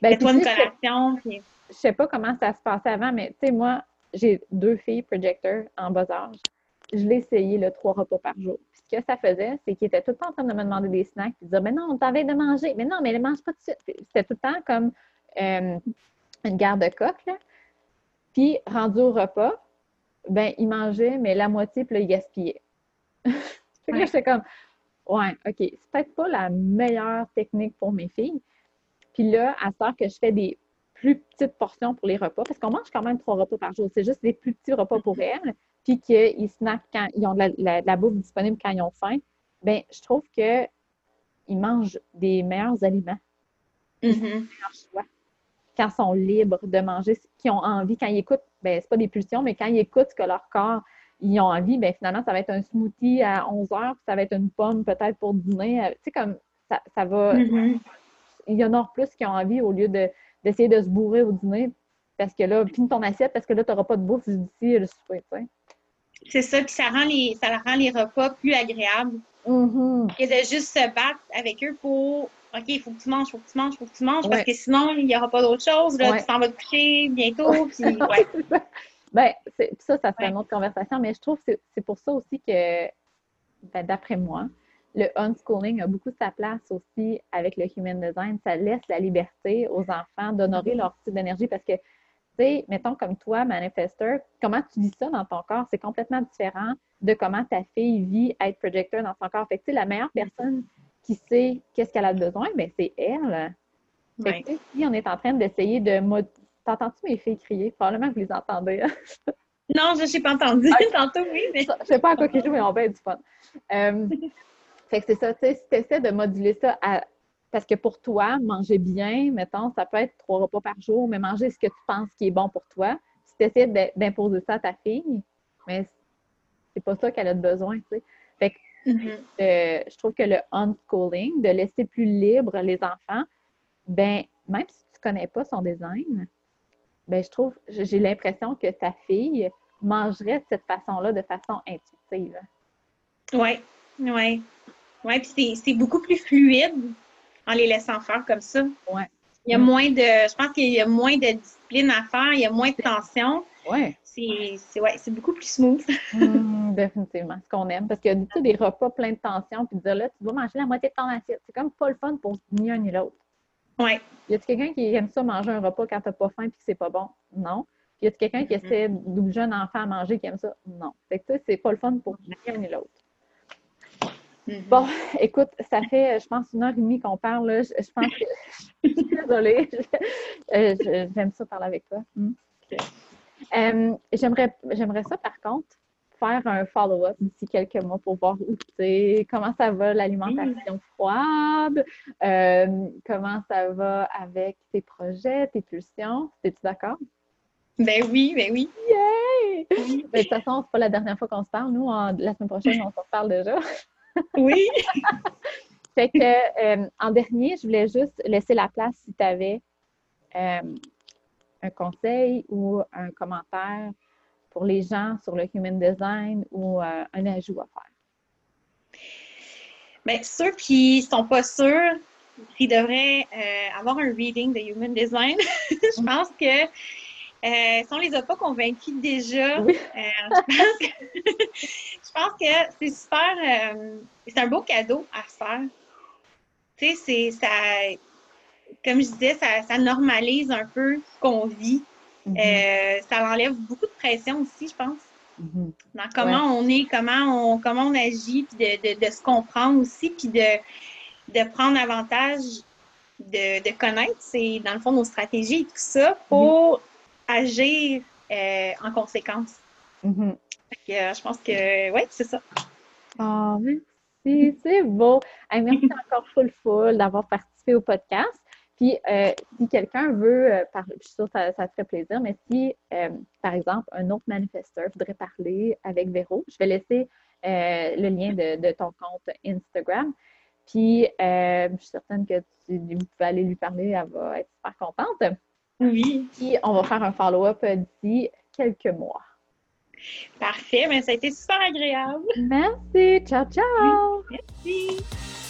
ben, toi une collation. Puis... Je sais pas comment ça se passait avant, mais tu sais, moi, j'ai deux filles projecteurs en bas âge. Je l'ai essayé le trois repas par jour. Que ça faisait, c'est qu'ils étaient tout le temps en train de me demander des snacks, puis de dire Mais non, on t'avait de manger. Mais non, mais ne mange pas tout de suite. C'était tout le temps comme euh, une garde-coque. Puis, rendu au repas, ben, ils mangeaient, mais la moitié, puis là, ils gaspillaient. fait que j'étais comme Ouais, OK, c'est peut-être pas la meilleure technique pour mes filles. Puis là, à ce que je fais des plus petites portions pour les repas, parce qu'on mange quand même trois repas par jour. C'est juste des plus petits repas pour mm-hmm. elles, puis qu'ils snackent quand ils ont de la, bouffe disponible quand ils ont faim. Bien, je trouve qu'ils mangent des meilleurs aliments. Mm Quand ils sont libres de manger ce qu'ils ont envie, quand ils écoutent, ben c'est pas des pulsions, mais quand ils écoutent ce que leur corps ils ont envie, bien finalement, ça va être un smoothie à 11 heures, puis ça va être une pomme peut-être pour dîner. Tu sais, comme ça, ça va. Mm-hmm. Il y en a plus qui ont envie au lieu de d'essayer de se bourrer au dîner parce que là, pine ton assiette parce que là, tu n'auras pas de bouffe d'ici le souper, tu sais. C'est ça, puis ça rend les, ça rend les repas plus agréables. Mm-hmm. Et de juste se battre avec eux pour OK, il faut que tu manges, il faut que tu manges, il faut que tu manges, parce que sinon, il n'y aura pas d'autre chose. Là, Tu t'en vas te coucher bientôt. Puis, ouais. ben, ça, ça serait une autre conversation, mais je trouve que c'est pour ça aussi que, ben, d'après moi, le unschooling a beaucoup sa place aussi avec le human design. Ça laisse la liberté aux enfants d'honorer leur type d'énergie parce que, tu sais, mettons comme toi, manifesteur, comment tu vis ça dans ton corps, c'est complètement différent de comment ta fille vit être projecteur dans son corps. Fait que, tu sais, la meilleure personne qui sait qu'est-ce qu'elle a besoin, ben c'est elle. Fait que, si on est en train d'essayer de... T'entends-tu mes filles crier? Probablement que vous les entendez. Hein? non, je n'ai pas entendu. Tantôt, oui, mais... Je sais pas à quoi qu'ils jouent, mais on va être du fun. Euh, Fait que c'est ça, tu sais, si tu essaies de moduler ça Parce que pour toi, manger bien, mettons, ça peut être trois repas par jour, mais manger ce que tu penses qui est bon pour toi. Si tu essaies d'imposer ça à ta fille, mais c'est pas ça qu'elle a besoin, tu sais. Fait que mm-hmm. euh, je trouve que le unschooling, de laisser plus libre les enfants, ben même si tu connais pas son design, ben je trouve, j'ai l'impression que ta fille mangerait de cette façon-là, de façon intuitive. Oui, oui. Oui, puis c'est beaucoup plus fluide en les laissant faire comme ça. Ouais. Il y a moins de. Je pense qu'il y a moins de discipline à faire, il y a moins de tension. Oui. C'est ouais, beaucoup plus smooth. Mmh, définitivement, ce qu'on aime. Parce que tu sais, des repas pleins de tension, puis dire là, tu dois manger la moitié de ton assiette. C'est comme pas le fun pour ni un ni l'autre. Oui. Y a quelqu'un qui aime ça manger un repas quand t'as pas faim et que c'est pas bon? Non. Puis y a quelqu'un qui essaie d'obliger un enfant à manger qui aime ça? Non. Fait que tu sais, c'est pas le fun pour ni un ni l'autre. Mm-hmm. Bon, écoute, ça fait, je pense, une heure et demie qu'on parle. Je, pense que. je suis désolée. Euh, j'aime ça parler avec toi. Mm. Euh, j'aimerais, ça, par contre, faire un follow-up d'ici quelques mois pour voir où comment ça va l'alimentation froide, euh, comment ça va avec tes projets, tes pulsions. Es-tu d'accord? Ben oui, ben oui. Yay! Ben, de toute façon, c'est pas la dernière fois qu'on se parle. Nous, la semaine prochaine, on se reparle déjà. Oui. fait que, euh, en dernier, je voulais juste laisser la place si tu avais euh, un conseil ou un commentaire pour les gens sur le human design ou euh, un ajout à faire. Bien, ceux qui ne sont pas sûrs, qui devraient avoir un reading de human design, je pense que euh, si on ne les a pas convaincus déjà, euh, je, pense que, c'est super. Euh, c'est un beau cadeau à faire. Tu sais, c'est ça. Comme je disais, ça, normalise un peu ce qu'on vit. Mm-hmm. ça enlève beaucoup de pression aussi, je pense. mhm. dans comment on est, comment on, comment on agit, puis de, de, se comprendre aussi, puis de, de prendre avantage de, connaître, c'est dans le fond nos stratégies et tout ça pour agir euh, en conséquence. Mm-hmm. Euh, je pense que oui, c'est ça. Ah, merci, c'est beau. merci encore full full d'avoir participé au podcast. Puis, euh, si quelqu'un veut parler, je suis sûre que ça, ça, te fait plaisir, mais si, par exemple, un autre manifesteur voudrait parler avec Véro, je vais laisser le lien de, de, ton compte Instagram. Puis, je suis certaine que tu, vous pouvez aller lui parler, elle va être super contente. Oui. Puis, on va faire un follow-up d'ici quelques mois. Parfait, mais ça a été super agréable. Merci. Ciao, ciao. Merci.